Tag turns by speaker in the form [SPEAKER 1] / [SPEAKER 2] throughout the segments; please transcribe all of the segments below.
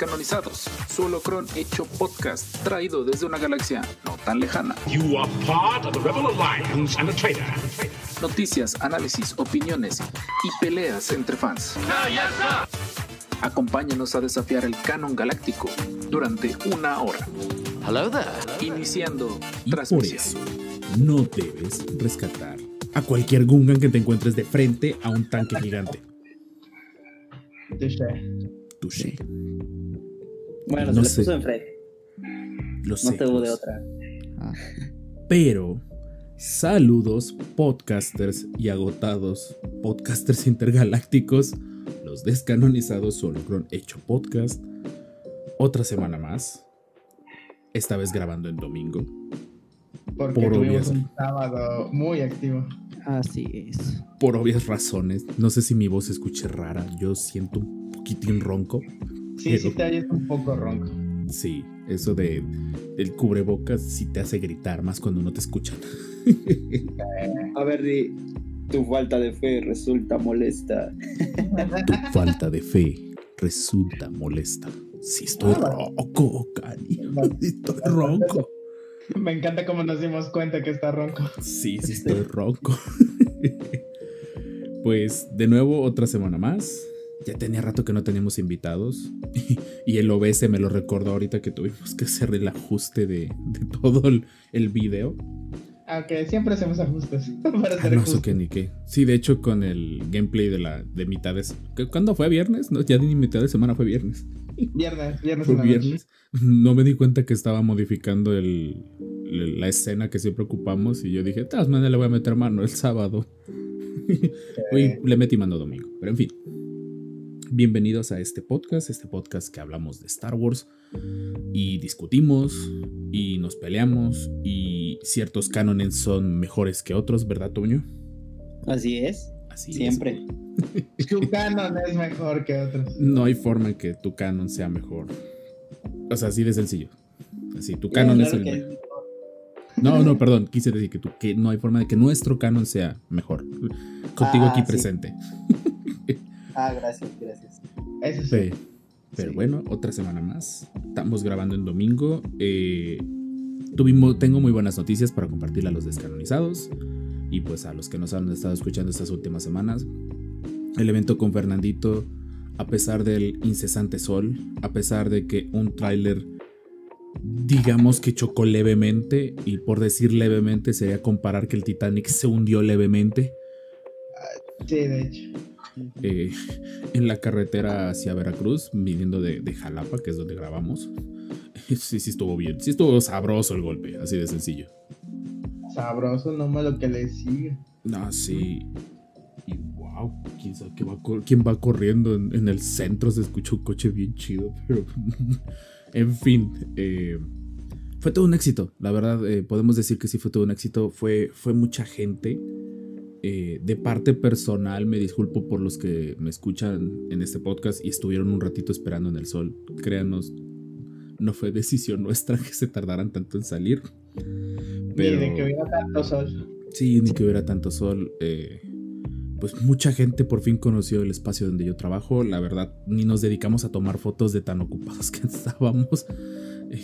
[SPEAKER 1] Descanonizados, su holocron hecho podcast, traído desde una galaxia no tan lejana.
[SPEAKER 2] You are part of the Rebel Alliance and a traitor.
[SPEAKER 1] Noticias, análisis, opiniones y peleas entre fans. Acompáñanos a desafiar el canon galáctico durante una hora.
[SPEAKER 3] Hello there.
[SPEAKER 1] Iniciando
[SPEAKER 4] Y por
[SPEAKER 1] transmisión.
[SPEAKER 4] eso no debes rescatar a cualquier Gungan que te encuentres de frente a un tanque gigante.
[SPEAKER 5] Touché.
[SPEAKER 4] Touché.
[SPEAKER 5] Bueno,
[SPEAKER 4] No
[SPEAKER 5] se
[SPEAKER 4] sé.
[SPEAKER 5] le puso enfrente.
[SPEAKER 4] Lo
[SPEAKER 5] No
[SPEAKER 4] sé.
[SPEAKER 5] te hubo de otra.
[SPEAKER 4] Pero, saludos, podcasters y agotados, podcasters intergalácticos, los descanonizados su holocron hecho podcast. Otra semana más. Esta vez grabando en domingo.
[SPEAKER 6] Porque
[SPEAKER 4] Por
[SPEAKER 6] tuvimos
[SPEAKER 4] obvias-
[SPEAKER 6] un sábado muy activo.
[SPEAKER 5] Así es.
[SPEAKER 4] Por obvias razones. No sé si mi voz se escuche rara. Yo siento un poquitín ronco.
[SPEAKER 6] Sí,
[SPEAKER 4] Pero-
[SPEAKER 6] sí te oyes un poco ronco.
[SPEAKER 4] Sí, eso de el cubrebocas sí te hace gritar más cuando no te escuchan.
[SPEAKER 5] A ver, di, tu falta de fe resulta molesta.
[SPEAKER 4] Tu falta de fe resulta molesta. Si estoy ronco, Cani. Si estoy ronco.
[SPEAKER 6] Me encanta cómo nos dimos cuenta que está ronco.
[SPEAKER 4] Sí, sí estoy ronco. Pues de nuevo otra semana más. Ya tenía rato que no teníamos invitados. Y el OBS me lo recordó ahorita que tuvimos que hacer el ajuste de, de todo el, el video.
[SPEAKER 6] Aunque siempre hacemos ajustes para
[SPEAKER 4] Ah, no, eso que ni qué. Sí, de hecho, con el gameplay de la de mitades. ¿qué- ¿Cuándo fue? ¿Viernes? No, ya ni mitad de semana fue viernes.
[SPEAKER 6] Viernes, viernes
[SPEAKER 4] Fue
[SPEAKER 6] noche.
[SPEAKER 4] viernes. No me di cuenta que estaba modificando el, el- la escena que siempre ocupamos. Y yo dije, de maneras le voy a meter mano el sábado. Hoy le metí mano domingo. Pero en fin. Bienvenidos a este podcast. Este podcast que hablamos de Star Wars. Y discutimos. Y nos peleamos. Y ciertos cánones son mejores que otros, ¿verdad, Toño?
[SPEAKER 5] Así es.
[SPEAKER 4] Así es.
[SPEAKER 5] Siempre.
[SPEAKER 6] Su canon es mejor que otros.
[SPEAKER 4] No hay forma en que tu canon sea mejor. O sea, así de sencillo. Así, tu canon es
[SPEAKER 5] claro
[SPEAKER 4] el
[SPEAKER 5] que-
[SPEAKER 4] mejor. No, no, perdón. Quise decir que, tu- que no hay forma de que nuestro canon sea mejor. Contigo
[SPEAKER 5] Ah,
[SPEAKER 4] aquí
[SPEAKER 5] sí. Ah, gracias, gracias.
[SPEAKER 6] Eso sí.
[SPEAKER 4] Pe- Pero
[SPEAKER 5] Sí.
[SPEAKER 4] bueno, otra semana más. Estamos grabando en domingo. Eh, tuvimos, tengo muy buenas noticias para compartirle a los descanonizados. Y pues a los que nos han estado escuchando estas últimas semanas. El evento con Fernandito, a pesar del incesante sol, a pesar de que un tráiler, digamos que chocó levemente, y por decir levemente sería comparar que el Titanic se hundió levemente
[SPEAKER 6] Sí, de hecho.
[SPEAKER 4] Eh, en la carretera hacia Veracruz, viniendo de, de Jalapa, que es donde grabamos. Sí, sí estuvo bien, sí estuvo sabroso el golpe, así de sencillo.
[SPEAKER 6] Sabroso, no lo que le sigue.
[SPEAKER 4] No, sí. Y wow, quién sabe qué va, quién va corriendo en, en el centro. Se escucha un coche bien chido, pero. en fin. eh, fue todo un éxito. La verdad, eh, podemos decir que sí fue todo un éxito. Fue, fue mucha gente. Eh, de parte personal, me disculpo por los que me escuchan en este podcast y estuvieron un ratito esperando en el sol. Créanos, no fue decisión nuestra que se tardaran tanto en salir.
[SPEAKER 6] Ni de que hubiera tanto sol.
[SPEAKER 4] Sí, ni que hubiera tanto sol. eh, pues mucha gente por fin conoció el espacio donde yo trabajo. La verdad, ni nos dedicamos a tomar fotos de tan ocupados que estábamos. Eh,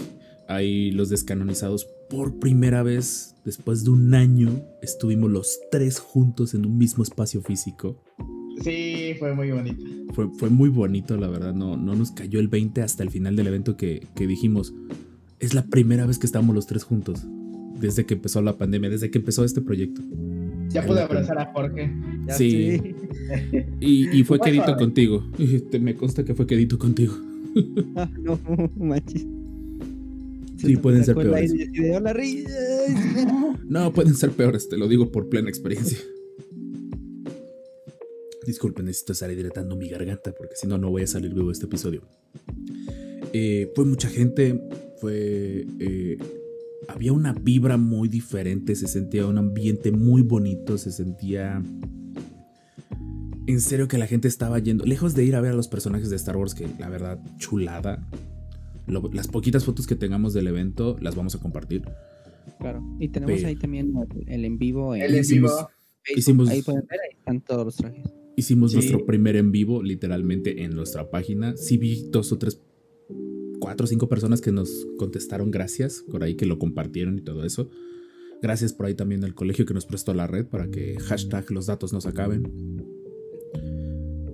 [SPEAKER 4] ahí los descanonizados por primera vez, después de un año, estuvimos los tres juntos en un mismo espacio físico.
[SPEAKER 6] Sí, fue muy bonito.
[SPEAKER 4] Fue, fue muy bonito, la verdad. No, no nos cayó el 20 hasta el final del evento que, que dijimos. Es la primera vez que estamos los tres juntos. Desde que empezó la pandemia, desde que empezó este proyecto.
[SPEAKER 6] Ya pude abrazar a Jorge.
[SPEAKER 4] Sí. Y, y fue quedito contigo. Te- me consta que fue quedito contigo.
[SPEAKER 7] Ah, no, manches.
[SPEAKER 4] Sí, pueden ser peores. No, pueden ser peores, te lo digo por plena experiencia. Disculpen, necesito estar hidratando mi garganta porque si no, no voy a salir vivo de este episodio. Eh, fue mucha gente, fue... eh, había una vibra muy diferente, se sentía un ambiente muy bonito, se sentía... En serio que la gente estaba yendo, lejos de ir a ver a los personajes de Star Wars, que la verdad, chulada. Lo- las poquitas fotos que tengamos del evento las vamos a compartir.
[SPEAKER 7] Claro. Y tenemos
[SPEAKER 4] Pero-
[SPEAKER 7] ahí también el, el en vivo en
[SPEAKER 6] El en
[SPEAKER 4] hicimos-
[SPEAKER 6] vivo.
[SPEAKER 7] Facebook.
[SPEAKER 4] hicimos-
[SPEAKER 7] Ahí pueden ver, ahí están todos los trajes.
[SPEAKER 4] Hicimos
[SPEAKER 6] Sí.
[SPEAKER 4] nuestro primer en vivo literalmente en nuestra página. Sí vi dos o tres cuatro o cinco personas que nos contestaron gracias, por ahí que lo compartieron y todo eso. Gracias por ahí también al colegio que nos prestó la red para que hashtag los datos nos acaben.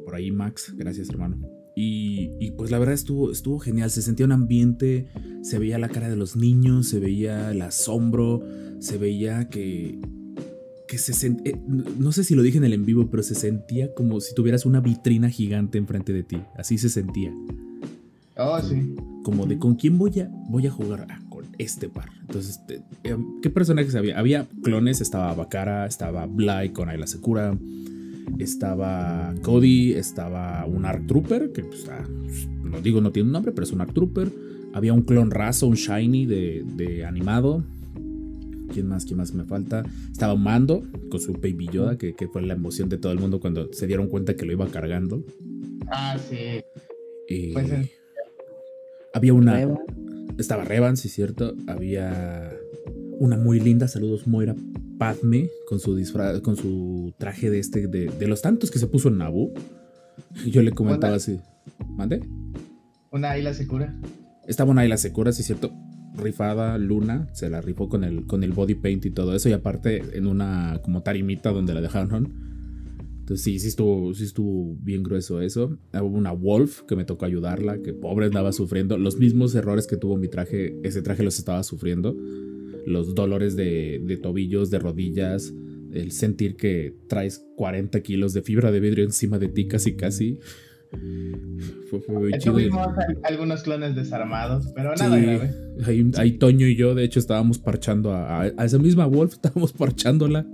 [SPEAKER 4] Por ahí Max, gracias hermano. Y, y, pues la verdad estuvo, estuvo genial, se sentía un ambiente, se veía la cara de los niños, se veía el asombro, se veía que, que se sentía, no sé si lo dije en el en vivo, pero se sentía como si tuvieras una vitrina gigante enfrente de ti, así se sentía.
[SPEAKER 6] Oh, sí.
[SPEAKER 4] Como de con quién voy a, voy a jugar ah, con este par. Entonces, eh, ¿qué personajes había? Había clones, estaba Bakara, estaba Bly con Ayla Sekura, estaba Cody, estaba un Arc Trooper, que pues, ah, no digo no tiene un nombre, pero es un Arc Trooper. Había un clon raso, un Shiny de, de animado. ¿Quién más? ¿Quién más me falta? Estaba Mando con su Baby Yoda, que, que fue la emoción de todo el mundo cuando se dieron cuenta que lo iba cargando.
[SPEAKER 6] Ah, sí.
[SPEAKER 4] Y
[SPEAKER 6] Pues, eh.
[SPEAKER 4] había una.
[SPEAKER 7] Revan.
[SPEAKER 4] Estaba Revan, sí, cierto. Había una muy linda. Saludos, Moira Padme, con su disfraz, con su traje de este, de, de los tantos que se puso en Naboo. Yo le comentaba así. ¿Mande?
[SPEAKER 6] Una isla segura.
[SPEAKER 4] Estaba una Ayla Secura, sí, cierto. Rifada, Luna, se la rifó con el, con el body paint y todo eso. Y aparte, en una como tarimita donde la dejaron. Entonces sí, sí estuvo, sí estuvo bien grueso eso. Hubo una Wolf que me tocó ayudarla, que pobre andaba sufriendo. Los mismos errores que tuvo mi traje, ese traje los estaba sufriendo. Los dolores de, de tobillos, de rodillas, el sentir que traes 40 kilos de fibra de vidrio encima de ti casi casi. Fue, fue muy
[SPEAKER 6] De hecho,
[SPEAKER 4] chido.
[SPEAKER 6] vimos al- algunos clones desarmados, pero nada
[SPEAKER 4] Sí,
[SPEAKER 6] grave.
[SPEAKER 4] ahí, ahí Toño y yo, de hecho, estábamos parchando a, esa misma Wolf, estábamos parchándola.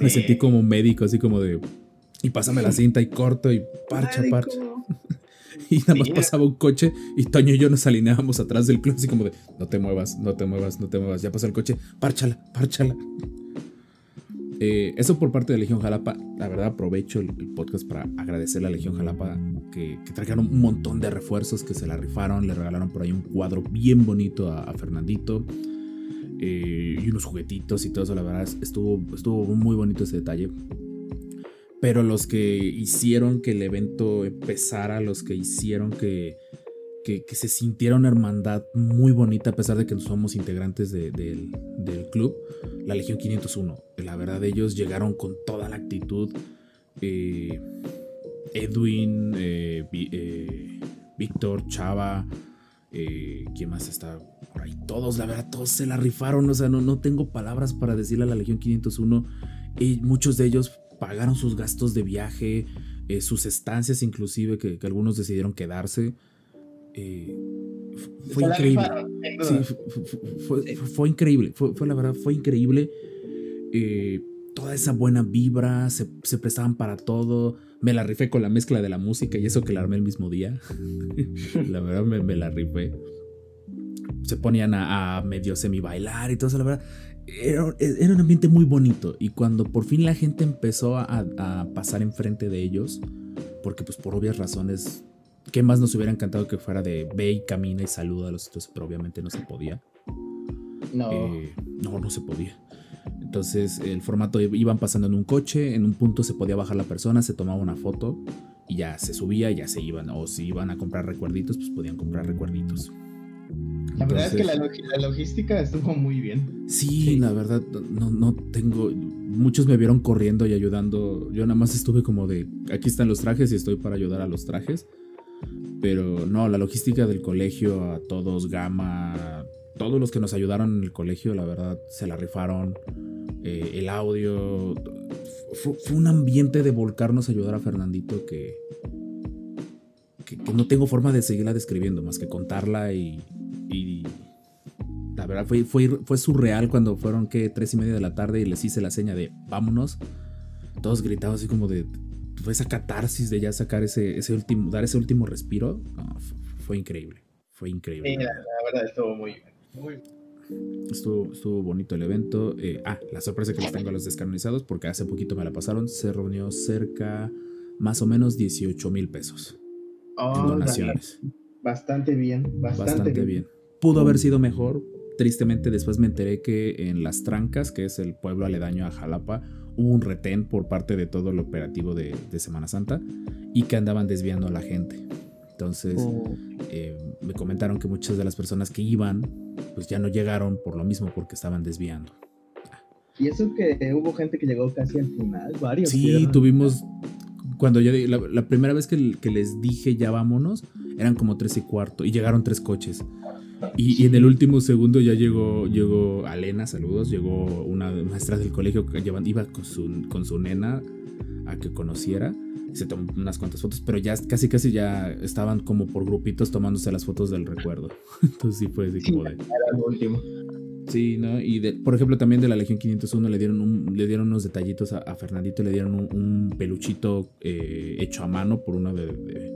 [SPEAKER 4] Me sentí como médico, así como de. Y pásame la cinta y corto y parcha, parcha. Y nada más pasaba un coche y Toño y yo nos alineábamos atrás del club, así como de: No te muevas, no te muevas, no te muevas. Ya pasó el coche, párchala, párchala. Eh, eso por parte de Legión Jalapa. La verdad, aprovecho el, el podcast para agradecerle a Legión Jalapa que, que trajeron un montón de refuerzos que se la rifaron. Le regalaron por ahí un cuadro bien bonito a, a Fernandito eh, y unos juguetitos y todo eso. La verdad, estuvo, estuvo muy bonito ese detalle. Pero los que hicieron que el evento empezara, los que hicieron que, que, se sintiera una hermandad muy bonita, a pesar de que no somos integrantes de- del, del club, la Legión 501. La verdad, ellos llegaron con toda la actitud. eh, Edwin, eh, eh, Víctor, Chava, ¿quién más está por ahí? Todos, la verdad, todos se la rifaron. O sea, no, no tengo palabras para decirle a la Legión 501. Y muchos de ellos pagaron sus gastos de viaje, eh, sus estancias inclusive, que, que algunos decidieron quedarse. Eh, fue increíble. Sí, fue, fue- fue increíble, fue, fue la verdad, fue increíble. Eh, toda esa buena vibra, se, se prestaban para todo. Me la rifé con la mezcla de la música y eso que la armé el mismo día. la verdad me, me la rifé. Se ponían a, a medio semi bailar y todo eso, la verdad. Era, era un ambiente muy bonito y cuando por fin la gente empezó a, a pasar enfrente de ellos, porque pues por obvias razones, ¿qué más nos hubiera encantado que fuera de ve y camina y saluda a los otros? Pero obviamente no se podía.
[SPEAKER 6] No.
[SPEAKER 4] Eh, no, no se podía. Entonces el formato iban pasando en un coche, en un punto se podía bajar la persona, se tomaba una foto y ya se subía, ya se iban. O si iban a comprar recuerditos, pues podían comprar recuerditos.
[SPEAKER 6] La verdad es que la,
[SPEAKER 4] Entonces,
[SPEAKER 6] log- la logística estuvo muy bien.
[SPEAKER 4] Sí, la verdad, no, no tengo. Muchos me vieron corriendo y ayudando. Yo nada más estuve como de. Aquí están los trajes y estoy para ayudar a los trajes. Pero no, la logística del colegio, a todos, Gama, todos los que nos ayudaron en el colegio, la verdad, se la rifaron. Eh, el audio. Fue, fue un ambiente de volcarnos a ayudar a Fernandito que, que. que no tengo forma de seguirla describiendo, más que contarla y. y la verdad fue, fue, fue surreal cuando fueron que tres y media de la tarde y les hice la seña de vámonos. Todos gritaban así como de fue esa catarsis de ya sacar ese, ese último, dar ese último respiro. No, fue, fue increíble. Fue increíble.
[SPEAKER 6] Sí, la, la verdad estuvo muy bien. Muy
[SPEAKER 4] Estuvo, estuvo bonito el evento. Eh, ah, la sorpresa que les tengo a los descanonizados, porque hace poquito me la pasaron, se reunió cerca más o menos 18 mil pesos
[SPEAKER 6] Oh,
[SPEAKER 4] en donaciones.
[SPEAKER 6] Bastante bien, bastante,
[SPEAKER 4] Bastante bien. Pudo haber sido mejor. Tristemente después me enteré que en Las Trancas, que es el pueblo aledaño a Jalapa, hubo un retén por parte de todo el operativo de, de Semana Santa y que andaban desviando a la gente. Entonces,
[SPEAKER 7] Oh,
[SPEAKER 4] eh, me comentaron que muchas de las personas que iban, pues ya no llegaron por lo mismo, porque estaban desviando.
[SPEAKER 6] Y eso que hubo gente que llegó casi al final, varios.
[SPEAKER 4] Sí, tuvimos. Cuando di- La, la primera vez que, que les dije ya vámonos, eran como tres y cuarto. Y llegaron tres coches. Y, y en el último segundo ya llegó, llegó Alena, saludos. Llegó una maestra del colegio que iba con su, con su nena a que conociera. Se tomó unas cuantas fotos, pero ya casi casi ya estaban como por grupitos tomándose las fotos del recuerdo. Entonces sí fue así como de.
[SPEAKER 6] Era el último.
[SPEAKER 4] Sí, ¿no? Y de- por ejemplo también de la Legión 501 le dieron, un- le dieron unos detallitos a, a Fernandito, le dieron un, un peluchito eh, hecho a mano por una de, de-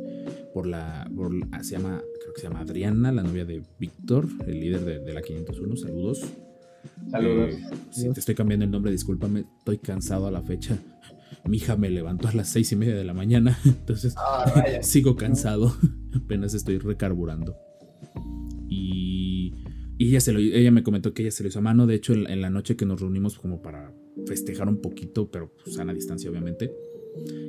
[SPEAKER 4] por la, por se llama, creo que se llama Adriana, la novia de Víctor, el líder de, de la 501, saludos.
[SPEAKER 6] Saludos.
[SPEAKER 4] Eh, si te estoy cambiando el nombre, discúlpame, estoy cansado a la fecha. Mi hija me levantó a las seis y media de la mañana, entonces
[SPEAKER 6] Ah,
[SPEAKER 4] sigo cansado. Apenas estoy recarburando. Y, y ella, se lo, ella me comentó que ella se lo hizo a mano. De hecho, en, en la noche que nos reunimos como para festejar un poquito, pero pues, a la distancia, obviamente.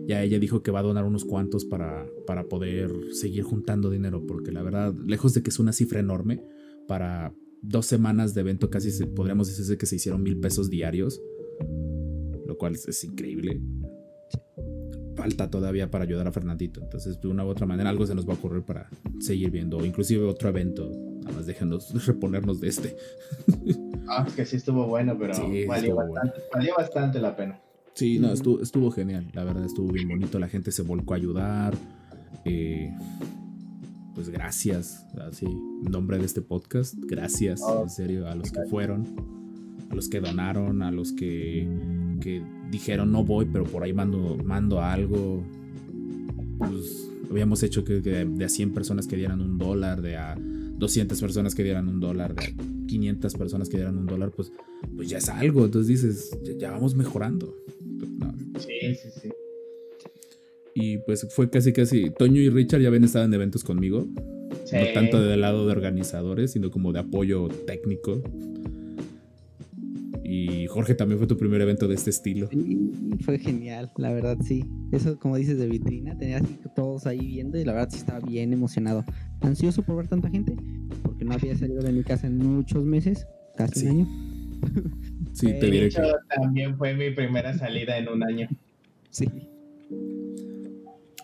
[SPEAKER 4] Ya ella dijo que va a donar unos cuantos para, para poder seguir juntando dinero. Porque la verdad, lejos de que es una cifra enorme, para dos semanas de evento casi se, podríamos decirse que se hicieron mil pesos diarios. Lo cual es, es increíble falta todavía para ayudar a Fernandito. Entonces, de una u otra manera, algo se nos va a ocurrir para seguir viendo, o inclusive otro evento. Nada más déjanos reponernos de este.
[SPEAKER 6] Ah, es que sí estuvo bueno, pero
[SPEAKER 4] Sí,
[SPEAKER 6] valió,
[SPEAKER 4] estuvo
[SPEAKER 6] bastante, valió bastante la pena.
[SPEAKER 4] Sí, no, estuvo, estuvo genial. La verdad, estuvo bien bonito. La gente se volcó a ayudar. Eh, pues gracias, así, en nombre de este podcast, gracias,
[SPEAKER 6] Oh.
[SPEAKER 4] en serio, a los que fueron, a los que donaron, a los que, que dijeron no voy, pero por ahí mando, mando algo. Pues habíamos hecho que, que de a 100 personas que dieran un dólar, de a 200 personas que dieran un dólar, de a 500 personas que dieran un dólar, pues, pues ya es algo. Entonces dices, ya, ya vamos mejorando. No,
[SPEAKER 6] Sí, sí, sí.
[SPEAKER 4] y pues fue casi casi. Toño y Richard ya habían estado en eventos conmigo.
[SPEAKER 6] Sí.
[SPEAKER 4] No tanto del lado de organizadores, sino como de apoyo técnico. Y Jorge también fue tu primer evento de este estilo.
[SPEAKER 7] fue genial, la verdad, sí. Eso, como dices, de vitrina, tenía así todos ahí viendo y la verdad sí estaba bien emocionado. Ansioso por ver tanta gente, porque no había salido de mi casa en muchos meses, casi
[SPEAKER 4] Sí.
[SPEAKER 7] un año.
[SPEAKER 4] Sí,
[SPEAKER 6] Eh,
[SPEAKER 4] te
[SPEAKER 6] de
[SPEAKER 4] diré
[SPEAKER 6] hecho,
[SPEAKER 4] que.
[SPEAKER 6] también fue mi primera salida en un año.
[SPEAKER 7] Sí.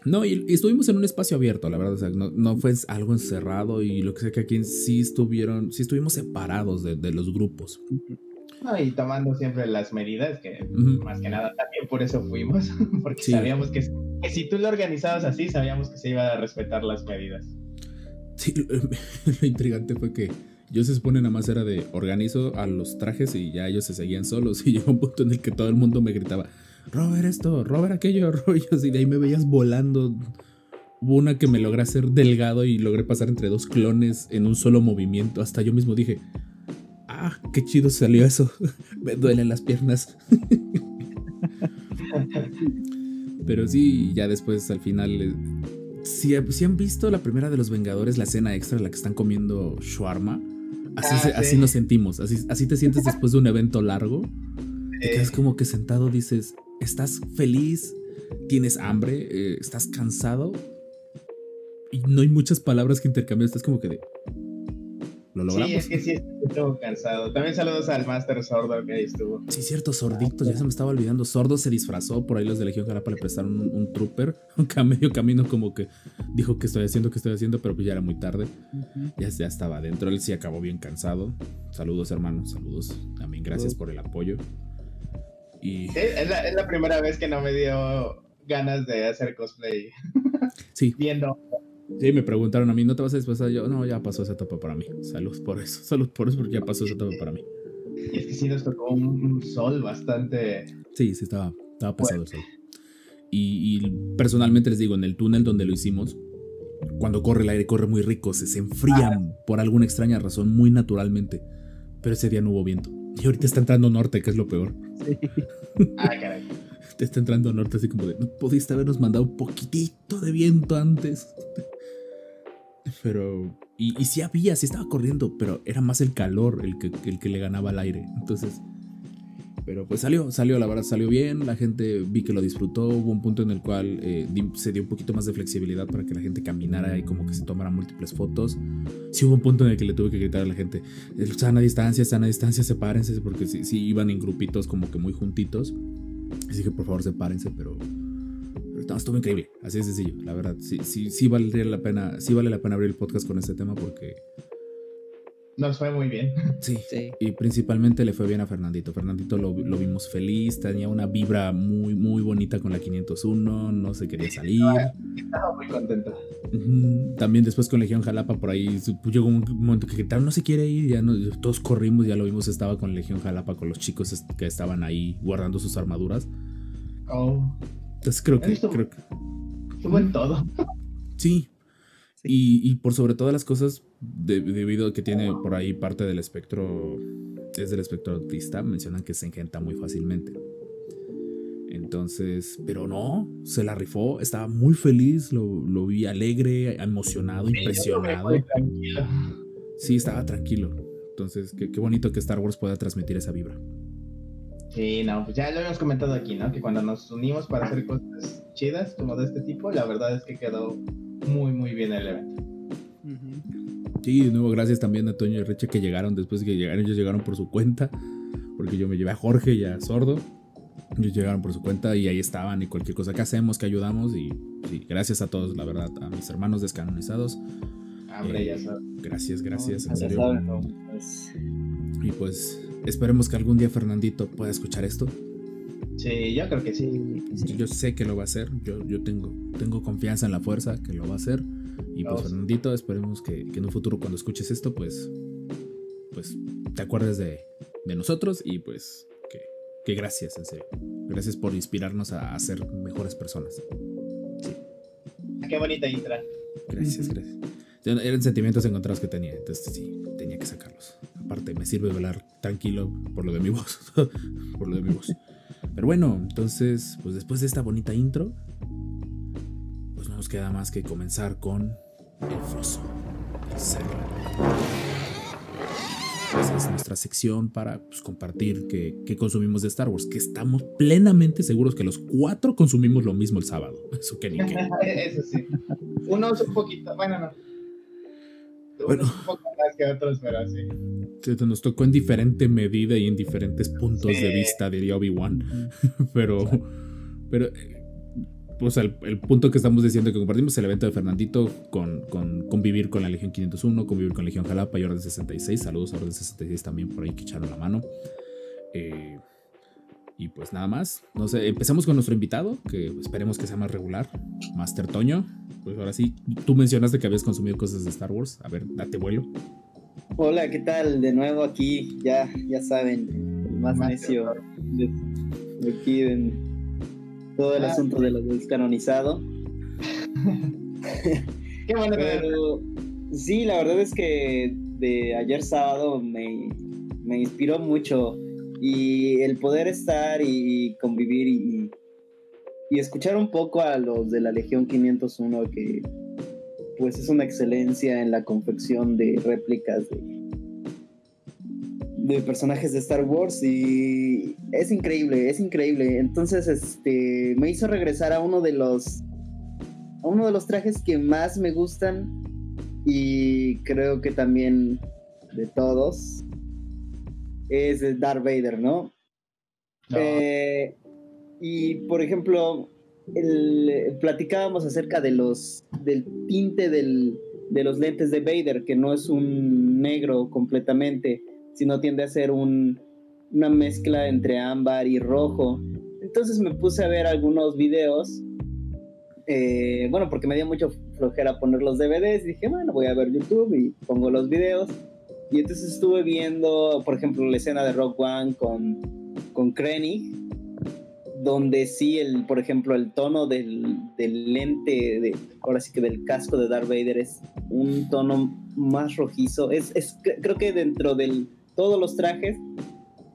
[SPEAKER 4] No, y, y estuvimos en un espacio abierto, la verdad. O sea, no, no fue algo encerrado. Y lo que sé que aquí sí estuvieron. Sí estuvimos separados de, de los grupos.
[SPEAKER 6] No, y tomando siempre las medidas, que más que nada también por eso fuimos, porque
[SPEAKER 4] Sí.
[SPEAKER 6] sabíamos que, que si tú lo organizabas así, sabíamos que se iban a respetar las medidas.
[SPEAKER 4] Sí, lo, lo intrigante fue que yo se supone nada más era de organizo a los trajes y ya ellos se seguían solos. Y llegó un punto en el que todo el mundo me gritaba, Robert esto, Robert aquello, rollos. Y de ahí me veías volando. Hubo una que me logré hacer delgado y logré pasar entre dos clones en un solo movimiento. Hasta yo mismo dije, ah, qué chido salió eso. me duelen las piernas. Pero sí, ya después al final eh, si, si han visto la primera de los Vengadores, la escena extra en la que están comiendo shawarma, así,
[SPEAKER 6] Ah,
[SPEAKER 4] se-
[SPEAKER 6] sí.
[SPEAKER 4] así nos sentimos. Así, así te sientes después de un evento largo. Te quedas como que sentado, dices, estás feliz, tienes hambre, eh, estás cansado. Y no hay muchas palabras que intercambiar. Estás como que de. Lo
[SPEAKER 6] sí, es que sí, estuvo cansado. También saludos al Master Sordo que ahí estuvo.
[SPEAKER 4] Sí, cierto, sorditos, ya se me estaba olvidando. Sordo se disfrazó, por ahí los de Legión Jalapa le prestaron un, un trooper, aunque a medio camino como que dijo que estoy haciendo, que estoy haciendo, pero pues ya era muy tarde. Ya, ya estaba adentro, él sí acabó bien cansado. Saludos hermanos, saludos. También gracias por el apoyo. Y
[SPEAKER 6] Sí, es la, es la primera vez que no me dio ganas de hacer cosplay
[SPEAKER 4] sí,
[SPEAKER 6] viendo.
[SPEAKER 4] Sí, me preguntaron a mí, ¿no te vas a disfrazar? Yo, no, ya pasó esa etapa para mí. Salud por eso, salud por eso, porque ya pasó esa etapa para mí.
[SPEAKER 6] Y es que sí nos tocó un, un sol bastante.
[SPEAKER 4] Sí, sí, estaba, estaba pesado el sol. Y, y personalmente les digo, en el túnel donde lo hicimos, cuando corre el aire, corre muy rico, se, se enfrían por alguna extraña razón, muy naturalmente. Pero ese día no hubo viento. Y ahorita está entrando norte, que es lo peor.
[SPEAKER 7] Sí.
[SPEAKER 6] Ah, caray.
[SPEAKER 4] Te está entrando norte, así como de, no pudiste habernos mandado un poquitito de viento antes. Pero. Y, y sí había, sí estaba corriendo, pero era más el calor el que, el que le ganaba al aire. Entonces. Pero pues salió, salió, la verdad salió bien, la gente vi que lo disfrutó, hubo un punto en el cual eh, se dio un poquito más de flexibilidad para que la gente caminara y como que se tomara múltiples fotos. Sí hubo un punto en el que le tuve que gritar a la gente, están a distancia, están a distancia, sepárense, porque sí, sí iban en grupitos como que muy juntitos. Así que por favor sepárense, pero... no, estuvo increíble, así de sencillo, la verdad. Sí, sí, sí valdría la pena, sí vale la pena abrir el podcast con este tema porque
[SPEAKER 6] Nos fue muy bien.
[SPEAKER 4] sí,
[SPEAKER 7] Sí.
[SPEAKER 4] y principalmente le fue bien a Fernandito. Fernandito lo, lo vimos feliz, tenía una vibra muy, muy bonita con la 501, no se quería salir.
[SPEAKER 6] Estaba muy contento.
[SPEAKER 4] Ujú, También después con Legión Jalapa por ahí llegó un momento que gritaron, no se quiere ir, ya no, todos corrimos, ya lo vimos, estaba con Legión Jalapa, con los chicos que estaban ahí guardando sus armaduras.
[SPEAKER 6] Oh,
[SPEAKER 4] Entonces creo que,
[SPEAKER 6] Estuvo-
[SPEAKER 4] creo que
[SPEAKER 6] estuvo en todo.
[SPEAKER 4] sí.
[SPEAKER 7] Sí.
[SPEAKER 4] Y, y por sobre todas las cosas, de- debido a que tiene por ahí parte del espectro, es del espectro autista, mencionan que se engenta muy fácilmente. Entonces, pero no, se la rifó, estaba muy feliz, lo, lo vi alegre, emocionado, impresionado. Sí, estaba tranquilo. Entonces, qué, qué bonito que Star Wars pueda transmitir esa vibra.
[SPEAKER 6] Sí, no, pues ya lo habíamos comentado aquí, ¿no? Que cuando nos unimos para hacer cosas chidas como de este tipo, la verdad es que quedó muy, muy bien el evento.
[SPEAKER 4] Sí, de nuevo, gracias también a Toño y Reche que llegaron después de que llegaron. Ellos llegaron por su cuenta, porque yo me llevé a Jorge y a Sordo. Ellos llegaron por su cuenta y ahí estaban y cualquier cosa que hacemos, que ayudamos. Y sí, gracias a todos, la verdad, a mis hermanos descanonizados.
[SPEAKER 6] Hombre,
[SPEAKER 4] Eh,
[SPEAKER 6] ya sabes.
[SPEAKER 4] Gracias, gracias, en
[SPEAKER 5] Ya
[SPEAKER 4] serio.
[SPEAKER 5] ¿no? Pues,
[SPEAKER 4] Y pues esperemos que algún día Fernandito pueda escuchar esto.
[SPEAKER 6] Sí, yo creo que sí.
[SPEAKER 7] Sí, sí.
[SPEAKER 4] Yo sé que lo va a hacer, yo, yo tengo, tengo confianza en la fuerza que lo va a hacer. Y pues. Fernandito, esperemos que, que en un futuro cuando escuches esto, pues, pues te acuerdes de, de nosotros y pues que, que gracias, en serio. Gracias por inspirarnos a, a ser mejores personas.
[SPEAKER 6] Qué bonita intra.
[SPEAKER 4] Gracias, gracias. Eran sentimientos encontrados que tenía, entonces sí, tenía que sacarlos. Aparte, me sirve hablar tranquilo por lo de mi voz. por lo de mi voz. Pero bueno, entonces, pues después de esta bonita intro, pues no nos queda más que comenzar con el foso del cerro. Esa es nuestra sección para pues, compartir que, que consumimos de Star Wars, que estamos plenamente seguros que los cuatro consumimos lo mismo el sábado. Eso que ni qué.
[SPEAKER 6] Eso sí. Un poquito, bueno, no.
[SPEAKER 4] Bueno.
[SPEAKER 6] Que otros, pero sí.
[SPEAKER 4] Se nos tocó en diferente medida y en diferentes puntos
[SPEAKER 6] Sí.
[SPEAKER 4] de vista, diría Obi-Wan. pero, pero, eh, o sea, el, el punto que estamos diciendo que compartimos el evento de Fernandito con, con convivir con la Legión 501, convivir con Legión Jalapa y Orden 66. Saludos a Orden 66 también por ahí que echaron la mano. Eh, y pues nada más. No sé, empezamos con nuestro invitado, que esperemos que sea más regular, Master Toño. Pues ahora sí, tú mencionaste que habías consumido cosas de Star Wars. A ver, date vuelo.
[SPEAKER 5] Hola, ¿qué tal? De nuevo aquí, ya, ya saben, el más necio de, de aquí en todo el
[SPEAKER 6] Ah.
[SPEAKER 5] asunto de lo descanonizado.
[SPEAKER 6] Qué bueno
[SPEAKER 5] Pero sí, la verdad es que de ayer sábado me, me inspiró mucho y el poder estar y convivir y, escuchar un poco a los de la Legión 501 que pues es una excelencia en la confección de réplicas de, de personajes de Star Wars y es increíble, es increíble. Entonces, este, me hizo regresar a uno de los a uno de los trajes que más me gustan y creo que también de todos es Darth Vader, ¿no?
[SPEAKER 6] No.
[SPEAKER 5] Eh, y por ejemplo, el- platicábamos acerca de los del tinte del- de los lentes de Vader, que no es un negro completamente, sino tiende a ser un- una mezcla entre ámbar y rojo. Entonces me puse a ver algunos videos. eh, bueno, porque me dio mucho flojera poner los DVDs. Y dije, bueno, voy a ver YouTube y pongo los videos. Y entonces estuve viendo, por ejemplo, la escena de Rock One con, con Krennic, donde sí, el, por ejemplo, el tono del, del lente, de, ahora sí que del casco de Darth Vader es un tono más rojizo. Es, es cre- creo que dentro de todos los trajes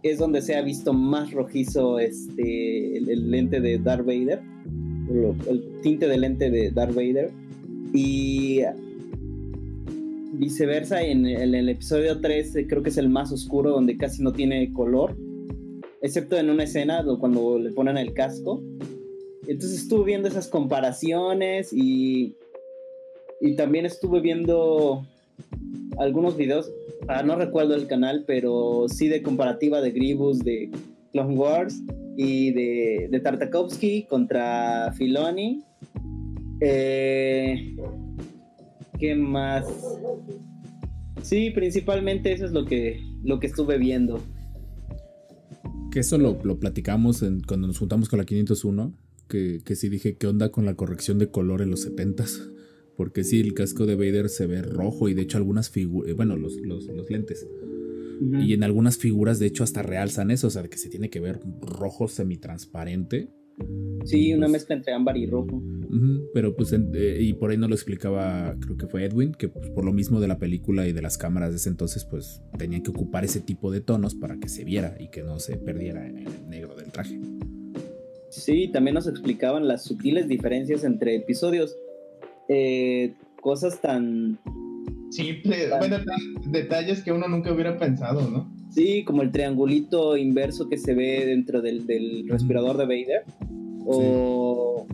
[SPEAKER 5] es donde se ha visto más rojizo este, el, el lente de Darth Vader, lo- el tinte del lente de Darth Vader. Y viceversa, en el, el episodio 3 eh, creo que es el más oscuro, donde casi no tiene color. excepto en una escena do- cuando le ponen el casco. Entonces estuve viendo esas comparaciones y, y también estuve viendo algunos videos, ah, no recuerdo el canal, pero sí de comparativa de Grievous, de Clone Wars y de, de Tartakovsky contra Filoni. Eh, ¿Qué más? Sí, principalmente eso es lo que, lo que estuve viendo.
[SPEAKER 4] Que eso lo, lo platicamos en- cuando nos juntamos con la 501. Que, que sí dije, ¿qué onda con la corrección de color en los 70s? Porque sí, el casco de Vader se ve rojo y de hecho algunas figuras, bueno, los, los, los lentes. Y en algunas figuras de hecho hasta realzan eso, o sea, que se tiene que ver rojo semitransparente.
[SPEAKER 5] Sí, una mezcla entre ámbar y rojo.
[SPEAKER 4] Pero pues, en- eh, y por ahí no lo explicaba, creo que fue Edwin, que pues, por lo mismo de la película y de las cámaras de ese entonces, pues tenían que ocupar ese tipo de tonos para que se viera y que no se perdiera en el negro del traje.
[SPEAKER 5] Sí, también nos explicaban las sutiles diferencias entre episodios. Eh, cosas tan,
[SPEAKER 6] Simple, bueno, tan- detalles que uno nunca hubiera pensado, ¿no?
[SPEAKER 5] sí, como el triangulito inverso que se ve dentro del, del respirador de Vader. O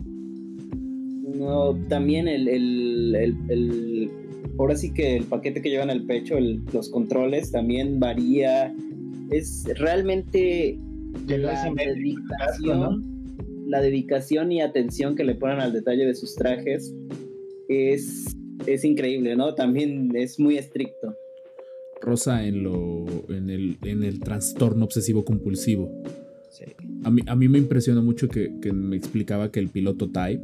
[SPEAKER 5] no, también el, el, el- el- ahora sí que el paquete que llevan al pecho, el- los controles también varía. Es realmente la dedicación, la dedicación y atención que le ponen al detalle de sus trajes es, es increíble, ¿no? También es muy estricto.
[SPEAKER 4] Rosa en lo. en el, en el trastorno obsesivo compulsivo.
[SPEAKER 7] Sí.
[SPEAKER 4] A mí, a mí me impresionó mucho que, que me explicaba que el piloto Tai,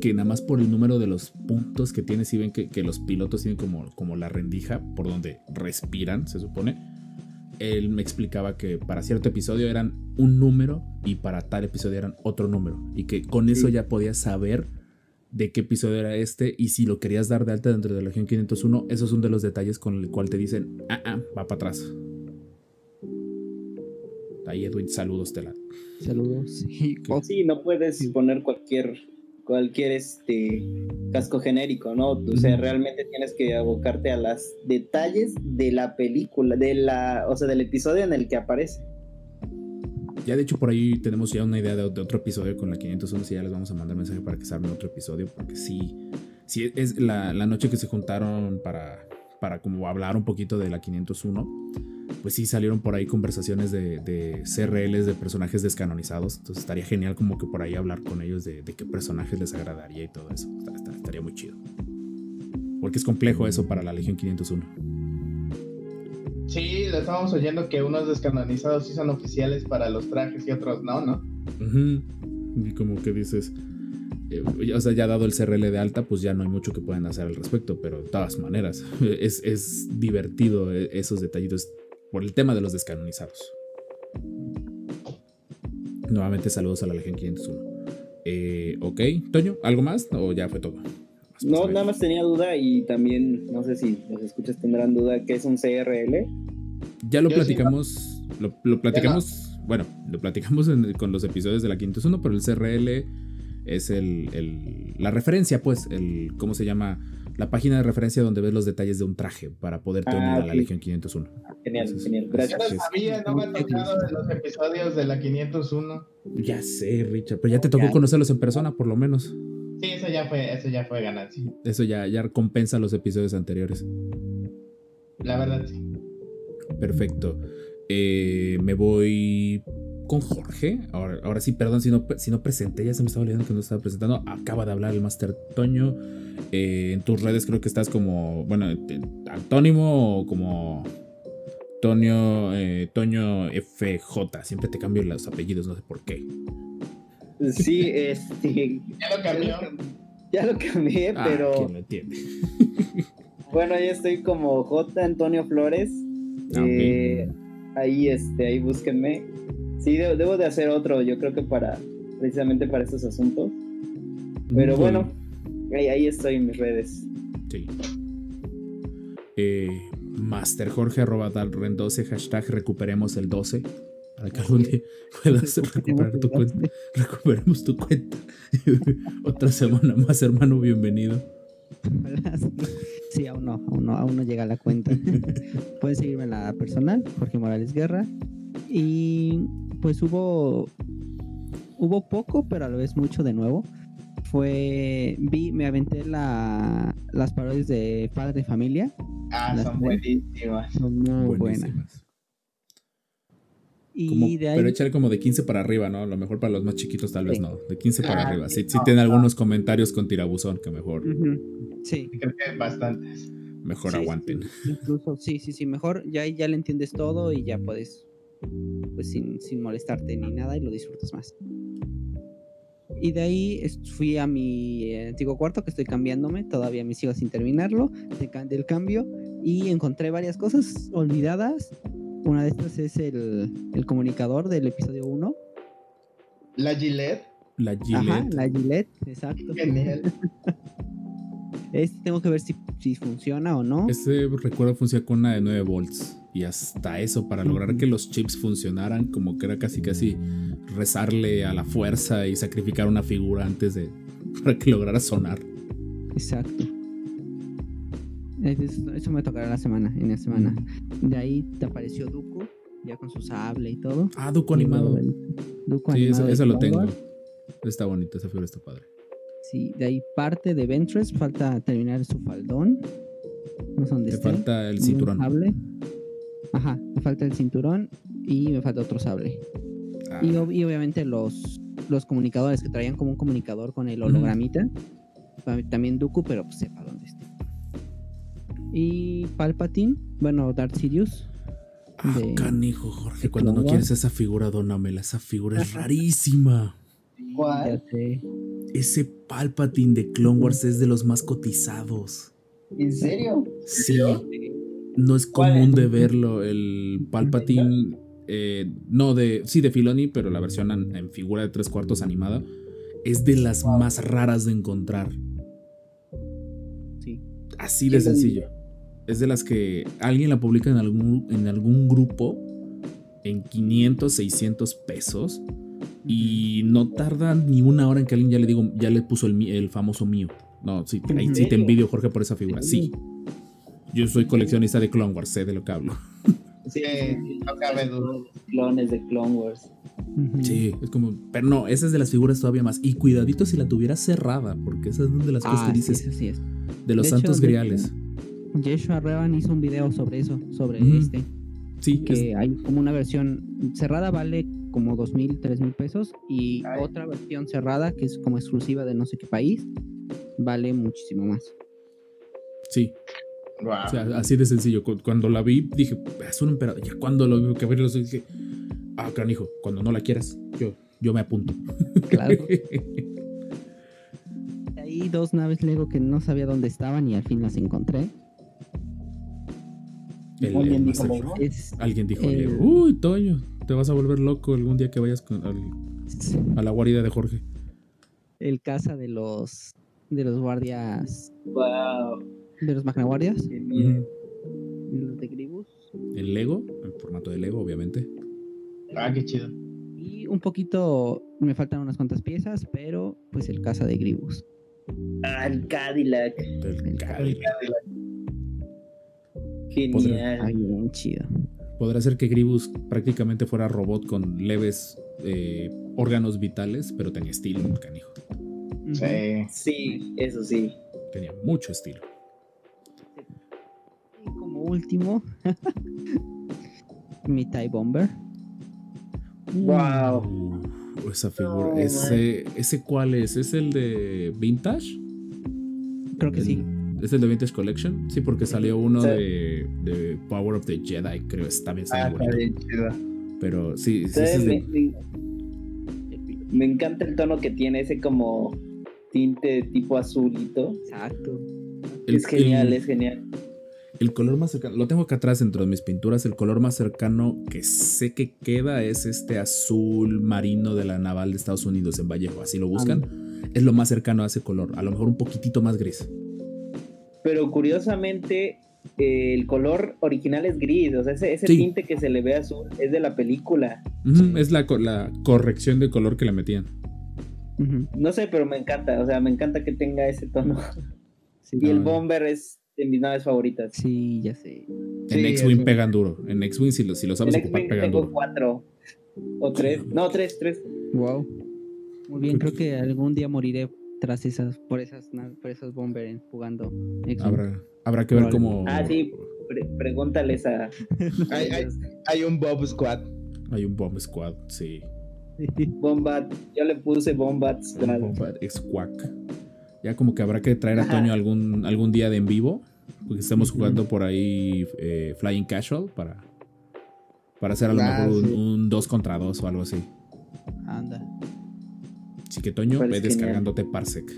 [SPEAKER 4] que nada más por el número de los puntos que tiene, si ven que, que los pilotos tienen como, como la rendija por donde respiran, se supone. Él me explicaba que para cierto episodio eran un número y para tal episodio eran otro número. Y que con eso
[SPEAKER 5] Sí.
[SPEAKER 4] ya podías saber de qué episodio era este y si lo querías dar de alta dentro de la Legión 501, esos son de los detalles con el cual te dicen, ah, ah, va para atrás. Ahí Edwin, saludos, Tela.
[SPEAKER 7] Saludos. Sí. Oh,
[SPEAKER 5] Sí, no puedes poner cualquier cualquier este casco genérico, ¿no? O sea, realmente tienes que abocarte a los detalles de la película, de la, o sea, del episodio en el que aparece.
[SPEAKER 4] Ya de hecho por ahí tenemos ya una idea de, de otro episodio con la 501, si ya les vamos a mandar mensaje para que se arme otro episodio, porque sí, sí es la, la noche que se juntaron para, para como hablar un poquito de la 501, pues sí salieron por ahí conversaciones de, de CRLs de personajes descanonizados, entonces estaría genial como que por ahí hablar con ellos de, de qué personajes les agradaría y todo eso, Está- está- estaría muy chido. Porque es complejo eso para la Legión 501.
[SPEAKER 6] Sí, lo estábamos oyendo que unos descanonizados sí son oficiales para los trajes y otros no, ¿no?
[SPEAKER 4] Y como que dices, eh, o sea, ya dado el CRL de alta, pues ya no hay mucho que puedan hacer al respecto, pero de todas maneras, es, es divertido eh, esos detallitos por el tema de los descanonizados. Nuevamente saludos a la Legión 501. Eh, ok, Toño, ¿algo más o ya fue todo? Más
[SPEAKER 5] No, nada más tenía duda y también, no sé si los escuchas tendrán duda, ¿qué es un CRL?
[SPEAKER 4] Ya lo
[SPEAKER 6] Yo sí,
[SPEAKER 4] platicamos, lo, lo platicamos, bueno, lo platicamos en- con los episodios de la 501, pero el CRL es el, el- la referencia, pues, el, ¿cómo se llama? La página de referencia donde ves los detalles de un traje para poderte
[SPEAKER 5] Ah,
[SPEAKER 4] unir a la. Legión 501.
[SPEAKER 5] Genial,
[SPEAKER 4] Entonces,
[SPEAKER 5] genial,
[SPEAKER 6] Yo
[SPEAKER 5] gracias.
[SPEAKER 6] no
[SPEAKER 4] Sí, sí.
[SPEAKER 6] sabía, no me ha tocado de los episodios de la 501.
[SPEAKER 4] Ya sé, Richard, pero ya te tocó
[SPEAKER 7] Ya.
[SPEAKER 4] conocerlos en persona, por lo menos.
[SPEAKER 6] Sí, eso ya fue, eso ya fue ganancia.
[SPEAKER 4] Eso ya, ya compensa los episodios anteriores.
[SPEAKER 6] La verdad, sí.
[SPEAKER 4] Perfecto. Eh, me voy con Jorge. Ahora, ahora sí, perdón si no, si no presenté, ya se me estaba olvidando que no estaba presentando. Acaba de hablar el Master Toño. Eh, en tus redes creo que estás como, bueno, antónimo o como Toño, eh, Toño FJ. Siempre te cambio los apellidos, no sé por qué.
[SPEAKER 5] Sí, este,
[SPEAKER 6] Ya lo cambió.
[SPEAKER 5] ya lo cambié,
[SPEAKER 4] Ah,
[SPEAKER 5] pero
[SPEAKER 4] ¿quién lo entiende?
[SPEAKER 5] bueno, ya estoy como J. Antonio Flores.
[SPEAKER 4] Ah.
[SPEAKER 5] Eh, ahí, este, ahí búsquenme. Sí, de- debo de hacer otro, yo creo que para, precisamente para estos asuntos. Pero bueno, ahí, ahí estoy en mis redes.
[SPEAKER 4] Sí. Eh, Master Jorge arroba Dalren 12, hashtag recuperemos el 12. Para que algún día puedas recuperar tu cuenta. Recuperemos tu cuenta. Otra semana más, hermano, bienvenido.
[SPEAKER 7] Sí, aún no, aún no, aún no llega a la cuenta. Pueden seguirme en la personal, Jorge Morales Guerra. Y pues hubo hubo poco, pero a la vez mucho de nuevo. Fue vi me aventé la, las parodias de Padre de Familia.
[SPEAKER 6] Ah,
[SPEAKER 7] Las
[SPEAKER 6] son
[SPEAKER 7] tres.
[SPEAKER 6] buenísimas.
[SPEAKER 7] Son muy buenas. Y de ahí
[SPEAKER 4] Pero echarle como de 15 para arriba, ¿no? A lo mejor para los más chiquitos tal vez
[SPEAKER 7] Sí.
[SPEAKER 4] no. De 15 para
[SPEAKER 6] Ah,
[SPEAKER 4] arriba. Sí,
[SPEAKER 6] sí,
[SPEAKER 4] sí
[SPEAKER 6] no,
[SPEAKER 4] tiene
[SPEAKER 6] no.
[SPEAKER 4] algunos comentarios con tirabuzón que mejor.
[SPEAKER 7] Sí.
[SPEAKER 6] Creo que bastantes.
[SPEAKER 4] mejor
[SPEAKER 7] Sí,
[SPEAKER 4] aguanten.
[SPEAKER 7] Incluso, sí, sí, sí, mejor ya, ya le entiendes todo y ya puedes, pues sin, sin molestarte ni nada y lo disfrutas más. Y de ahí fui a mi eh, antiguo cuarto que estoy cambiándome, todavía me sigo sin terminarlo, del cambio, y encontré varias cosas olvidadas. Una de estas es el, el comunicador del episodio 1.
[SPEAKER 6] La Gillette,
[SPEAKER 4] La
[SPEAKER 7] Ajá,
[SPEAKER 4] Gillette.
[SPEAKER 7] la Gillette, exacto.
[SPEAKER 6] genial.
[SPEAKER 7] Este tengo que ver si, si funciona o no.
[SPEAKER 4] Este recuerdo funciona con una de 9 volts. Y hasta eso, para lograr que los chips funcionaran, como que era casi casi rezarle a la fuerza y sacrificar una figura antes de. para que lograra sonar.
[SPEAKER 7] Exacto. Eso, eso me tocará la semana, en la semana. De ahí te apareció Dooku, ya con su sable y todo.
[SPEAKER 4] Ah, Duco animado. Sí,
[SPEAKER 7] animado
[SPEAKER 4] eso, lo tengo. Está bonito, esa figura está padre.
[SPEAKER 7] Sí, de ahí parte de Ventress, falta terminar su faldón. No sé dónde
[SPEAKER 4] Te
[SPEAKER 7] esté.
[SPEAKER 4] falta el cinturón.
[SPEAKER 7] Ajá, me falta el cinturón y me falta otro sable.
[SPEAKER 4] Ah,
[SPEAKER 7] Y, ob- y obviamente los, los comunicadores que traían como un comunicador con el hologramita. También Dooku, pero pues sepa dónde esté. Y Palpatine, bueno, Darth Sidious.
[SPEAKER 4] ah,
[SPEAKER 7] de-
[SPEAKER 4] canijo, Jorge.
[SPEAKER 7] de
[SPEAKER 4] Cuando no quieres esa figura, dónamela. Esa figura es rarísima.
[SPEAKER 5] ¿Cuál?
[SPEAKER 4] Ese Palpatine de Clone Wars es de los más cotizados.
[SPEAKER 5] ¿En serio?
[SPEAKER 4] Sí. No es
[SPEAKER 5] ¿Cuál
[SPEAKER 4] común de verlo. El Palpatine. eh, no, de. Sí, de Filoni, pero la versión en, en figura de tres cuartos animada. Es de las más raras de encontrar.
[SPEAKER 7] Sí.
[SPEAKER 4] Así de sencillo. Es de las que alguien la publica en algún, en algún grupo en 500, 600 pesos. Y no tarda ni una hora en que alguien ya le digo, ya le puso el, famoso mío. No, sí, ahí
[SPEAKER 5] ¿En
[SPEAKER 4] sí te envidio, Jorge, por esa figura. Sí. Yo soy coleccionista de Clone Wars, sé de lo que hablo.
[SPEAKER 5] Sí,
[SPEAKER 6] Sí, no cabe duda.
[SPEAKER 5] Clones de Clone Wars.
[SPEAKER 4] Sí, es como. Pero no, esa es de las figuras todavía más. Y cuidadito si la tuviera cerrada, porque esa es una de las cosas
[SPEAKER 7] Ah,
[SPEAKER 4] que
[SPEAKER 7] sí,
[SPEAKER 4] dices
[SPEAKER 7] eso sí es.
[SPEAKER 4] de los
[SPEAKER 7] De
[SPEAKER 4] santos
[SPEAKER 7] hecho,
[SPEAKER 4] griales.
[SPEAKER 7] Joshua Revan hizo un video sobre eso, sobre este.
[SPEAKER 4] Sí,
[SPEAKER 7] Que hay como una versión cerrada vale como dos mil, tres mil pesos. Y
[SPEAKER 6] Ay.
[SPEAKER 7] otra versión cerrada, que es como exclusiva de no sé qué país, vale muchísimo más.
[SPEAKER 4] es, sí.
[SPEAKER 6] Wow.
[SPEAKER 4] O sea, así de sencillo. Cu- Cuando la vi, dije, es un emperador. Ya cuando lo vi que abrí los dije, ah, canijo, cuando no la quieras, yo, yo me apunto.
[SPEAKER 7] Claro. Hay dos naves Lego que no sabía dónde estaban y al fin las encontré.
[SPEAKER 4] El-
[SPEAKER 5] Alguien
[SPEAKER 4] el
[SPEAKER 5] dijo
[SPEAKER 4] Master-
[SPEAKER 5] Lego.
[SPEAKER 7] Es
[SPEAKER 4] Alguien dijo,
[SPEAKER 7] El-
[SPEAKER 4] Lego, uy, Toño, te vas a volver loco algún día que vayas con- al- a la guarida de Jorge.
[SPEAKER 7] el casa de los de los guardias
[SPEAKER 5] Wow.
[SPEAKER 7] De los magnaguardias,
[SPEAKER 4] Ujú.
[SPEAKER 7] de los de Gribus
[SPEAKER 4] El Lego, en formato de Lego, obviamente.
[SPEAKER 6] Ah, qué chido.
[SPEAKER 7] y un poquito me faltan unas cuantas piezas, pero pues el casa de Gribus.
[SPEAKER 5] Ah, el Cadillac.
[SPEAKER 4] El
[SPEAKER 7] El
[SPEAKER 4] Cadillac.
[SPEAKER 5] Genial.
[SPEAKER 7] Bien chido.
[SPEAKER 4] Podrá ser que Gribus prácticamente fuera robot con leves eh, órganos vitales, pero tenía estilo, el canijo.
[SPEAKER 6] Sí.
[SPEAKER 5] Sí, eso sí.
[SPEAKER 4] Tenía mucho estilo.
[SPEAKER 7] Y como último, mi TIE Bomber.
[SPEAKER 5] Wow.
[SPEAKER 4] Uh, esa figura. Ese, ¿Ese cuál es? ¿Es el de Vintage?
[SPEAKER 7] Creo que
[SPEAKER 4] El-
[SPEAKER 7] sí.
[SPEAKER 4] ¿Es el de Vintage Collection? Sí, porque salió uno
[SPEAKER 5] Sí.
[SPEAKER 4] de, de Power of the Jedi, creo. Está bien, está
[SPEAKER 6] Ah,
[SPEAKER 4] bien. Pero sí, sí,
[SPEAKER 5] ¿Sabes?
[SPEAKER 4] ese es
[SPEAKER 5] Me,
[SPEAKER 4] de.
[SPEAKER 5] me- me encanta el tono que tiene, ese como tinte tipo azulito.
[SPEAKER 7] Exacto.
[SPEAKER 4] el-
[SPEAKER 5] es genial,
[SPEAKER 4] el-
[SPEAKER 5] es genial.
[SPEAKER 4] El color más cercano, lo tengo acá atrás dentro de mis pinturas, el color más cercano que sé que queda es este azul marino de la naval de Estados Unidos en Vallejo, así lo buscan. Es lo más cercano a ese color, a lo mejor un poquitito más gris.
[SPEAKER 5] Pero curiosamente, eh, el color original es gris. O sea, ese, ese
[SPEAKER 4] Sí.
[SPEAKER 5] tinte que se le ve azul es de la película.
[SPEAKER 4] Es la, la corrección de color que le metían.
[SPEAKER 5] No sé, pero me encanta. O sea, me encanta que tenga ese tono.
[SPEAKER 7] Sí.
[SPEAKER 5] Y el
[SPEAKER 4] Ah.
[SPEAKER 5] bomber es, de mis naves favoritas.
[SPEAKER 7] Sí, ya sé.
[SPEAKER 4] En
[SPEAKER 6] Sí,
[SPEAKER 4] X-Wing pegan duro. En X-Wing, si lo, si lo sabes
[SPEAKER 5] En
[SPEAKER 4] ocupar, pegan
[SPEAKER 5] tengo
[SPEAKER 4] duro.
[SPEAKER 5] cuatro o tres. No, tres, tres.
[SPEAKER 7] Wow. Muy bien, creo que algún día moriré tras esas, por esas, por esos bombers jugando.
[SPEAKER 4] Habrá, habrá que ver cómo.
[SPEAKER 5] Ah, sí. Pre- pregúntales a.
[SPEAKER 6] Hay, hay, hay un Bob Squad.
[SPEAKER 4] Hay un Bomb Squad, sí.
[SPEAKER 5] Bombat. Yo le puse Bombat Squad.
[SPEAKER 4] Bomb Squad. Ya como que habrá que traer a. Toño algún, algún día de en vivo. Porque estamos jugando por ahí eh, Flying Casual para, para hacer a lo
[SPEAKER 6] Ah,
[SPEAKER 4] mejor un,
[SPEAKER 6] sí.
[SPEAKER 4] un 2 contra 2 o algo así.
[SPEAKER 7] Anda.
[SPEAKER 4] Así que Toño,
[SPEAKER 5] Parece
[SPEAKER 4] ve
[SPEAKER 5] genial.
[SPEAKER 4] descargándote Parsec.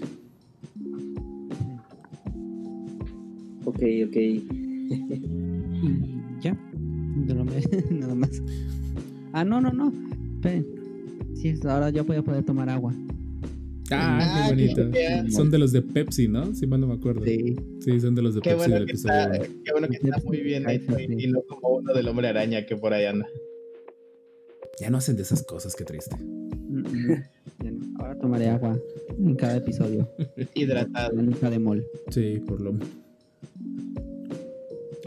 [SPEAKER 5] Ok, ok.
[SPEAKER 7] Y ya. Nada más. Ah, no, no, no. Esperen. Sí, es- ahora ya voy a poder tomar agua.
[SPEAKER 4] Ah,
[SPEAKER 6] Ah,
[SPEAKER 4] qué bonito.
[SPEAKER 6] qué.
[SPEAKER 4] Son de los de Pepsi, ¿no? Si mal no me acuerdo. Sí,
[SPEAKER 7] Sí.
[SPEAKER 4] son de los de
[SPEAKER 6] Qué
[SPEAKER 4] Pepsi
[SPEAKER 6] bueno
[SPEAKER 4] del
[SPEAKER 6] que,
[SPEAKER 4] episodio
[SPEAKER 6] está, qué bueno que está muy bien hecho y, no como uno del hombre araña que por ahí anda.
[SPEAKER 4] Ya no hacen de esas cosas, qué triste.
[SPEAKER 7] Ahora tomaré agua en cada episodio.
[SPEAKER 6] Hidratado.
[SPEAKER 7] Nunca de mol.
[SPEAKER 4] Sí, por lo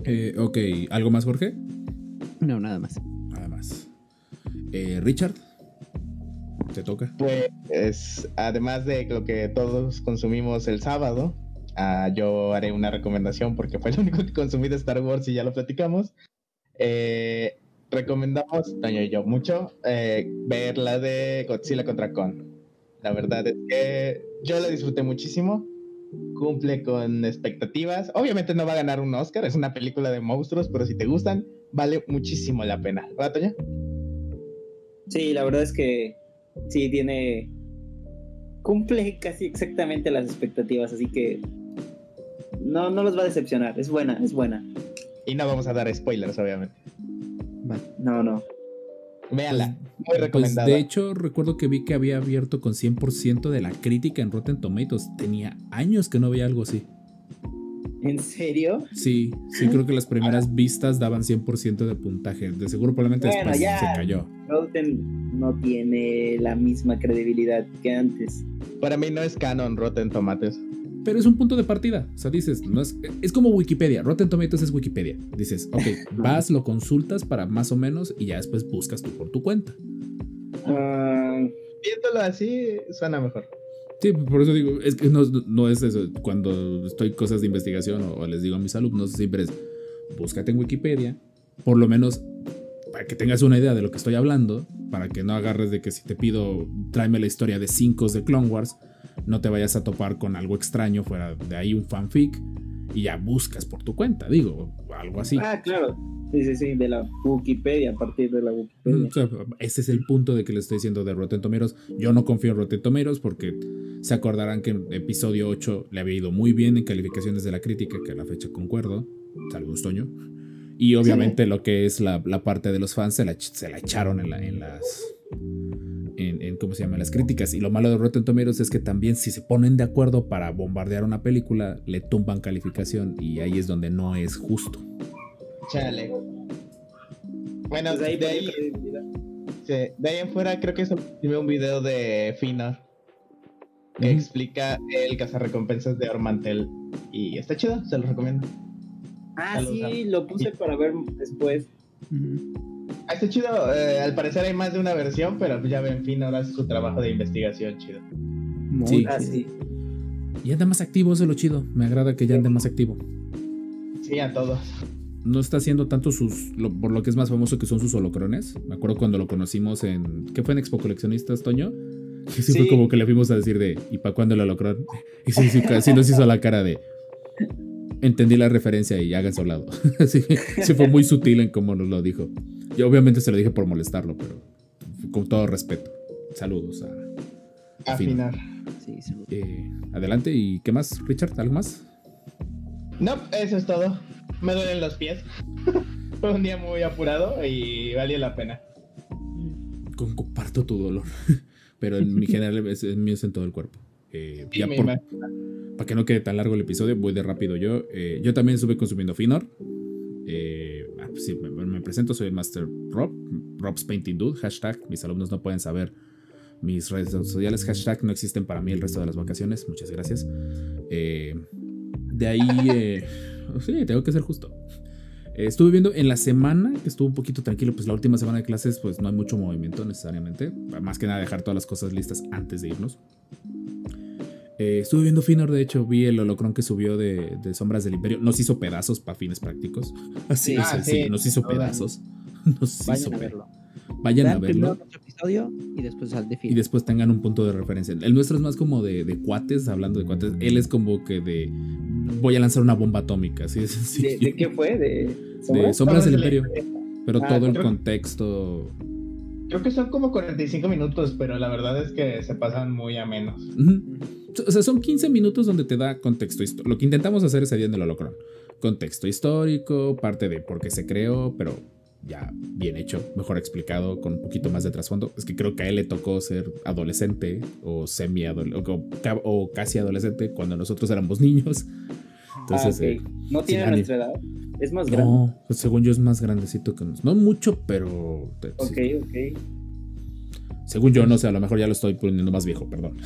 [SPEAKER 4] eh, Ok, ¿algo más, Jorge?
[SPEAKER 7] No, nada más.
[SPEAKER 4] Nada más. Eh, Richard, te toca.
[SPEAKER 6] Pues además de lo que todos consumimos el sábado, ah, yo haré una recomendación porque fue lo único que consumí de Star Wars y ya lo platicamos. Eh, recomendamos, Toño y yo, mucho eh, ver la de Godzilla contra Kong. La verdad es que yo la disfruté muchísimo. Cumple con expectativas. Obviamente no va a ganar un Oscar, es una película de monstruos, pero si te gustan, vale muchísimo la pena. ¿Verdad, Toño?
[SPEAKER 5] Sí, la verdad es que sí tiene. Cumple casi exactamente las expectativas, así que. No, no los va a decepcionar. Es buena, es buena.
[SPEAKER 6] Y no vamos a dar spoilers, obviamente.
[SPEAKER 5] No, no.
[SPEAKER 6] Véanla, muy
[SPEAKER 4] Pues
[SPEAKER 6] recomendada.
[SPEAKER 4] de hecho, recuerdo que vi que había abierto con 100% de la crítica en Rotten Tomatoes. Tenía años que no veía algo así.
[SPEAKER 5] ¿En serio?
[SPEAKER 4] Sí, sí, creo que las primeras vistas daban 100% de puntaje. De seguro, probablemente
[SPEAKER 5] Bueno,
[SPEAKER 4] después
[SPEAKER 5] ya.
[SPEAKER 4] se cayó.
[SPEAKER 5] Rotten no tiene la misma credibilidad que antes.
[SPEAKER 6] Para mí no es canon Rotten Tomatoes.
[SPEAKER 4] Pero es un punto de partida. O sea, dices, no es, es como Wikipedia. Rotten Tomatoes es Wikipedia. Dices, ok, vas, lo consultas para más o menos y ya después buscas tú por tu cuenta.
[SPEAKER 5] Ah,
[SPEAKER 6] Viéndolo así, suena mejor.
[SPEAKER 4] Sí, por eso digo, es que no, no es eso. Cuando estoy cosas de investigación o, o les digo a mis alumnos, siempre es, búscate en Wikipedia, por lo menos para que tengas una idea de lo que estoy hablando, para que no agarres de que si te pido, tráeme la historia de 5 de Clone Wars, no te vayas a topar con algo extraño fuera de ahí un fanfic y ya buscas por tu cuenta, digo, algo así.
[SPEAKER 5] ah, claro. Sí, sí, sí, de la Wikipedia, a partir de la
[SPEAKER 4] Mm,
[SPEAKER 5] Wikipedia.
[SPEAKER 4] o sea, ese es el punto de que le estoy diciendo de Rotten Tomatoes. Yo no confío en Rotten Tomatoes porque se acordarán que en episodio 8 le había ido muy bien en calificaciones de la crítica, que a la fecha concuerdo. Saludos, Toño. Y obviamente lo que es la, la parte de los fans se la, se la echaron en, la- en las. En, en, ¿Cómo se llama? En las críticas. Y lo malo de Rotten Tomatoes es que también, si se ponen de acuerdo para bombardear una película, le tumban calificación. Y ahí es donde no es justo.
[SPEAKER 6] Chale. Bueno,
[SPEAKER 5] Pues ahí
[SPEAKER 6] de, ahí, sí, de ahí en fuera creo que vi un video de Fina que explica el cazarrecompensas de Ormantel. Y está chido, se lo recomiendo.
[SPEAKER 5] Ah, sí, lo puse para ver después.
[SPEAKER 6] Ah, Está chido, eh, al parecer hay más de una versión, pero pues ya ven, Fina ahora hace su trabajo de investigación chido.
[SPEAKER 7] Muy
[SPEAKER 4] Sí.
[SPEAKER 5] Ah, sí.
[SPEAKER 4] Y anda más activo, eso es lo chido. Me agrada que ya ande más activo.
[SPEAKER 6] Sí, a todos.
[SPEAKER 4] no está haciendo tanto sus. lo- por lo que es más famoso que son sus holocrones. Me acuerdo cuando lo conocimos en. ¿Qué fue en Expo Coleccionistas, Toño? Que sí, fue como que le fuimos a decir de. ¿Y para cuándo el holocron? Y sí, sí, sí nos hizo la cara de. Entendí la referencia y háganse a un lado. Así que sí fue muy sutil en cómo nos lo dijo. Yo obviamente se lo dije por molestarlo, pero con todo respeto. Saludos a.
[SPEAKER 6] Afinar.
[SPEAKER 7] Sí,
[SPEAKER 4] eh, adelante, ¿y qué más, Richard? ¿Algo más?
[SPEAKER 6] No, eso es todo. Me duelen los pies. Fue un día muy apurado y valió la pena.
[SPEAKER 4] Comparto tu dolor. Pero en mi general es, es mío es en todo el cuerpo. Eh,
[SPEAKER 6] Sí,
[SPEAKER 4] ya por- para que no quede tan largo el episodio, voy de rápido yo. Eh, yo también estuve consumiendo Finor. Eh, ah, pues sí, me, me presento, soy el Master Rob, Rob's Painting Dude, hashtag. Mis alumnos no pueden saber mis redes sociales, hashtag no existen para mí el resto de las vacaciones. Muchas gracias. Eh, de ahí, eh, Sí, tengo que ser justo. Eh, estuve viendo en la semana, que estuvo un poquito tranquilo, pues la última semana de clases, pues no hay mucho movimiento necesariamente. Más que nada dejar todas las cosas listas antes de irnos. Eh, estuve viendo Finor, de hecho, vi el holocrón que subió de, de Sombras del Imperio. Nos hizo pedazos para fines prácticos. Así
[SPEAKER 5] Sí.
[SPEAKER 4] es,
[SPEAKER 6] Ah,
[SPEAKER 4] sí,
[SPEAKER 6] sí,
[SPEAKER 4] nos hizo pedazos. Nos hizo
[SPEAKER 7] Vayan a
[SPEAKER 4] pe-
[SPEAKER 7] verlo.
[SPEAKER 4] Vayan a verlo.
[SPEAKER 7] nuestro episodio y después al de
[SPEAKER 4] Y después tengan un punto de referencia. El nuestro es más como de, de cuates, hablando de cuates. Él es como que de. Voy a lanzar una bomba atómica. Así es
[SPEAKER 5] ¿De, qué fue? ¿De Sombras?
[SPEAKER 4] Del
[SPEAKER 6] Sombras del
[SPEAKER 4] Imperio. Pero
[SPEAKER 5] Ah,
[SPEAKER 4] todo el
[SPEAKER 6] creo-
[SPEAKER 4] contexto.
[SPEAKER 6] Creo que son como 45 minutos, pero la verdad es que se pasan muy a menos.
[SPEAKER 4] Ujú. O sea, son 15 minutos donde te da contexto histórico. Lo que intentamos hacer ese día en el holocron. Contexto histórico, parte de por qué se creó, pero ya bien hecho, mejor explicado, con un poquito más de trasfondo. Es que creo que a él le tocó ser adolescente o semi adolescente o, ca- o casi adolescente cuando nosotros éramos niños. Entonces,
[SPEAKER 5] Ah,
[SPEAKER 4] eh,
[SPEAKER 5] ok. No tiene nuestra edad. Es más grande.
[SPEAKER 4] no, pues según yo es más grandecito que nosotros. No mucho, pero
[SPEAKER 5] Ok,
[SPEAKER 4] sí.
[SPEAKER 5] ok.
[SPEAKER 4] según yo, no sé, a lo mejor ya lo estoy poniendo más viejo, perdón.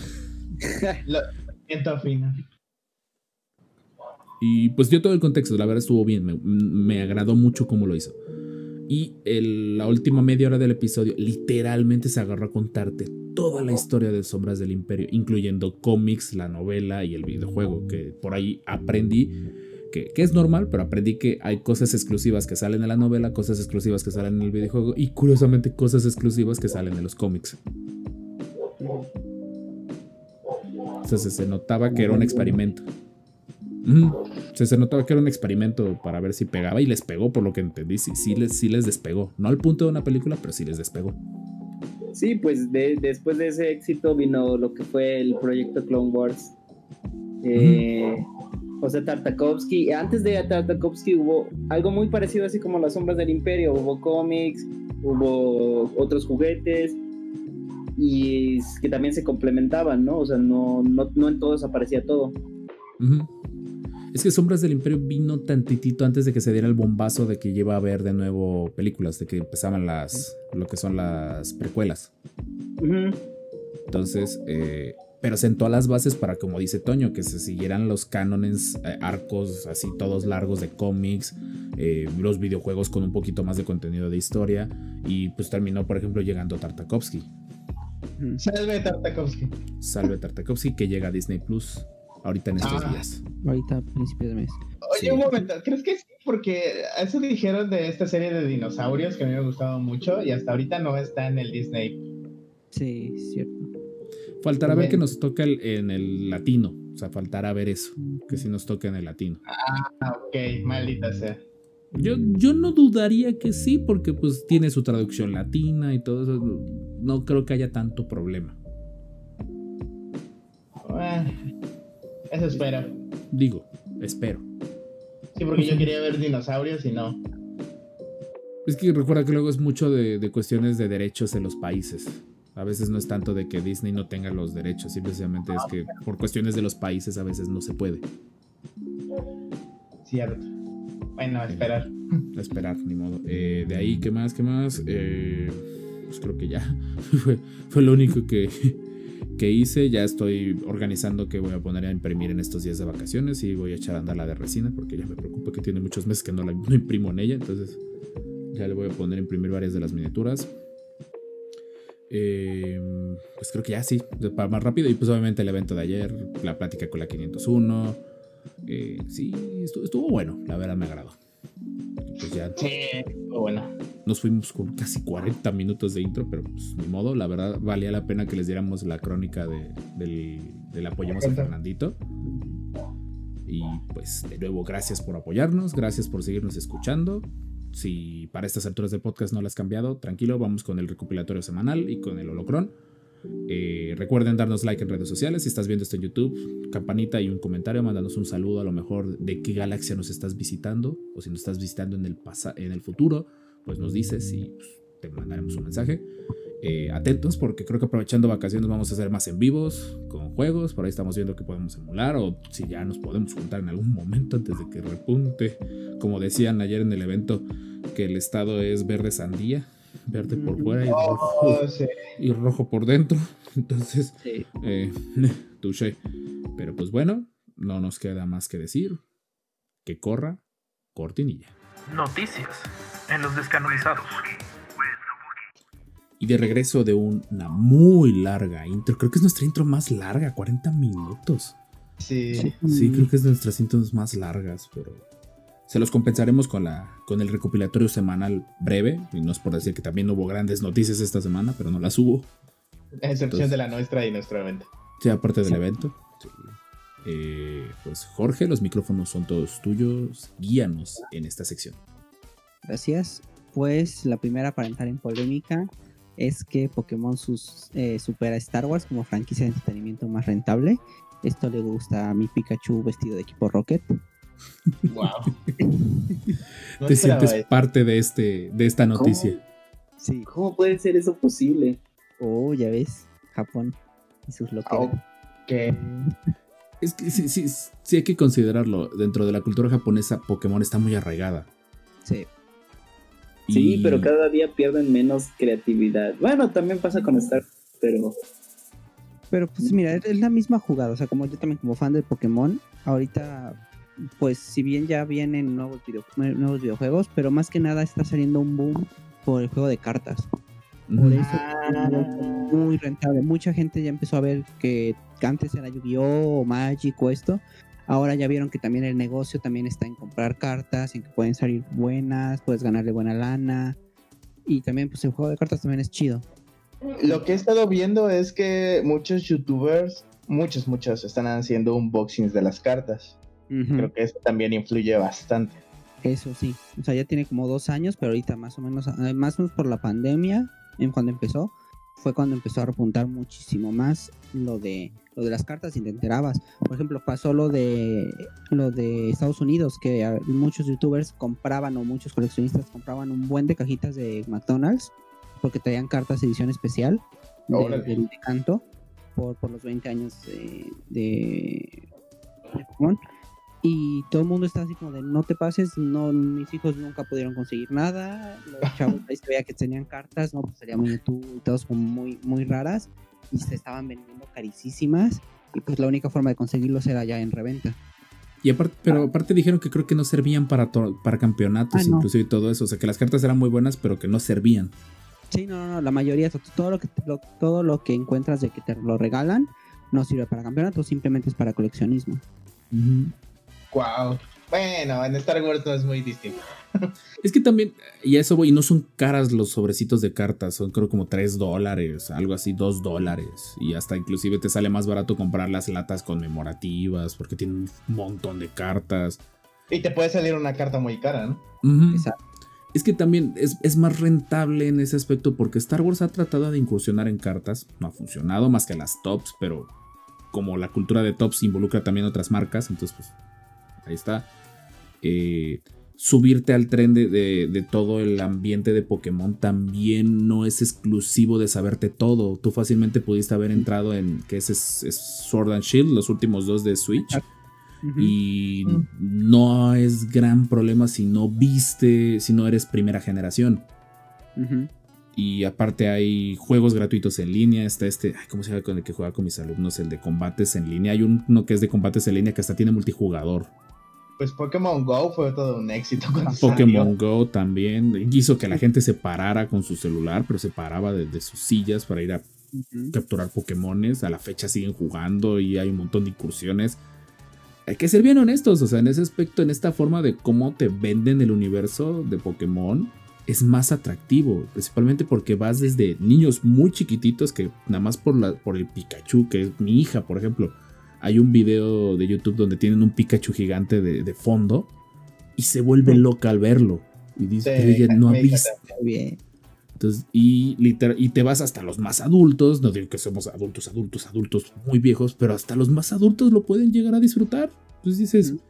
[SPEAKER 6] Lo siento.
[SPEAKER 4] Y pues dio todo el contexto, la verdad estuvo bien, me, me agradó mucho cómo lo hizo. Y la última media hora del episodio literalmente se agarró a contarte toda la historia de Sombras del Imperio, incluyendo cómics, la novela y el videojuego, que por ahí aprendí, que, que es normal, pero aprendí que hay cosas exclusivas que salen en la novela, cosas exclusivas que salen en el videojuego y curiosamente cosas exclusivas que salen en los cómics. Entonces se notaba que era un experimento. Sea, se notaba que era un experimento para ver si pegaba y les pegó, por lo que entendí. Sí, sí les, sí les despegó. No al punto de una película, pero sí les despegó.
[SPEAKER 5] Sí, pues de- después de ese éxito vino lo que fue el proyecto Clone Wars. Eh, O sea, Tartakovsky. Antes de Tartakovsky hubo algo muy parecido así como Las Sombras del Imperio. Hubo cómics, hubo otros juguetes y que también se complementaban, ¿no? O sea, no, no, no en todos aparecía todo.
[SPEAKER 4] Es que Sombras del Imperio vino tantitito antes de que se diera el bombazo de que iba a haber de nuevo películas, de que empezaban las, lo que son las precuelas. Entonces, eh, pero sentó las bases para, como dice Toño, que se siguieran los cánones, eh, arcos así todos largos de cómics, eh, los videojuegos con un poquito más de contenido de historia, y pues terminó, por ejemplo, llegando Tartakovsky.
[SPEAKER 6] Salve Tartakovsky.
[SPEAKER 4] Salve Tartakovsky, que llega a Disney Plus ahorita en estos
[SPEAKER 6] Ah.
[SPEAKER 4] días.
[SPEAKER 7] Ahorita a principios de mes.
[SPEAKER 6] Oye,
[SPEAKER 4] Sí.
[SPEAKER 6] un momento, ¿crees que sí? Porque eso dijeron de esta serie de dinosaurios que a mí me gustaba mucho y hasta ahorita no está en el Disney.
[SPEAKER 7] Sí, es cierto.
[SPEAKER 4] Faltará ver que nos toca el- en el latino, o sea, faltará ver eso, que si nos toca en el latino.
[SPEAKER 6] Ah, ok, maldita sea.
[SPEAKER 4] Yo, yo no dudaría que sí, porque pues tiene su traducción latina y todo eso. No creo que haya tanto problema.
[SPEAKER 6] Eso espero.
[SPEAKER 4] Digo, espero.
[SPEAKER 6] Sí, porque yo quería ver dinosaurios y no.
[SPEAKER 4] Es que recuerda que luego es mucho de, de cuestiones de derechos en los países. A veces no es tanto de que Disney no tenga los derechos, simplemente es que por cuestiones de los países a veces no se puede.
[SPEAKER 6] Cierto. Bueno, esperar.
[SPEAKER 4] Esperar, ni modo. Eh, de ahí, ¿qué más? ¿Qué más? Eh, pues creo que ya. fue, fue lo único que, que hice. Ya estoy organizando que voy a poner a imprimir en estos días de vacaciones y voy a echar a andar la de resina porque ya me preocupa que tiene muchos meses que no la no imprimo en ella. Entonces ya le voy a poner a imprimir varias de las miniaturas. Eh, pues creo que ya sí, para más rápido. Y pues obviamente el evento de ayer, la plática con la 501. Eh, sí, estuvo, estuvo bueno, la verdad me agradó. Pues ya
[SPEAKER 6] Sí, bueno.
[SPEAKER 4] nos fuimos con casi 40 minutos de intro, pero pues ni modo, la verdad valía la pena que les diéramos la crónica de, del, del apoyemos a Fernandito. Y pues de nuevo, gracias por apoyarnos, gracias por seguirnos escuchando. Si para estas alturas del podcast no lo has cambiado, tranquilo, vamos con el recopilatorio semanal y con el holocron. Eh, recuerden darnos like en redes sociales. Si estás viendo esto en YouTube, campanita y un comentario, mándanos un saludo a lo mejor de qué galaxia nos estás visitando o si nos estás visitando en el, en el futuro, pues nos dices y pues, te mandaremos un mensaje. Eh, atentos porque creo que aprovechando vacaciones vamos a hacer más en vivos con juegos. Por ahí estamos viendo que podemos emular o si ya nos podemos juntar en algún momento antes de que repunte. Como decían ayer en el evento, que el estado es verde sandía, verde por fuera y rojo,
[SPEAKER 6] Oh, sí.
[SPEAKER 4] y rojo por dentro. Entonces,
[SPEAKER 7] Sí.
[SPEAKER 4] eh, touché. Pero pues bueno, no nos queda más que decir que corra cortinilla.
[SPEAKER 1] Noticias en los descanonizados.
[SPEAKER 4] Y de regreso de una muy larga intro, creo que es nuestra intro más larga, 40 minutos.
[SPEAKER 6] Sí.
[SPEAKER 4] Sí, creo que es de nuestras intros más largas, pero se los compensaremos con, la, con el recopilatorio semanal breve. Y no es por decir que también hubo grandes noticias esta semana, pero no las hubo.
[SPEAKER 6] A excepción
[SPEAKER 4] Entonces-
[SPEAKER 6] de la nuestra y nuestro evento.
[SPEAKER 4] Sí, aparte del evento. Sí. Eh, pues Jorge, los micrófonos son todos tuyos. Guíanos en esta sección.
[SPEAKER 7] Gracias. Pues la primera para entrar en polémica es que Pokémon sus, eh, supera a Star Wars como franquicia de entretenimiento más rentable. Esto le gusta a mi Pikachu vestido de equipo Rocket.
[SPEAKER 6] Wow. No
[SPEAKER 4] Te sientes
[SPEAKER 6] eso.
[SPEAKER 4] parte de, este, de esta noticia.
[SPEAKER 7] Sí.
[SPEAKER 5] ¿Cómo puede ser eso posible?
[SPEAKER 7] Oh, ya ves. Japón y sus loqueras.
[SPEAKER 6] Que
[SPEAKER 4] Es que sí, sí, sí hay que considerarlo. Dentro de la cultura japonesa, Pokémon está muy arraigada.
[SPEAKER 7] Sí.
[SPEAKER 5] Sí, pero cada día pierden menos creatividad. Bueno, también pasa con Star, pero
[SPEAKER 7] Pero pues mira, es la misma jugada. O sea, como yo también como fan de Pokémon, ahorita, pues si bien ya vienen nuevos, video- nuevos videojuegos, pero más que nada está saliendo un boom por el juego de cartas. Por eso es muy rentable. Mucha gente ya empezó a ver que antes era Yu-Gi-Oh! o Magic o esto. Ahora ya vieron que también el negocio también está en comprar cartas, en que pueden salir buenas, puedes ganarle buena lana. Y también pues el juego de cartas también es chido.
[SPEAKER 6] lo que he estado viendo es que muchos youtubers, muchos, muchos, están haciendo unboxings de las cartas. Creo que eso también influye bastante.
[SPEAKER 7] Eso sí, o sea, ya tiene como dos años, pero ahorita más o menos, eh, más o menos por la pandemia, en cuando empezó, fue cuando empezó a repuntar muchísimo más lo de lo de las cartas y te enterabas. Por ejemplo, pasó lo de lo de Estados Unidos, que muchos youtubers compraban o muchos coleccionistas compraban un buen de cajitas de McDonald's porque traían cartas edición especial del de canto por, por los 20 años de, de de Pokémon. Y todo el mundo está así como de no te pases, no, mis hijos nunca pudieron conseguir nada. Los chavos veía que tenían cartas, no, pues sería muy tú y como muy, muy raras. Y se estaban vendiendo carísimas. Y pues la única forma de conseguirlos era ya en reventa.
[SPEAKER 4] Y aparte, pero aparte dijeron que creo que no servían para, para campeonatos,
[SPEAKER 7] Ah, no.
[SPEAKER 4] inclusive y todo eso. O sea, que las cartas eran muy buenas, pero que no servían.
[SPEAKER 7] Sí, no, no, no, la mayoría, to- todo lo que lo- todo lo que encuentras de que te lo regalan no sirve para campeonato, simplemente es para coleccionismo.
[SPEAKER 6] Wow. Bueno, en Star Wars no es muy distinto.
[SPEAKER 4] Es que también, y a eso voy, y no son caras los sobrecitos de cartas, son creo como 3 dólares, algo así, 2 dólares. Y hasta inclusive te sale más barato comprar las latas conmemorativas, porque tienen un montón de cartas.
[SPEAKER 6] Y te puede salir una carta muy cara, ¿no?
[SPEAKER 7] Exacto.
[SPEAKER 4] Es que también es, es más rentable en ese aspecto porque Star Wars ha tratado de incursionar en cartas. No ha funcionado más que las tops, pero como la cultura de tops involucra también otras marcas, entonces pues ahí está. Eh, subirte al tren de, de- de todo el ambiente de Pokémon también no es exclusivo de saberte todo. Tú fácilmente pudiste haber entrado en que es, es, es Sword and Shield, los últimos dos de Switch.
[SPEAKER 7] Ujú.
[SPEAKER 4] Y
[SPEAKER 6] Mm.
[SPEAKER 4] no es gran problema si no viste, si no eres primera generación. Y aparte hay juegos gratuitos en línea. Está este, ay, ¿cómo se llama con el que juega con mis alumnos? El de combates en línea. Hay uno que es de combates en línea que hasta tiene multijugador.
[SPEAKER 6] Pues Pokémon Go fue todo un éxito cuando
[SPEAKER 4] Pokémon
[SPEAKER 6] salió.
[SPEAKER 4] Go también hizo que la gente se parara con su celular, pero se paraba de, de sus sillas para ir a capturar Pokémones. A la fecha siguen jugando y hay un montón de incursiones. Hay que ser bien honestos, o sea, en ese aspecto, en esta forma de cómo te venden el universo de Pokémon, es más atractivo, principalmente porque vas desde niños muy chiquititos que nada más por, la, por el Pikachu, que es mi hija, por ejemplo. Hay un video de YouTube donde tienen un Pikachu gigante de, de fondo y se vuelve loca al verlo. Y dice,
[SPEAKER 6] Sí,
[SPEAKER 4] pero ella no ha visto.
[SPEAKER 7] bien.
[SPEAKER 4] Entonces, y, literal, y te vas hasta los más adultos, no digo que somos adultos, adultos, adultos muy viejos, pero hasta los más adultos lo pueden llegar a disfrutar. Entonces dices,
[SPEAKER 7] Ujú.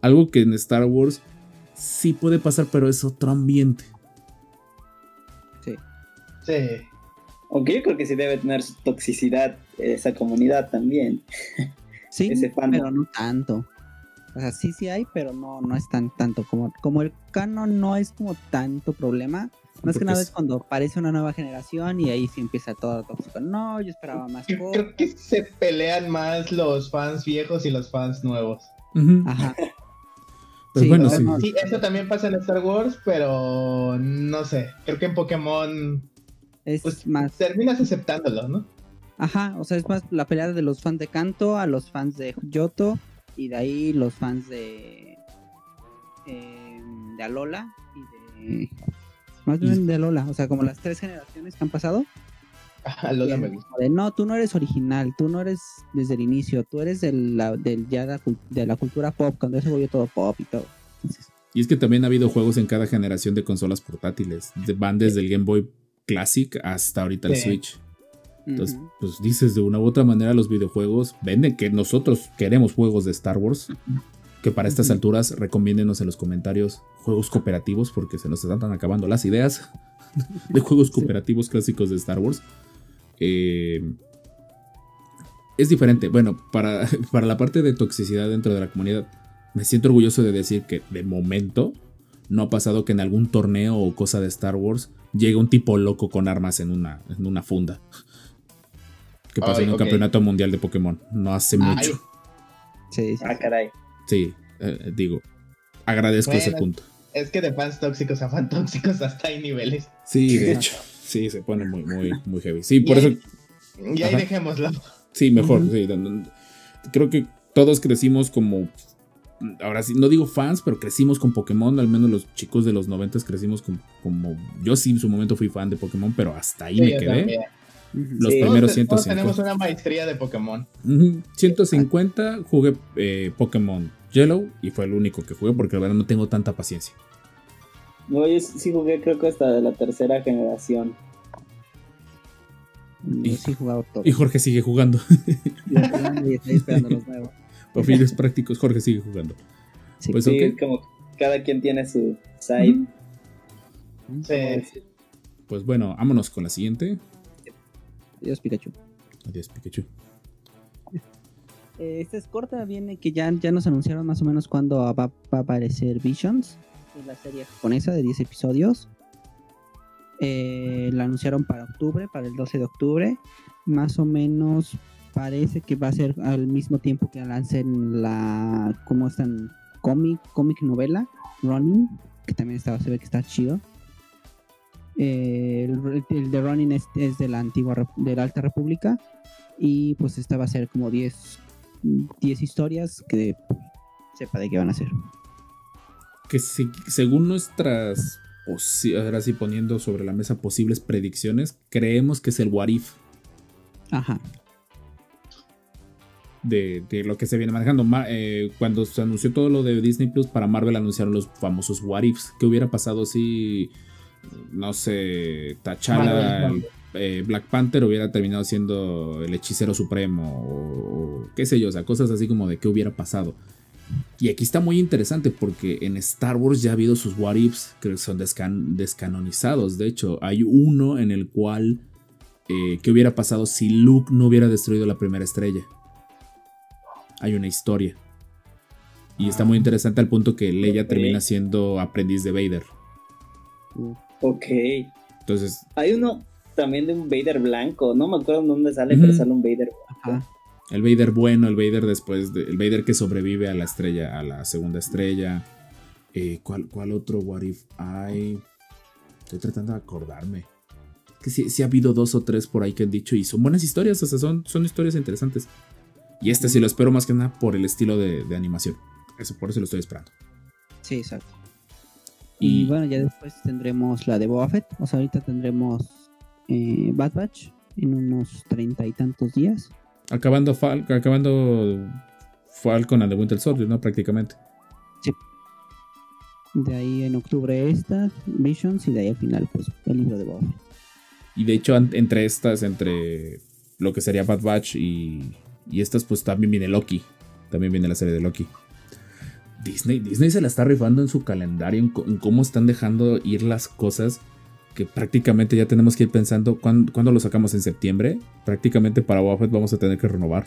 [SPEAKER 4] algo que en Star Wars sí puede pasar, pero es otro ambiente.
[SPEAKER 7] Sí.
[SPEAKER 6] Sí.
[SPEAKER 5] aunque yo creo que sí debe tener su toxicidad esa comunidad también.
[SPEAKER 7] Sí,
[SPEAKER 5] Ese fandom.
[SPEAKER 7] pero no tanto. O sea, sí, sí hay, pero no, no es tan tanto. Como, como el canon no es como tanto problema. Más
[SPEAKER 4] Porque
[SPEAKER 7] que nada
[SPEAKER 4] es-
[SPEAKER 7] es cuando aparece una nueva generación y ahí sí empieza todo tóxico. No, yo esperaba más
[SPEAKER 6] Yo creo que se pelean más los fans viejos y los fans nuevos.
[SPEAKER 7] Ajá.
[SPEAKER 4] Pues
[SPEAKER 7] Sí,
[SPEAKER 4] bueno,
[SPEAKER 7] no-
[SPEAKER 6] Sí, eso también pasa en Star Wars, pero no sé. Creo que en Pokémon
[SPEAKER 7] Es
[SPEAKER 6] Pues,
[SPEAKER 7] más.
[SPEAKER 6] terminas aceptándolo, ¿no?
[SPEAKER 7] Ajá, o sea, es más la pelea de los fans de Kanto a los fans de Yoto y de ahí los fans de. eh, de Alola y de. Más bien de Alola, o sea, como las tres generaciones que han pasado.
[SPEAKER 6] A Lola
[SPEAKER 7] Y
[SPEAKER 6] me gusta.
[SPEAKER 7] de, no, tú no eres original, tú no eres desde el inicio, tú eres del, la, del ya de la cultura pop, cuando ya se volvió todo pop y todo. Entonces,
[SPEAKER 4] Y es que también ha habido juegos en cada generación de consolas portátiles. Van desde el Game Boy Classic hasta ahorita el
[SPEAKER 6] Sí.
[SPEAKER 4] Switch. Entonces, pues dices de una u otra manera los videojuegos venden que nosotros queremos juegos de Star Wars. Que para estas alturas recomiéndenos en los comentarios juegos cooperativos porque se nos están acabando las ideas de juegos cooperativos clásicos de Star Wars. Eh, es diferente. Bueno, para, para la parte de toxicidad dentro de la comunidad, me siento orgulloso de decir que de momento no ha pasado que en algún torneo o cosa de Star Wars llegue un tipo loco con armas en una, en una funda. Que pasó
[SPEAKER 6] Ay,
[SPEAKER 4] en un
[SPEAKER 6] ok.
[SPEAKER 4] campeonato mundial de Pokémon. No hace
[SPEAKER 6] Ay.
[SPEAKER 4] mucho.
[SPEAKER 7] Sí, sí,
[SPEAKER 5] Ah,
[SPEAKER 7] sí.
[SPEAKER 5] caray.
[SPEAKER 4] Sí, eh, digo. Agradezco ese punto.
[SPEAKER 6] Es que de fans tóxicos a fan tóxicos hasta hay niveles.
[SPEAKER 4] Sí, de hecho. Sí, se pone muy, muy, muy heavy. Sí, por
[SPEAKER 6] Y
[SPEAKER 4] eso.
[SPEAKER 6] ahí- Y ahí
[SPEAKER 4] Ajá.
[SPEAKER 6] dejémoslo.
[SPEAKER 4] Sí, mejor. Sí, creo que todos crecimos como. Ahora sí, no digo fans, pero crecimos con Pokémon. Al menos los chicos de los noventas crecimos con- como. Yo sí en su momento fui fan de Pokémon, pero hasta ahí
[SPEAKER 6] Sí,
[SPEAKER 4] me quedé.
[SPEAKER 6] también.
[SPEAKER 4] Los
[SPEAKER 5] Sí.
[SPEAKER 4] primeros
[SPEAKER 6] Todos- todos
[SPEAKER 4] 150.
[SPEAKER 6] tenemos una maestría de Pokémon.
[SPEAKER 4] Ujú, 150 jugué eh, Pokémon Yellow y fue el único que jugué porque la verdad no tengo tanta paciencia.
[SPEAKER 5] No, yo sí jugué creo que hasta de la tercera generación.
[SPEAKER 7] Yo sí jugado todo.
[SPEAKER 4] Y Jorge sigue jugando.
[SPEAKER 7] Y estoy- y estoy esperando los nuevos.
[SPEAKER 4] Por fines prácticos, Jorge sigue jugando.
[SPEAKER 7] Sí.
[SPEAKER 4] Pues
[SPEAKER 5] Sí, como cada quien tiene su side.
[SPEAKER 6] Sí.
[SPEAKER 4] Pues bueno, vámonos con la siguiente.
[SPEAKER 7] Adiós, Pikachu.
[SPEAKER 4] Adiós, Pikachu.
[SPEAKER 7] Eh, esta es corta, viene que ya, ya nos anunciaron más o menos cuándo va, va a aparecer Visions. La serie japonesa de 10 episodios. Eh, la anunciaron para octubre, para el 12 de octubre. Más o menos parece que va a ser al mismo tiempo que lancen la. ¿Cómo están? Cómic, cómic novela, Running, que también está, se ve que está chido. Eh, el, el de Running es, es de la antigua de la Alta República. Y pues esta va a ser como 10 10 historias que sepa de qué van a hacer.
[SPEAKER 4] Que si- según nuestras. Ahora sí, poniendo sobre la mesa posibles predicciones, creemos que es el What If
[SPEAKER 7] Ajá.
[SPEAKER 4] de, de lo que se viene manejando. Ma- eh, cuando se anunció todo lo de Disney Plus, para Marvel anunciaron los famosos What Ifs. ¿Qué hubiera pasado si, no sé, T'Challa, eh, Black Panther hubiera terminado siendo el hechicero supremo? O, o qué sé yo, o sea, cosas así como de qué hubiera pasado. Y aquí está muy interesante porque en Star Wars ya ha habido sus What Ifs que son descan- descanonizados. De hecho, hay uno en el cual. eh, ¿Qué hubiera pasado si Luke no hubiera destruido la primera estrella? hay una historia. Y está muy interesante al punto que Leia termina siendo aprendiz de Vader.
[SPEAKER 5] Ok.
[SPEAKER 4] Entonces,
[SPEAKER 5] Hay uno también de un Vader blanco. No me acuerdo en dónde sale,
[SPEAKER 4] Ujú.
[SPEAKER 5] pero sale un Vader.
[SPEAKER 7] Ajá.
[SPEAKER 4] el Vader bueno, el Vader después, de- el Vader que sobrevive a la estrella, a la segunda estrella. Eh, ¿cuál, cuál otro What If hay? Estoy tratando de acordarme. Que sí, sí ha habido dos o tres por ahí que han dicho y son buenas historias, o sea, son, son historias interesantes. Y este sí lo espero más que nada por el estilo de, de animación. Eso, por eso lo estoy esperando.
[SPEAKER 7] Sí, exacto. Y,
[SPEAKER 4] Y
[SPEAKER 7] bueno, ya después tendremos la de Boba Fett. O sea, ahorita tendremos eh, Bad Batch en unos treinta y tantos días.
[SPEAKER 4] acabando, Fal- acabando Falcon and the Winter Soldier, ¿no? Prácticamente.
[SPEAKER 7] De ahí en octubre esta, Visions, y de ahí al final, pues, el libro de Boba Fett.
[SPEAKER 4] Y de hecho, entre estas, entre lo que sería Bad Batch y, y estas, pues también viene Loki. También viene la serie de Loki. Disney, Disney se la está rifando en su calendario, en, cómo están dejando ir las cosas. Que prácticamente ya tenemos que ir pensando cuándo, cuándo lo sacamos en septiembre. Prácticamente para Boba Fett vamos a tener que renovar.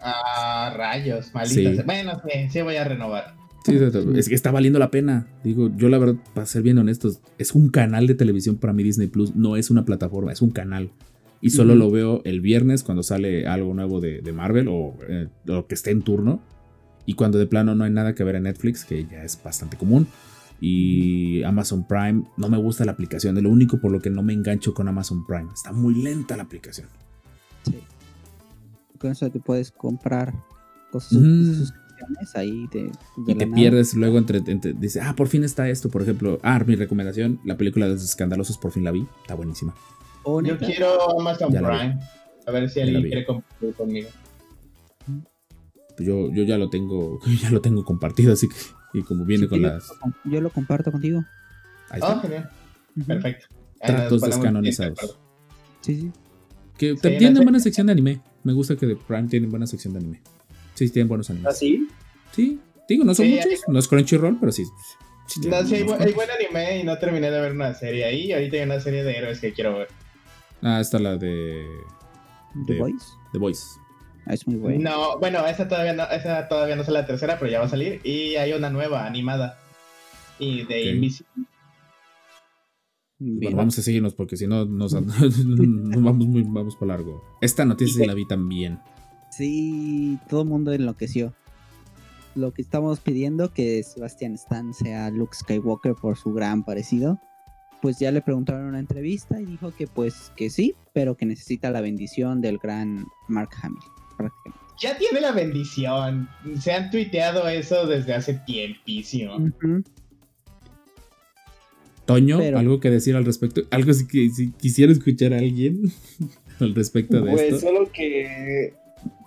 [SPEAKER 6] Ah, rayos, maldita.
[SPEAKER 4] Sí.
[SPEAKER 6] Bueno, sí, sí voy a renovar.
[SPEAKER 4] Sí, es que está valiendo la pena. Digo, yo la verdad, para ser bien honestos, es un canal de televisión para mí Disney Plus, no es una plataforma, es un canal. Y solo lo veo el viernes cuando sale algo nuevo de, de Marvel o eh, lo que esté en turno. Y cuando de plano no hay nada que ver en Netflix, que ya es bastante común. Y Amazon Prime, no me gusta la aplicación. Es lo único por lo que no me engancho con Amazon Prime. Está muy lenta la aplicación.
[SPEAKER 7] Sí. Con eso te puedes comprar cosas,
[SPEAKER 4] Mm.
[SPEAKER 7] suscripciones ahí de, de
[SPEAKER 4] Y te
[SPEAKER 7] nada.
[SPEAKER 4] pierdes luego entre, entre- Dice, ah, por fin está esto. Por ejemplo, ah, mi recomendación, la película de los escandalosos, por fin la vi. Está buenísima.
[SPEAKER 6] Yo quiero Amazon
[SPEAKER 4] Ya.
[SPEAKER 6] Prime. A ver si alguien quiere compartir conmigo.
[SPEAKER 4] Yo, yo ya lo tengo, ya lo tengo compartido, así que. Y como viene
[SPEAKER 7] Sí,
[SPEAKER 4] con
[SPEAKER 7] yo,
[SPEAKER 4] las.
[SPEAKER 7] yo lo comparto contigo.
[SPEAKER 4] ahí
[SPEAKER 6] Oh,
[SPEAKER 4] está.
[SPEAKER 6] genial.
[SPEAKER 7] Ujú.
[SPEAKER 6] Perfecto. Ahí
[SPEAKER 4] Tratos descanonizados.
[SPEAKER 7] Sí, sí.
[SPEAKER 4] Que
[SPEAKER 6] Sí,
[SPEAKER 4] tienen
[SPEAKER 6] no sé.
[SPEAKER 4] buena sección de anime. Me gusta que de Prime tienen buena sección de anime. Sí, tienen buenos animes.
[SPEAKER 5] ¿Así?
[SPEAKER 4] Sí, digo, no son
[SPEAKER 6] Sí,
[SPEAKER 4] muchos, no es Crunchyroll, pero sí. sí
[SPEAKER 6] No, sí, hay, bu- buen anime y no terminé de ver una serie ahí. Ahorita hay una serie de héroes que quiero ver.
[SPEAKER 4] Ah, está la de
[SPEAKER 7] The
[SPEAKER 4] De-
[SPEAKER 7] Voice.
[SPEAKER 4] The Voice.
[SPEAKER 7] Ah, es muy bueno.
[SPEAKER 6] No, bueno, esa todavía no, esa todavía no es la tercera, pero ya va a salir. Y hay una nueva animada. Y de
[SPEAKER 4] Ok.
[SPEAKER 6] Invisible.
[SPEAKER 7] Bien.
[SPEAKER 4] Bueno, vamos a seguirnos porque si no nos, nos vamos muy vamos para largo. Esta noticia sí la vi también.
[SPEAKER 7] Sí, todo el mundo enloqueció. Lo que estamos pidiendo que Sebastian Stan sea Luke Skywalker por su gran parecido. Pues ya le preguntaron en una entrevista y dijo que pues que sí, pero que necesita la bendición del gran Mark Hamill.
[SPEAKER 6] Ya tiene la bendición. Se han tuiteado eso desde hace tiempísimo.
[SPEAKER 4] Toño,
[SPEAKER 7] Pero-
[SPEAKER 4] algo que decir al respecto. Algo si, que, si quisiera escuchar a alguien al respecto de
[SPEAKER 5] Pues
[SPEAKER 4] esto.
[SPEAKER 5] solo que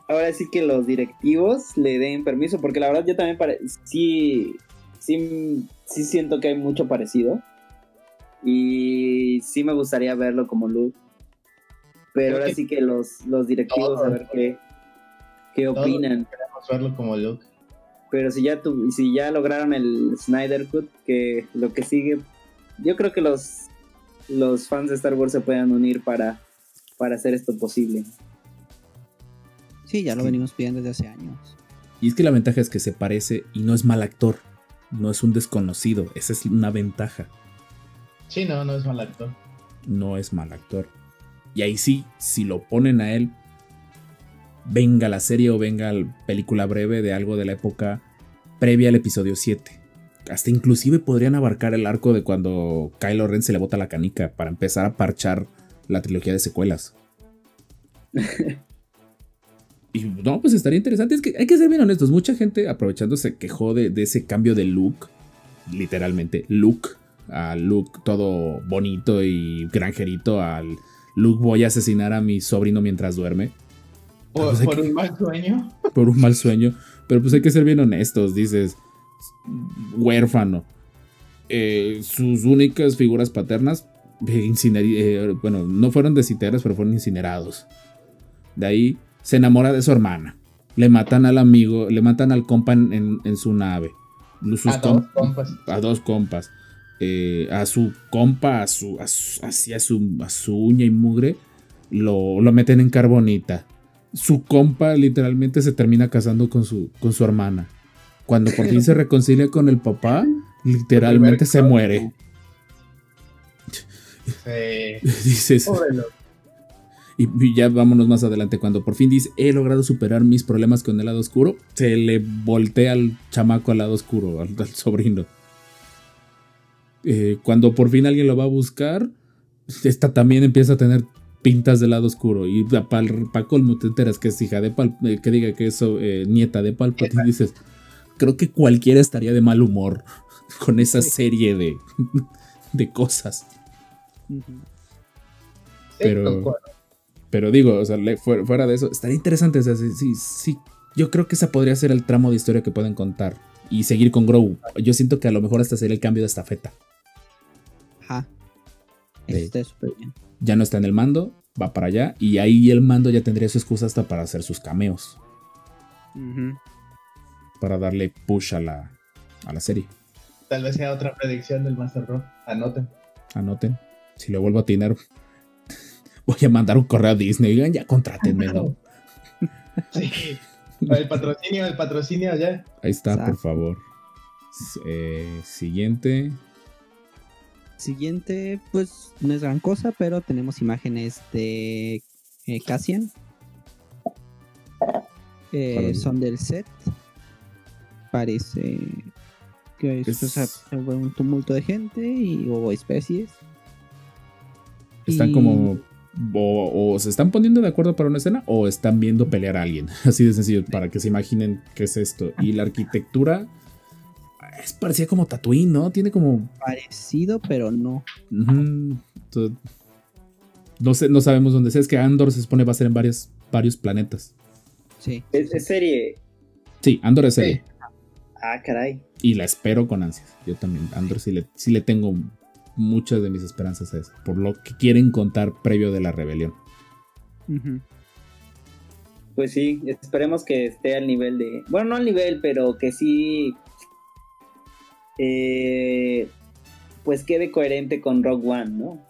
[SPEAKER 5] ahora sí que los directivos le den permiso, porque la verdad yo también pare- sí, sí, sí siento que hay mucho parecido. Y sí me gustaría verlo como Luke. Pero
[SPEAKER 6] Creo
[SPEAKER 5] ahora
[SPEAKER 6] que
[SPEAKER 5] sí que los, los directivos a ver qué, qué opinan.
[SPEAKER 6] Vamos a verlo como Luke.
[SPEAKER 5] Pero si ya tu, si ya lograron el Snyder Cut, que lo que sigue, yo creo que los, los fans de Star Wars se puedan unir para, para hacer esto posible.
[SPEAKER 7] Sí, ya lo
[SPEAKER 4] Sí.
[SPEAKER 7] venimos pidiendo desde hace años.
[SPEAKER 4] Y es que la ventaja es que se parece y no es mal actor. No es un desconocido. Esa es una ventaja.
[SPEAKER 6] Sí, no, no es mal actor.
[SPEAKER 4] No es mal actor. Y ahí sí, si lo ponen a él, venga la serie o venga la película breve de algo de la época previa al episodio 7. Hasta inclusive podrían abarcar el arco de cuando Kylo Ren se le bota la canica para empezar a parchar la trilogía de secuelas. y no, pues estaría interesante. Es que hay que ser bien honestos. Mucha gente aprovechando se quejó de, de ese cambio de look. Literalmente, look. A look todo bonito y granjerito. Al look voy a asesinar a mi sobrino mientras duerme.
[SPEAKER 6] Por,
[SPEAKER 4] Pues hay
[SPEAKER 6] por
[SPEAKER 4] que-
[SPEAKER 6] un mal sueño.
[SPEAKER 4] por un mal sueño. Pero pues hay que ser bien honestos, dices, huérfano. Eh, sus únicas figuras paternas, eh, eh, bueno, no fueron desintegrados, pero fueron incinerados. De ahí se enamora de su hermana. Le matan al amigo, le matan al compa en, en- su nave. Sus
[SPEAKER 6] A dos
[SPEAKER 4] com-
[SPEAKER 6] compas.
[SPEAKER 4] a dos compas. Eh, a su compa, a su, a su, hacia su, a su uña y mugre, lo, lo meten en carbonita. Su compa literalmente se termina casando con su, con su hermana. Cuando por fin se reconcilia con el papá, literalmente se muere.
[SPEAKER 6] Sí.
[SPEAKER 4] Dices, y y ya vámonos más adelante. Cuando por fin dice, he logrado superar mis problemas con el lado oscuro, se le voltea al chamaco al lado oscuro, al, al sobrino. Eh, cuando por fin alguien lo va a buscar, esta también empieza a tener pintas del lado oscuro. Y para colmo te enteras que es hija de Pal, eh, que diga que es eh, nieta de Palpatine. Dices, creo que cualquiera estaría de mal humor con esa serie de, de cosas.
[SPEAKER 6] Sí,
[SPEAKER 4] Pero-. Pero digo, o sea, fuera, de eso, estaría interesante. O sea, sí, sí, sí. Yo creo que ese podría ser el tramo de historia que pueden contar. Y seguir con Grow. Yo siento que a lo mejor hasta sería el cambio de estafeta.
[SPEAKER 7] Ajá. Eso
[SPEAKER 4] Sí.
[SPEAKER 7] está súper bien.
[SPEAKER 4] Ya no está en el mando, va para allá. Y ahí el mando ya tendría su excusa hasta para hacer sus cameos. Para darle push a la, a la serie.
[SPEAKER 6] Tal vez sea otra predicción del Master Rock. Anoten.
[SPEAKER 4] Anoten. Si lo vuelvo a atinar, voy a mandar un correo a Disney. Oigan, ya contrátenme, ¿no?
[SPEAKER 6] Sí. El patrocinio, el patrocinio ya.
[SPEAKER 4] Ahí está, por favor. Eh, siguiente.
[SPEAKER 7] Siguiente, pues no es gran cosa, pero tenemos imágenes de eh, Cassian. Eh, son del set. parece que es,
[SPEAKER 4] Es-
[SPEAKER 7] o sea, hubo un tumulto de gente y hubo especies.
[SPEAKER 4] Están
[SPEAKER 7] Y-
[SPEAKER 4] como. O, o se están poniendo de acuerdo para una escena o están viendo pelear a alguien. Así de sencillo, para que se imaginen qué es esto. Y la arquitectura es parecía como Tatooine, ¿no? Tiene como.
[SPEAKER 7] Parecido, pero no.
[SPEAKER 4] no, sé, no sabemos dónde sea. Es que Andor se supone va a ser en varios, varios planetas.
[SPEAKER 7] Sí.
[SPEAKER 5] Es, es serie.
[SPEAKER 4] Sí, Andor es serie.
[SPEAKER 5] Ah, caray.
[SPEAKER 4] Y la espero con ansias. Yo también. Andor sí le, sí le tengo muchas de mis esperanzas a eso. Por lo que quieren contar previo de la rebelión.
[SPEAKER 5] Pues sí, esperemos que esté al nivel de. Bueno, no al nivel, pero que sí. Eh, pues quede coherente con Rogue One, ¿no?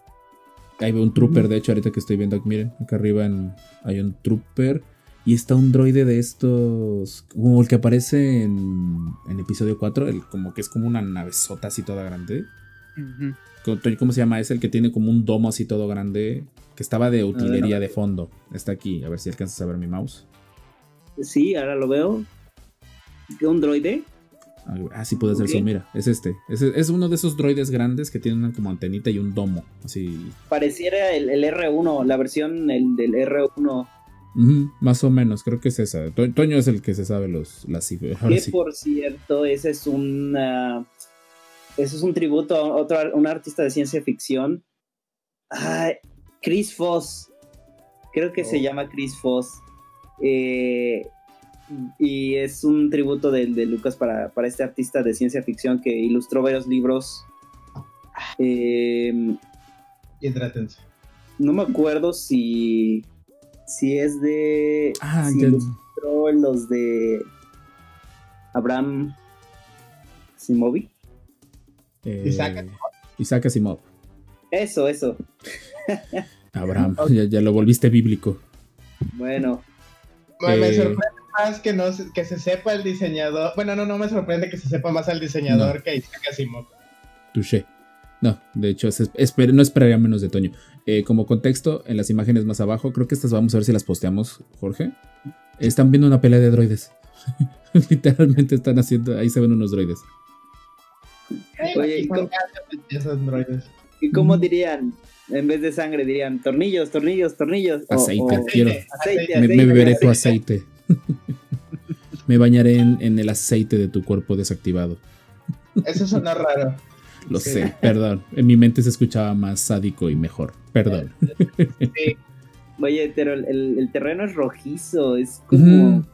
[SPEAKER 4] Ahí veo un trooper, de hecho, ahorita que estoy viendo, miren, acá arriba en- hay un trooper. Y está un droide de estos, como el que aparece en, en episodio 4, el, como que es como una navezota así toda grande. ¿Cómo, cómo se llama? Es el que tiene como un domo así todo grande, que estaba de utilería de fondo. Está aquí, a ver si alcanzas a ver mi mouse.
[SPEAKER 5] Sí, ahora lo veo. ¿Un droide?
[SPEAKER 4] Ah, sí puede ser
[SPEAKER 5] Ok.
[SPEAKER 4] eso, mira, es este. Es, es uno de esos droides grandes que tienen como antenita y un domo, así.
[SPEAKER 5] Pareciera el, el R1, la versión el del R1.
[SPEAKER 4] Ujú, más o menos, creo que es esa. To- Toño es el que se sabe los, las cifras.
[SPEAKER 5] Que
[SPEAKER 4] sí.
[SPEAKER 5] por cierto, ese es un. ese es un tributo a otro, un artista de ciencia ficción. Chris Foss. Creo que se
[SPEAKER 6] Oh.
[SPEAKER 5] llama Chris Foss. Eh, y es un tributo de, de Lucas para, para este artista de ciencia ficción que ilustró varios libros. Eh,
[SPEAKER 6] Hidrátense.
[SPEAKER 5] no me acuerdo si. Si es de.
[SPEAKER 4] Ah,
[SPEAKER 5] si
[SPEAKER 4] ya-
[SPEAKER 5] ilustró los de. Abraham Simovic.
[SPEAKER 4] Eh,
[SPEAKER 6] Isaac Asimov.
[SPEAKER 4] Isaac Asimov.
[SPEAKER 5] Eso, eso.
[SPEAKER 4] Abraham, ya, ya lo volviste bíblico.
[SPEAKER 5] Bueno,
[SPEAKER 6] Me, me
[SPEAKER 4] Eh.
[SPEAKER 6] sorprende más que, no, se- que se sepa el diseñador. Bueno, no, no me sorprende que se sepa más al diseñador que a Isaac Asimov.
[SPEAKER 4] Touché. No, de hecho, es- esper- no esperaría menos de Toño. Eh, como contexto, en las imágenes más abajo, creo que estas vamos a ver si las posteamos, Jorge. Están viendo una pelea de droides. Literalmente están haciendo, ahí se ven unos droides.
[SPEAKER 5] Oye, ¿y cómo-
[SPEAKER 6] gatos, esos androides.
[SPEAKER 5] ¿y cómo
[SPEAKER 4] Mm.
[SPEAKER 5] dirían? En vez de sangre dirían tornillos, tornillos, tornillos.
[SPEAKER 4] Aceite,
[SPEAKER 5] o-
[SPEAKER 4] quiero.
[SPEAKER 5] aceite,
[SPEAKER 4] Me,
[SPEAKER 5] aceite,
[SPEAKER 4] me beberé tu
[SPEAKER 5] aceite.
[SPEAKER 4] me bañaré en, en el aceite de tu cuerpo desactivado.
[SPEAKER 6] Eso sonó raro.
[SPEAKER 4] Lo
[SPEAKER 6] Sí.
[SPEAKER 4] sé, perdón. En mi mente se escuchaba más sádico y mejor. Perdón.
[SPEAKER 6] Sí.
[SPEAKER 5] Oye, pero el, terreno es rojizo, es como...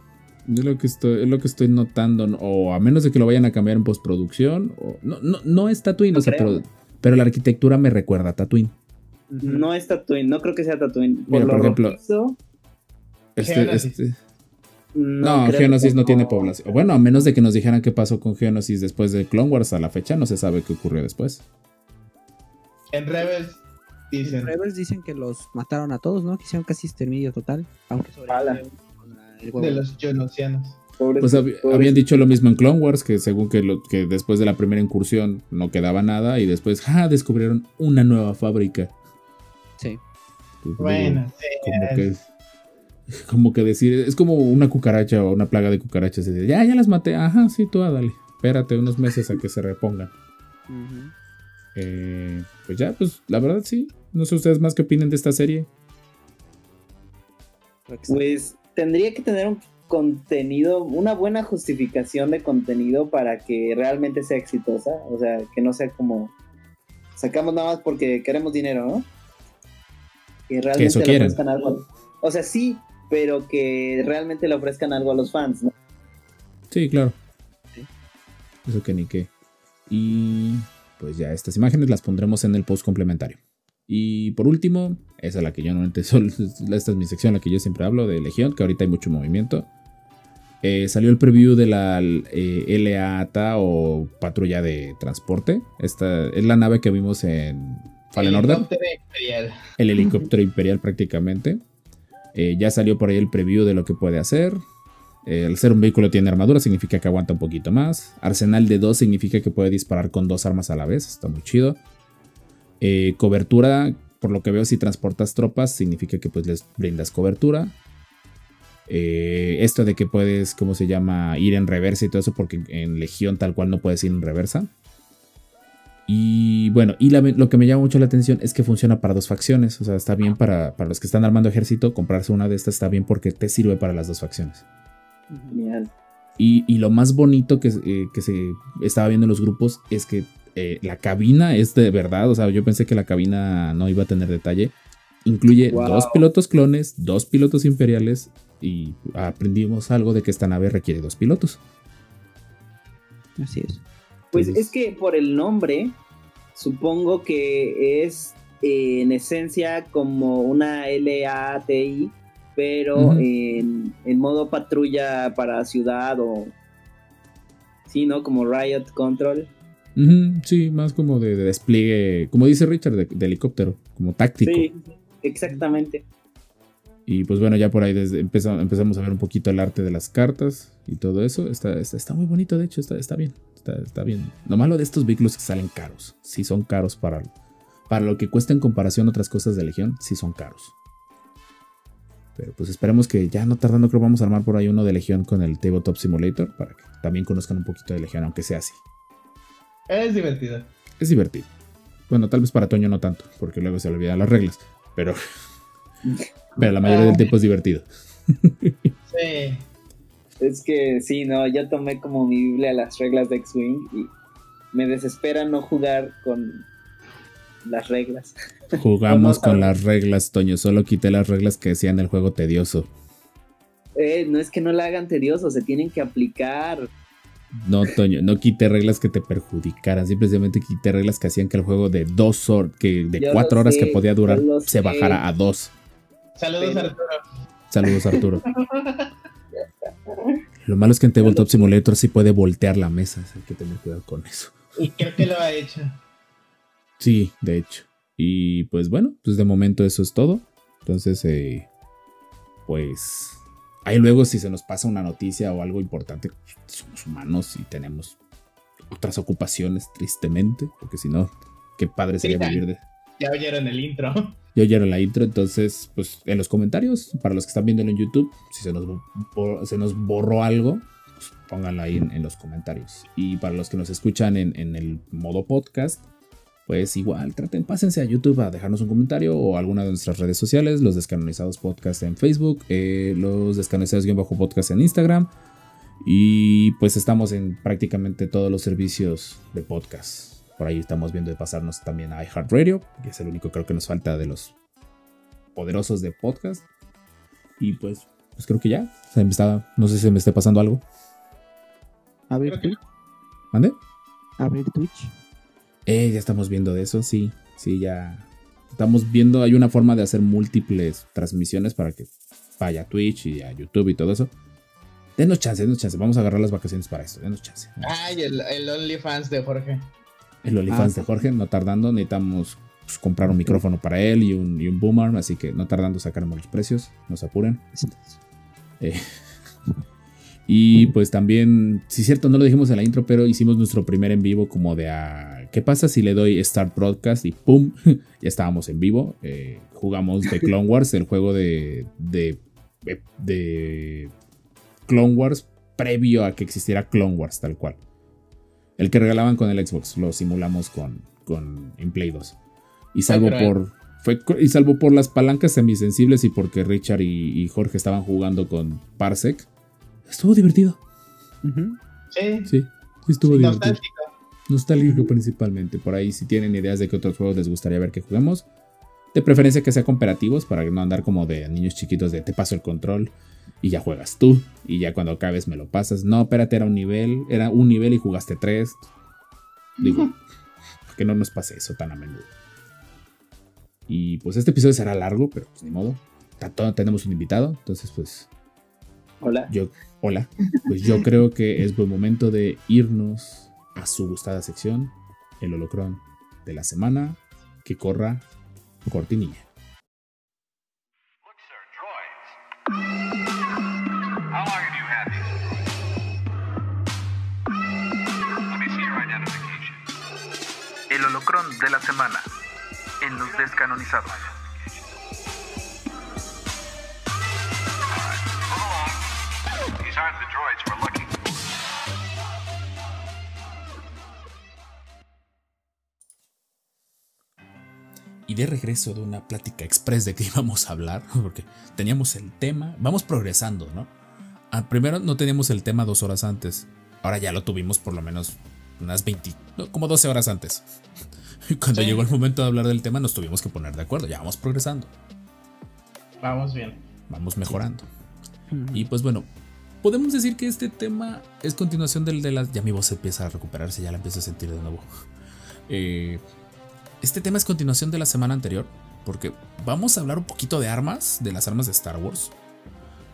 [SPEAKER 4] Es lo que estoy, es lo que estoy notando. ¿no? O a menos de que lo vayan a cambiar en postproducción. O, no, no, no es Tatooine,
[SPEAKER 5] No
[SPEAKER 4] o sea, pero, pero la arquitectura me recuerda a Tatooine.
[SPEAKER 5] No es Tatooine, no creo que sea Tatooine. Por,
[SPEAKER 4] Mira,
[SPEAKER 5] lo
[SPEAKER 4] por ejemplo,
[SPEAKER 5] rojizo,
[SPEAKER 4] Este, este-
[SPEAKER 5] no,
[SPEAKER 4] no, Geonosis no tiene población. Bueno, a menos de que nos dijeran qué pasó con Geonosis después de Clone Wars a la fecha, no se sabe qué ocurrió después.
[SPEAKER 6] En Rebels dicen.
[SPEAKER 7] En Rebels dicen que los mataron a todos, ¿no? Que hicieron casi exterminio total. Aunque huevo.
[SPEAKER 6] De los Jonosianos.
[SPEAKER 5] Pobres-
[SPEAKER 4] Pues hab-
[SPEAKER 5] pobres-
[SPEAKER 4] habían dicho lo mismo en Clone Wars, que según que, lo- que después de la primera incursión no quedaba nada y después descubrieron una nueva fábrica.
[SPEAKER 7] Sí.
[SPEAKER 4] Pues,
[SPEAKER 6] Bueno, sí.
[SPEAKER 4] como
[SPEAKER 6] es-
[SPEAKER 4] que como que decir es como una cucaracha o una plaga de cucarachas y decir, ya ya las maté ajá sí tú ah, dale espérate unos meses a que se repongan. Eh, pues ya pues la verdad sí no sé ustedes más qué opinen de esta serie
[SPEAKER 7] que
[SPEAKER 5] Pues tendría que tener un contenido, una buena justificación de contenido para que realmente sea exitosa. O sea, que no sea como sacamos nada más porque queremos dinero, ¿no? Que realmente
[SPEAKER 4] eso
[SPEAKER 5] le
[SPEAKER 4] quieren.
[SPEAKER 5] ofrezcan algo. O sea, sí, pero que realmente le ofrezcan algo a los fans, ¿no?
[SPEAKER 4] sí claro
[SPEAKER 7] Sí.
[SPEAKER 4] eso que ni qué y pues ya estas imágenes las pondremos en el post complementario y por último esa es la que yo normalmente solo esta es mi sección la que yo siempre hablo de Legión que ahorita hay mucho movimiento Eh, salió el preview de la eh, LAATA o patrulla de transporte. Esta es la nave que vimos en Fallen Order.
[SPEAKER 6] Helicóptero imperial.
[SPEAKER 4] El helicóptero imperial prácticamente. Eh, ya salió por ahí el preview de lo que puede hacer. Eh, al ser un vehículo tiene armadura significa que aguanta un poquito más. Arsenal de 2 significa que puede disparar con dos armas a la vez. Está muy chido. Eh, cobertura, por lo que veo, si transportas tropas, significa que pues les brindas cobertura. Eh, esto de que puedes, ¿cómo se llama? Ir en reversa y todo eso, porque en Legión tal cual no puedes ir en reversa. Y bueno, y lo que me llama mucho la atención es que funciona para dos facciones. O sea, está bien para, para los que están armando ejército, comprarse una de estas está bien porque te sirve para las dos facciones.
[SPEAKER 5] Genial.
[SPEAKER 4] Y, y lo más bonito que, eh, que, se estaba viendo en los grupos es que eh, la cabina es de verdad. O sea, yo pensé que la cabina no iba a tener detalle. Incluye
[SPEAKER 5] Wow.
[SPEAKER 4] dos pilotos clones, dos pilotos imperiales y aprendimos algo de que esta nave requiere dos pilotos.
[SPEAKER 7] Así es.
[SPEAKER 5] Pues
[SPEAKER 4] Entonces-
[SPEAKER 5] es que por el nombre, supongo que es eh, en esencia como una LATI, pero
[SPEAKER 4] Ujú.
[SPEAKER 5] en, en modo patrulla para ciudad o... Sí, ¿no? Como Riot Control.
[SPEAKER 4] Sí, más como de, de despliegue, como dice Richard, de, de helicóptero, como táctico.
[SPEAKER 5] Sí, exactamente.
[SPEAKER 4] Y pues bueno, ya por ahí desde empezamos, empezamos a ver un poquito el arte de las cartas y todo eso. Está, está, está muy bonito, de hecho, está, está bien. Está, está bien. Lo malo de estos vehículos es que salen caros. Sí son caros para, para lo que cuesta en comparación a otras cosas de Legión, sí son caros. Pero pues esperemos que ya no tardando creo vamos a armar por ahí uno de Legión con el Tabletop Simulator para que también conozcan un poquito de Legión, aunque sea así.
[SPEAKER 6] Es divertido.
[SPEAKER 4] Es divertido. Bueno, tal vez para Toño no tanto, porque luego se le olvidan las reglas. Pero, pero la mayoría del tiempo es divertido.
[SPEAKER 6] Sí.
[SPEAKER 5] Es que sí, no, yo tomé como mi Biblia las reglas de X-Wing y me desespera no jugar con las reglas.
[SPEAKER 4] Jugamos con las reglas, Toño. Solo quité las reglas que decían el juego tedioso.
[SPEAKER 5] Eh, no es que no la hagan tedioso, se tienen que aplicar.
[SPEAKER 4] No, Toño, no quité reglas que te perjudicaran. Simplemente quité reglas que hacían que el juego de dos horas, que de
[SPEAKER 5] Yo
[SPEAKER 4] cuatro horas que podía durar, se
[SPEAKER 5] sé.
[SPEAKER 4] bajara a dos.
[SPEAKER 6] Saludos,
[SPEAKER 5] Pero-
[SPEAKER 6] Arturo.
[SPEAKER 4] Saludos, Arturo. Lo malo es que en Tabletop Simulator sí puede voltear la mesa. Hay que tener cuidado con eso.
[SPEAKER 6] Y creo que lo ha hecho.
[SPEAKER 4] Sí, de hecho. Y pues bueno, pues de momento eso es todo. Entonces, eh, pues ahí luego si se nos pasa una noticia o algo importante, somos humanos y tenemos otras ocupaciones, tristemente, porque si no, qué padre sería vivir de...
[SPEAKER 6] Ya oyeron el intro.
[SPEAKER 4] Ya oyeron la intro, entonces, pues en los comentarios, para los que están viendo en YouTube, si se nos, se nos borró algo, pues, pónganlo ahí en, en los comentarios. Y para los que nos escuchan en, en el modo podcast, pues igual, traten, pásense a YouTube a dejarnos un comentario o alguna de nuestras redes sociales, los descanonizados podcast en Facebook, eh, los descanonizados-podcast en Instagram. Y pues estamos en prácticamente todos los servicios de podcast. Por ahí estamos viendo de pasarnos también a iHeartRadio, que es el único creo que nos falta de los poderosos de podcast. Y pues, pues creo que ya. Se me está- no sé si se me esté pasando algo.
[SPEAKER 7] Abrir
[SPEAKER 6] Creo que
[SPEAKER 7] Twitch.
[SPEAKER 4] ¿Mande?
[SPEAKER 7] Abrir Twitch.
[SPEAKER 4] Eh, ya estamos viendo de eso, sí. Sí, ya. Estamos viendo, hay una forma de hacer múltiples transmisiones para que vaya a Twitch y a YouTube y todo eso. Denos chance, denos chance. Vamos a agarrar las vacaciones para esto. Denos chance.
[SPEAKER 6] Ay, el, el OnlyFans de Jorge.
[SPEAKER 4] El OnlyFans
[SPEAKER 7] Ah.
[SPEAKER 4] de Jorge, no tardando, necesitamos pues, comprar un micrófono para él y un, y un boomer, así que no tardando sacaremos los precios, no se apuren. Eh, y pues también, sí es cierto, no lo dijimos en la intro, pero hicimos nuestro primer en vivo como de a, ¿qué pasa si le doy Start Broadcast y ¡pum! ya estábamos en vivo. Eh, jugamos de Clone Wars, el juego de, de, de Clone Wars previo a que existiera Clone Wars tal cual. El que regalaban con el Xbox, lo simulamos con, con en Play 2. Y salvo
[SPEAKER 6] cruel.
[SPEAKER 4] por fue, y salvo por las palancas semisensibles y porque Richard y, y Jorge estaban jugando con Parsec, estuvo divertido.
[SPEAKER 6] Sí.
[SPEAKER 4] Sí, sí estuvo divertido.
[SPEAKER 6] Nostálgico.
[SPEAKER 4] Nostálgico principalmente. Por ahí si tienen ideas de qué otros juegos les gustaría ver que juguemos. De preferencia que sea cooperativos para no andar como de niños chiquitos de te paso el control y ya juegas tú. Y ya cuando acabes me lo pasas. No, espérate, era un nivel. Era un nivel y jugaste tres. Digo, que no nos pase eso tan a menudo. Y pues este episodio será largo, pero pues ni modo. Tenemos un invitado. Entonces pues
[SPEAKER 5] Hola.
[SPEAKER 4] yo, hola. Pues yo creo que es buen momento de irnos a su gustada sección, el holocrón de la semana, que corra cortinilla.
[SPEAKER 1] El holocrón de la semana en los descanonizados.
[SPEAKER 4] De regreso de una plática express de que íbamos a hablar, porque teníamos el tema, vamos progresando, ¿no? Ah, primero no teníamos el tema dos horas antes, ahora ya lo tuvimos por lo menos unas 20, no, como 12 horas antes. Y cuando
[SPEAKER 6] Sí.
[SPEAKER 4] llegó el momento de hablar del tema nos tuvimos que poner de acuerdo, ya vamos progresando,
[SPEAKER 6] Vamos bien.
[SPEAKER 4] vamos mejorando. Y pues bueno, podemos decir que este tema es continuación del de las... Ya mi voz empieza a recuperarse, ya la empiezo a sentir de nuevo. Eh, este tema es continuación de la semana anterior, porque vamos a hablar un poquito de armas, de las armas de Star Wars.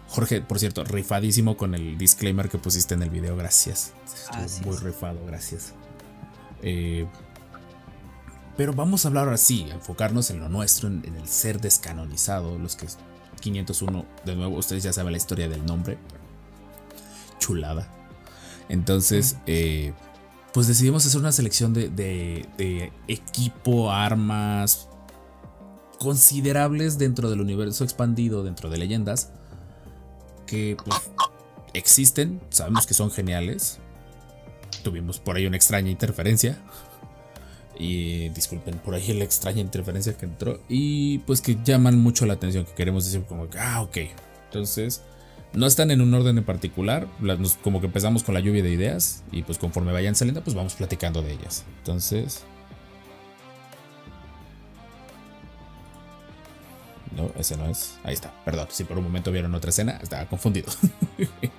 [SPEAKER 4] Jorge, por cierto, rifadísimo con el disclaimer que pusiste en el video, gracias. Estuvo muy rifado, gracias. Eh, pero vamos a hablar ahora sí, enfocarnos en lo nuestro, en, en el ser descanonizado, los que 501, de nuevo, ustedes ya saben la historia del nombre. Chulada. Entonces, eh, pues decidimos hacer una selección de, de- de equipo, armas considerables dentro del universo expandido, dentro de leyendas, que pues existen, sabemos que son geniales. Tuvimos por ahí una extraña interferencia. Y disculpen por ahí la extraña interferencia que entró. Y pues que llaman mucho la atención, que queremos decir como ah, ok. Entonces, no están en un orden en particular. como que empezamos con la lluvia de ideas. Y pues conforme vayan saliendo, pues vamos platicando de ellas. Entonces... No, ese no es. Ahí está. Perdón, si por un momento vieron otra escena, estaba confundido.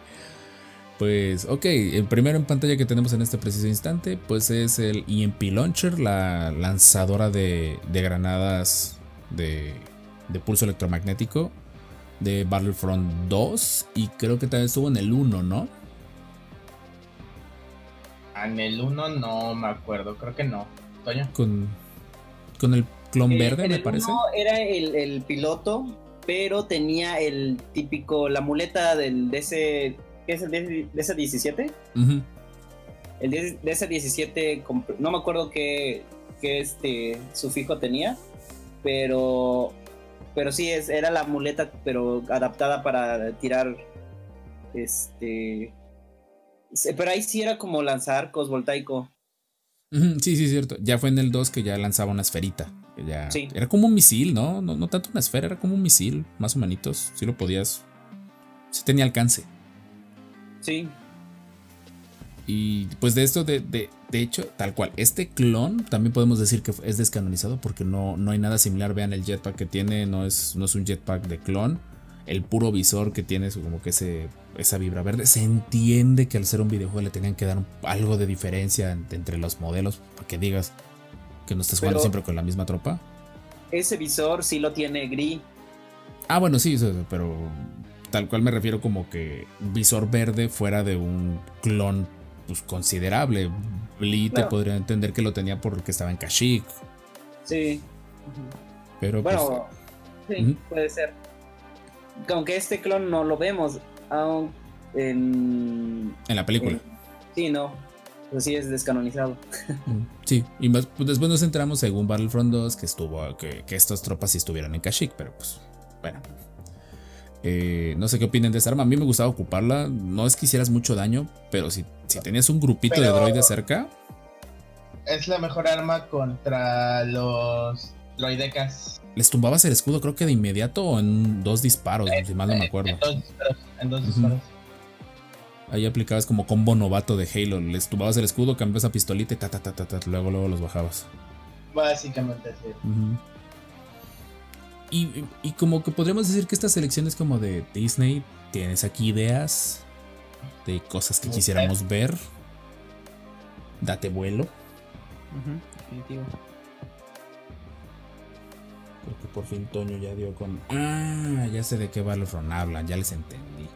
[SPEAKER 4] Pues, ok, el primero en pantalla que tenemos en este preciso instante, pues es el EMP Launcher, la lanzadora de, de granadas de, de pulso electromagnético de Battlefront 2 y creo que también estuvo en el 1, ¿no?
[SPEAKER 6] En el 1 no me acuerdo, creo que no. Toño.
[SPEAKER 4] Con, con el clon
[SPEAKER 5] Eh,
[SPEAKER 4] verde, me
[SPEAKER 5] el
[SPEAKER 4] parece.
[SPEAKER 5] uno era el, el piloto, pero tenía el típico, la muleta del DC, ¿qué es el DC 17?
[SPEAKER 4] Ujú.
[SPEAKER 5] El DC 17, comp- no me acuerdo qué, qué este sufijo tenía, pero pero sí es, era la muleta, pero adaptada para tirar este pero ahí sí era como lanzar arcos voltaico.
[SPEAKER 4] Sí, sí, cierto. Ya fue en el 2 que ya lanzaba una esferita. que ya
[SPEAKER 5] Sí.
[SPEAKER 4] Era como un misil, ¿no? ¿no? No tanto una esfera, era como un misil, más o menos. Si lo podías. Sí tenía alcance.
[SPEAKER 5] Sí,
[SPEAKER 4] Y pues de esto, de, de, de hecho, tal cual, este clon también podemos decir que es descanonizado porque no, no hay nada similar. Vean el jetpack que tiene, no es, no es un jetpack de clon. El puro visor que tiene, es como que ese, esa vibra verde. Se entiende que al ser un videojuego le tenían que dar algo de diferencia en- entre los modelos para que digas que no estés jugando
[SPEAKER 5] Pero-
[SPEAKER 4] siempre con la misma tropa.
[SPEAKER 5] ese visor sí lo tiene gris.
[SPEAKER 4] Ah, bueno, sí, pero tal cual me refiero como que visor verde fuera de un clon pues, considerable. Lee te podría entender que lo tenía porque estaba en Kashyyyk,
[SPEAKER 5] Sí.
[SPEAKER 4] pero pues,
[SPEAKER 5] Bueno, sí,
[SPEAKER 4] Ujú.
[SPEAKER 5] puede ser. Aunque este clon no lo vemos aún en...
[SPEAKER 4] en la película.
[SPEAKER 5] en- sí, no. Pues sí es descanonizado.
[SPEAKER 4] Sí, y más, pues, después nos enteramos según Battlefront 2 que estuvo que, que estas tropas sí estuvieron en Kashyyyk, pero pues bueno. Eh, no sé qué opinen de esta arma. A mí me gustaba ocuparla. No es que hicieras mucho daño, pero si, si tenías un grupito de droides cerca,
[SPEAKER 6] Es la mejor arma contra los droidecas.
[SPEAKER 4] les tumbabas el escudo, creo que de inmediato o en dos disparos, si mal no me acuerdo.
[SPEAKER 6] En dos disparos. En dos disparos.
[SPEAKER 4] Ahí aplicabas como combo novato de Halo. Les tumbabas el escudo, cambiabas a pistolita y ta, ta, ta, ta, ta, luego, luego los bajabas.
[SPEAKER 6] Básicamente sí.
[SPEAKER 4] Ujú. Y, y como que podríamos decir que esta selección es como de Disney. Tienes aquí ideas de cosas que quisiéramos ver. Date vuelo.
[SPEAKER 7] Ujú, definitivo.
[SPEAKER 4] Creo que por fin Toño ya dio con. Ah, ya sé de qué Battlefront hablan, ya les entendí.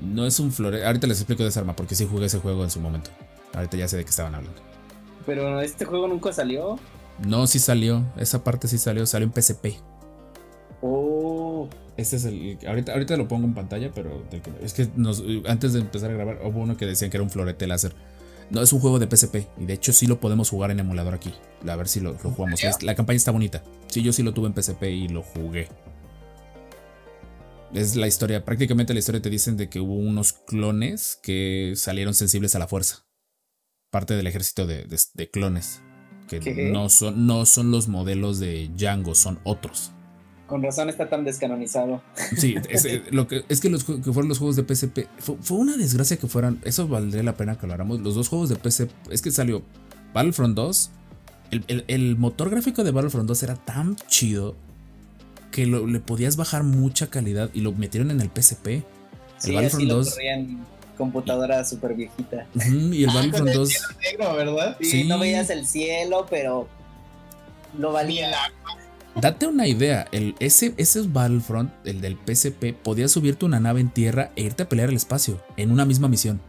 [SPEAKER 4] No es un florete. Ahorita les explico de esa arma porque sí jugué ese juego en su momento. Ahorita ya sé de qué estaban hablando.
[SPEAKER 5] Pero este juego nunca salió.
[SPEAKER 4] No, sí salió. Esa parte sí salió. Salió en PSP.
[SPEAKER 5] Oh.
[SPEAKER 4] Este es el. Ahorita, ahorita lo pongo en pantalla, pero es que nos- antes de empezar a grabar hubo uno que decían que era un florete láser. No, es un juego de PSP. Y de hecho sí lo podemos jugar en emulador aquí. A ver si lo, lo jugamos. La campaña está bonita. Sí, yo sí lo tuve en PSP y lo jugué. Es la historia. Prácticamente la historia te dicen de que hubo unos clones que salieron sensibles a la fuerza. Parte del ejército de, de- de clones. Que
[SPEAKER 5] ¿Qué?
[SPEAKER 4] no son, no son los modelos de Django, son otros.
[SPEAKER 5] Con razón está tan descanonizado.
[SPEAKER 4] Sí, es, eh, lo que, es que los que fueron los juegos de PSP. Fue, fue una desgracia que fueran. Eso valdría la pena que lo habláramos. Los dos juegos de PSP. Es que salió Battlefront 2. El, el- el motor gráfico de Battlefront 2 era tan chido que lo- le podías bajar mucha calidad y lo metieron en el PSP. El
[SPEAKER 5] Sí,
[SPEAKER 4] Battlefront
[SPEAKER 5] lo
[SPEAKER 4] 2.
[SPEAKER 5] corría en computadora súper viejita.
[SPEAKER 4] Y el
[SPEAKER 6] Ah,
[SPEAKER 4] Battlefront
[SPEAKER 6] el
[SPEAKER 4] 2.
[SPEAKER 6] cielo negro, ¿verdad?
[SPEAKER 5] Sí,
[SPEAKER 4] Sí.
[SPEAKER 5] no veías el cielo, pero lo
[SPEAKER 6] Ni
[SPEAKER 5] valía.
[SPEAKER 6] el agua.
[SPEAKER 4] Date una idea, el, ese, ese Battlefront, el del PSP, podías subirte una nave en tierra e irte a pelear al espacio en una misma misión.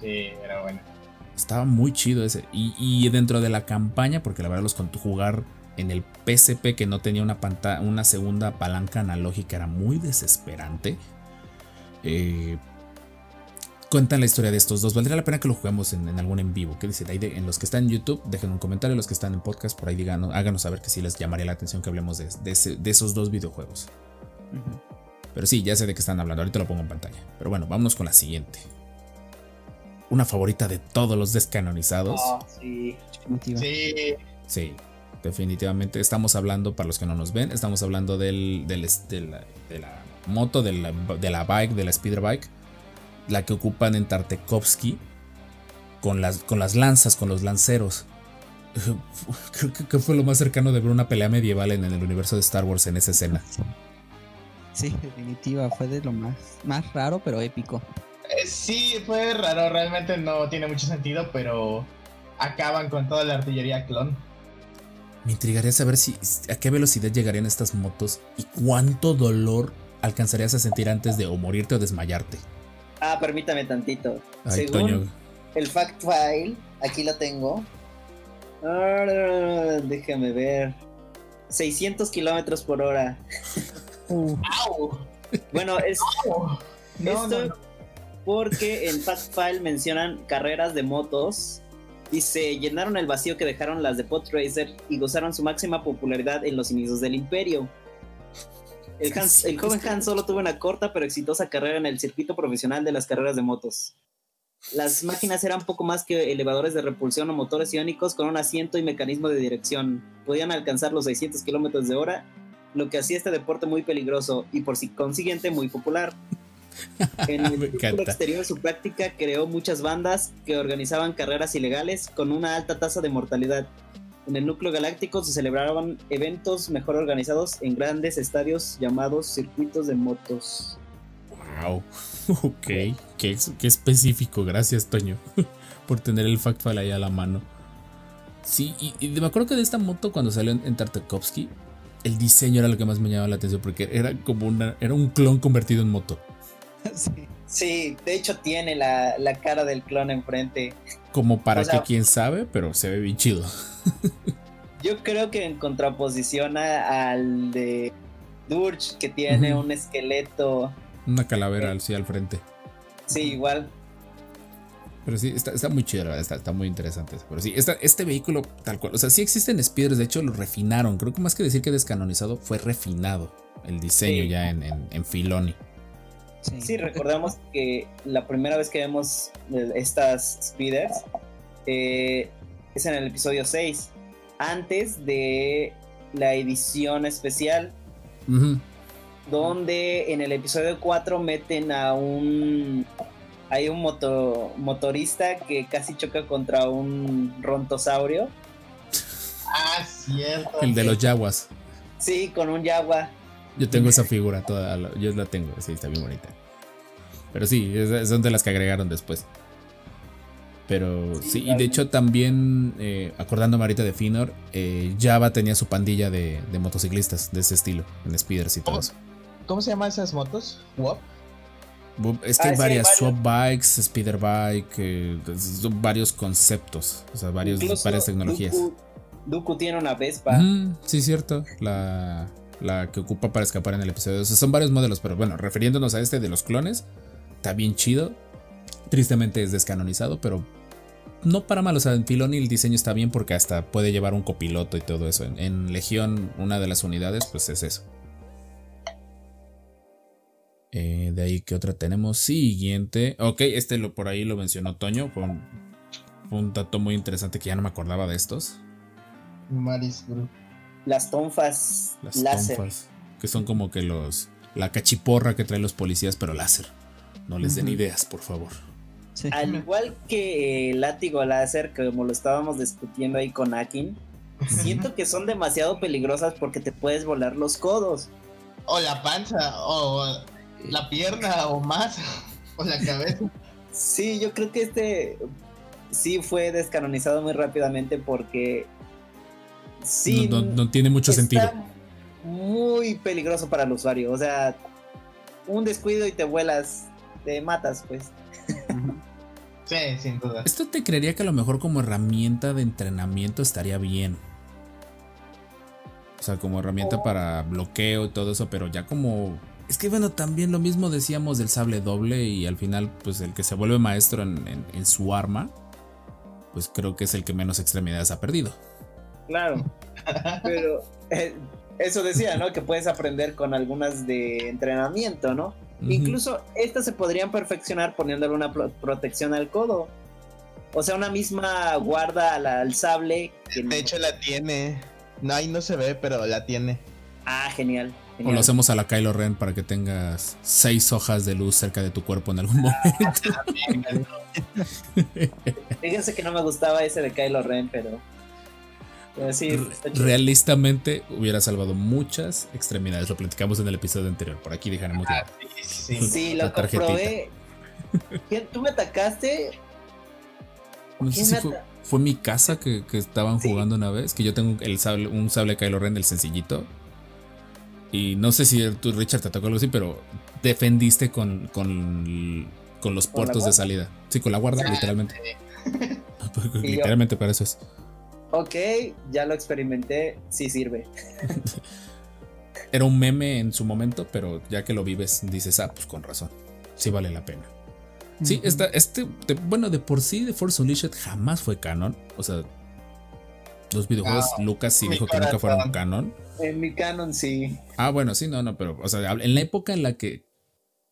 [SPEAKER 6] Sí, era bueno.
[SPEAKER 4] Estaba muy chido ese. Y, y dentro de la campaña, porque la verdad los con jugar en el PSP que no tenía una pantalla, una segunda palanca analógica era muy desesperante. Eh, cuentan la historia de estos dos. Valdría la pena que lo juguemos en, en algún en vivo. ¿Qué dicen? Ahí de- en los que están en YouTube, dejen un comentario. Los que están en podcast, por ahí digan, háganos saber que sí les llamaría la atención que hablemos de, de ese- de esos dos videojuegos. Pero sí, ya sé de qué están hablando. Ahorita lo pongo en pantalla. Pero bueno, vámonos con la siguiente. Una favorita de todos los descanonizados.
[SPEAKER 5] Ah, sí.
[SPEAKER 6] Sí,
[SPEAKER 4] Sí, definitivamente. Estamos hablando, para los que no nos ven, estamos hablando del, de, la, de la moto, de la, de la bike, de la speeder bike, la que ocupan en Tartakovsky, con las, con las lanzas, con los lanceros. Creo que, que fue lo más cercano de ver una pelea medieval en, en el universo de Star Wars en esa escena.
[SPEAKER 7] Sí, definitiva. Fue de lo más, más raro, pero épico.
[SPEAKER 6] Eh, sí, fue raro, realmente no tiene mucho sentido, pero acaban con toda la artillería clon.
[SPEAKER 4] Me intrigaría saber si a qué velocidad llegarían estas motos y cuánto dolor alcanzarías a sentir antes de o morirte o desmayarte.
[SPEAKER 5] Ah, permítame tantito.
[SPEAKER 4] Ay,
[SPEAKER 5] Según
[SPEAKER 4] Toño.
[SPEAKER 5] el fact file, aquí lo tengo. Ah, déjame ver. 600 kilómetros por hora. Bueno, es.
[SPEAKER 6] No,
[SPEAKER 5] esto
[SPEAKER 6] no, no.
[SPEAKER 5] porque en fact file mencionan carreras de motos. Dice, llenaron el vacío que dejaron las de Podracer y gozaron su máxima popularidad en los inicios del imperio. El, joven Han solo tuvo una corta pero exitosa carrera en el circuito profesional de las carreras de motos. Las máquinas eran poco más que elevadores de repulsión o motores iónicos con un asiento y mecanismo de dirección. Podían alcanzar los 600 kilómetros de hora, lo que hacía este deporte muy peligroso y por si consiguiente muy popular. En el exterior de su práctica creó muchas bandas que organizaban carreras ilegales con una alta tasa de mortalidad. En el núcleo galáctico se celebraban eventos mejor organizados en grandes estadios llamados circuitos de motos.
[SPEAKER 4] Wow. Ok. Qué, qué específico. Gracias, Toño. por tener el fact file ahí a la mano. Sí, y, y me acuerdo que de esta moto cuando salió en, en Tartakovsky, el diseño era lo que más me llamaba la atención porque era como una, era un clon convertido en moto.
[SPEAKER 7] sí.
[SPEAKER 5] Sí, de hecho tiene la, la cara del clon enfrente.
[SPEAKER 4] Como para
[SPEAKER 5] O sea-
[SPEAKER 4] que quién sabe, pero se ve bien chido.
[SPEAKER 5] Yo creo que en contraposición a- al de Durge, que tiene un esqueleto,
[SPEAKER 4] Una calavera así al frente.
[SPEAKER 5] sí, igual.
[SPEAKER 4] Pero sí, está, está muy chido, está, está muy interesante. Pero sí, esta- este vehículo tal cual. O sea, sí existen speeders, de hecho lo refinaron. Creo que más que decir que descanonizado, fue refinado el diseño
[SPEAKER 5] Sí.
[SPEAKER 4] ya en, en, en Filoni.
[SPEAKER 7] Sí.
[SPEAKER 5] Sí, recordamos que la primera vez que vemos eh, estas speeders eh, es en el episodio 6, antes de la edición especial, donde en el episodio 4 meten a un... Hay un moto, motorista que casi choca contra un rontosaurio.
[SPEAKER 6] Ah, cierto.
[SPEAKER 4] El de los Yaguas.
[SPEAKER 5] Sí, con un Yagua.
[SPEAKER 4] Yo tengo esa figura, toda, yo la tengo, sí, está bien bonita. Pero sí, es- son de las que agregaron después. Pero
[SPEAKER 5] Sí,
[SPEAKER 4] sí, y de hecho también, eh, acordándome ahorita de Finor, eh, Java tenía su pandilla de, de motociclistas de ese estilo, en speeders y todo eso.
[SPEAKER 6] ¿Cómo se llaman esas motos? ¿Wop?
[SPEAKER 4] Es que
[SPEAKER 5] Ah,
[SPEAKER 4] hay varias, swap bikes, speeder bike, eh, son varios conceptos, o sea, varios,
[SPEAKER 5] Incluso
[SPEAKER 4] varias tecnologías.
[SPEAKER 5] Dooku, Dooku tiene una Vespa.
[SPEAKER 4] Sí, cierto. La, la que ocupa para escapar en el episodio. O sea, son varios modelos, pero bueno, refiriéndonos a este de los clones, está bien chido. Tristemente es descanonizado, pero no para mal. O sea, en Filoni el diseño está bien porque hasta puede llevar un copiloto y todo eso. En, en Legión, una de las unidades, pues es eso. Eh, de ahí, ¿qué otra tenemos? Siguiente. Ok, este lo, por ahí lo mencionó Toño. Fue un, un dato muy interesante que ya no me acordaba de estos.
[SPEAKER 6] Maris Group.
[SPEAKER 5] Las tonfas
[SPEAKER 4] Las
[SPEAKER 5] láser.
[SPEAKER 4] tonfas. Que son como que los. La cachiporra que traen los policías, pero láser. No les den ideas, por favor.
[SPEAKER 7] Sí.
[SPEAKER 5] Al igual que el látigo láser, como lo estábamos discutiendo ahí con Akin, siento que son demasiado peligrosas porque te puedes volar los codos.
[SPEAKER 6] O la panza, o la pierna, o más, o la cabeza.
[SPEAKER 5] Sí, yo creo que este sí fue descanonizado muy rápidamente porque sí
[SPEAKER 4] no, no- no tiene mucho
[SPEAKER 5] está
[SPEAKER 4] sentido.
[SPEAKER 5] Muy peligroso para el usuario. O sea, un descuido y te vuelas, te matas, pues.
[SPEAKER 6] Sí, sin duda.
[SPEAKER 4] Esto te creería que a lo mejor como herramienta de entrenamiento estaría bien. O sea, como herramienta para bloqueo y todo eso, pero ya como... Es que bueno, también lo mismo decíamos del sable doble y al final, pues el que se vuelve maestro en, en- en su arma, pues creo que es el que menos extremidades ha perdido.
[SPEAKER 5] Claro. Pero eh, eso decía, ¿no? Que puedes aprender con algunas de entrenamiento, ¿no? Incluso estas se podrían perfeccionar poniéndole una pro- protección al codo. O sea, una misma guarda al, al sable. que-
[SPEAKER 6] De hecho, la tiene. No, ahí no se ve, pero la tiene.
[SPEAKER 5] Ah, genial.
[SPEAKER 4] O
[SPEAKER 5] genial.
[SPEAKER 4] lo hacemos a la Kylo Ren para que tengas seis hojas de luz cerca de tu cuerpo en algún momento.
[SPEAKER 5] Fíjense que no me gustaba ese de Kylo Ren, pero. Sí, chido.
[SPEAKER 4] Realistamente hubiera salvado muchas extremidades. Lo platicamos en el episodio anterior. Por aquí dejaremos la-
[SPEAKER 6] Sí,
[SPEAKER 5] Sí,
[SPEAKER 4] la
[SPEAKER 5] lo comprobé. ¿Quién- ¿Tú me atacaste?
[SPEAKER 4] No sé
[SPEAKER 5] ¿Quién
[SPEAKER 4] si fue, mi casa que, que estaban jugando una vez. Que yo tengo el sable, un sable Kylo Ren del sencillito. Y no sé si tú, Richard, te atacó algo así, pero defendiste con, con, con los
[SPEAKER 5] ¿Con la
[SPEAKER 4] puertos de salida. Sí, con la guarda,
[SPEAKER 6] Ah,
[SPEAKER 4] literalmente. literalmente para eso es.
[SPEAKER 5] Ok, ya lo experimenté, sí sirve.
[SPEAKER 4] Era un meme en su momento, pero ya que lo vives, dices, ah, pues con razón. Sí vale la pena. Sí, esta, este, de- bueno, de por sí, The Force Unleashed jamás fue canon. O sea, los videojuegos, Lucas sí dijo que nunca fueron canon.
[SPEAKER 5] En mi canon sí.
[SPEAKER 4] Ah, bueno, sí, no, no, pero, o sea, en la época en la que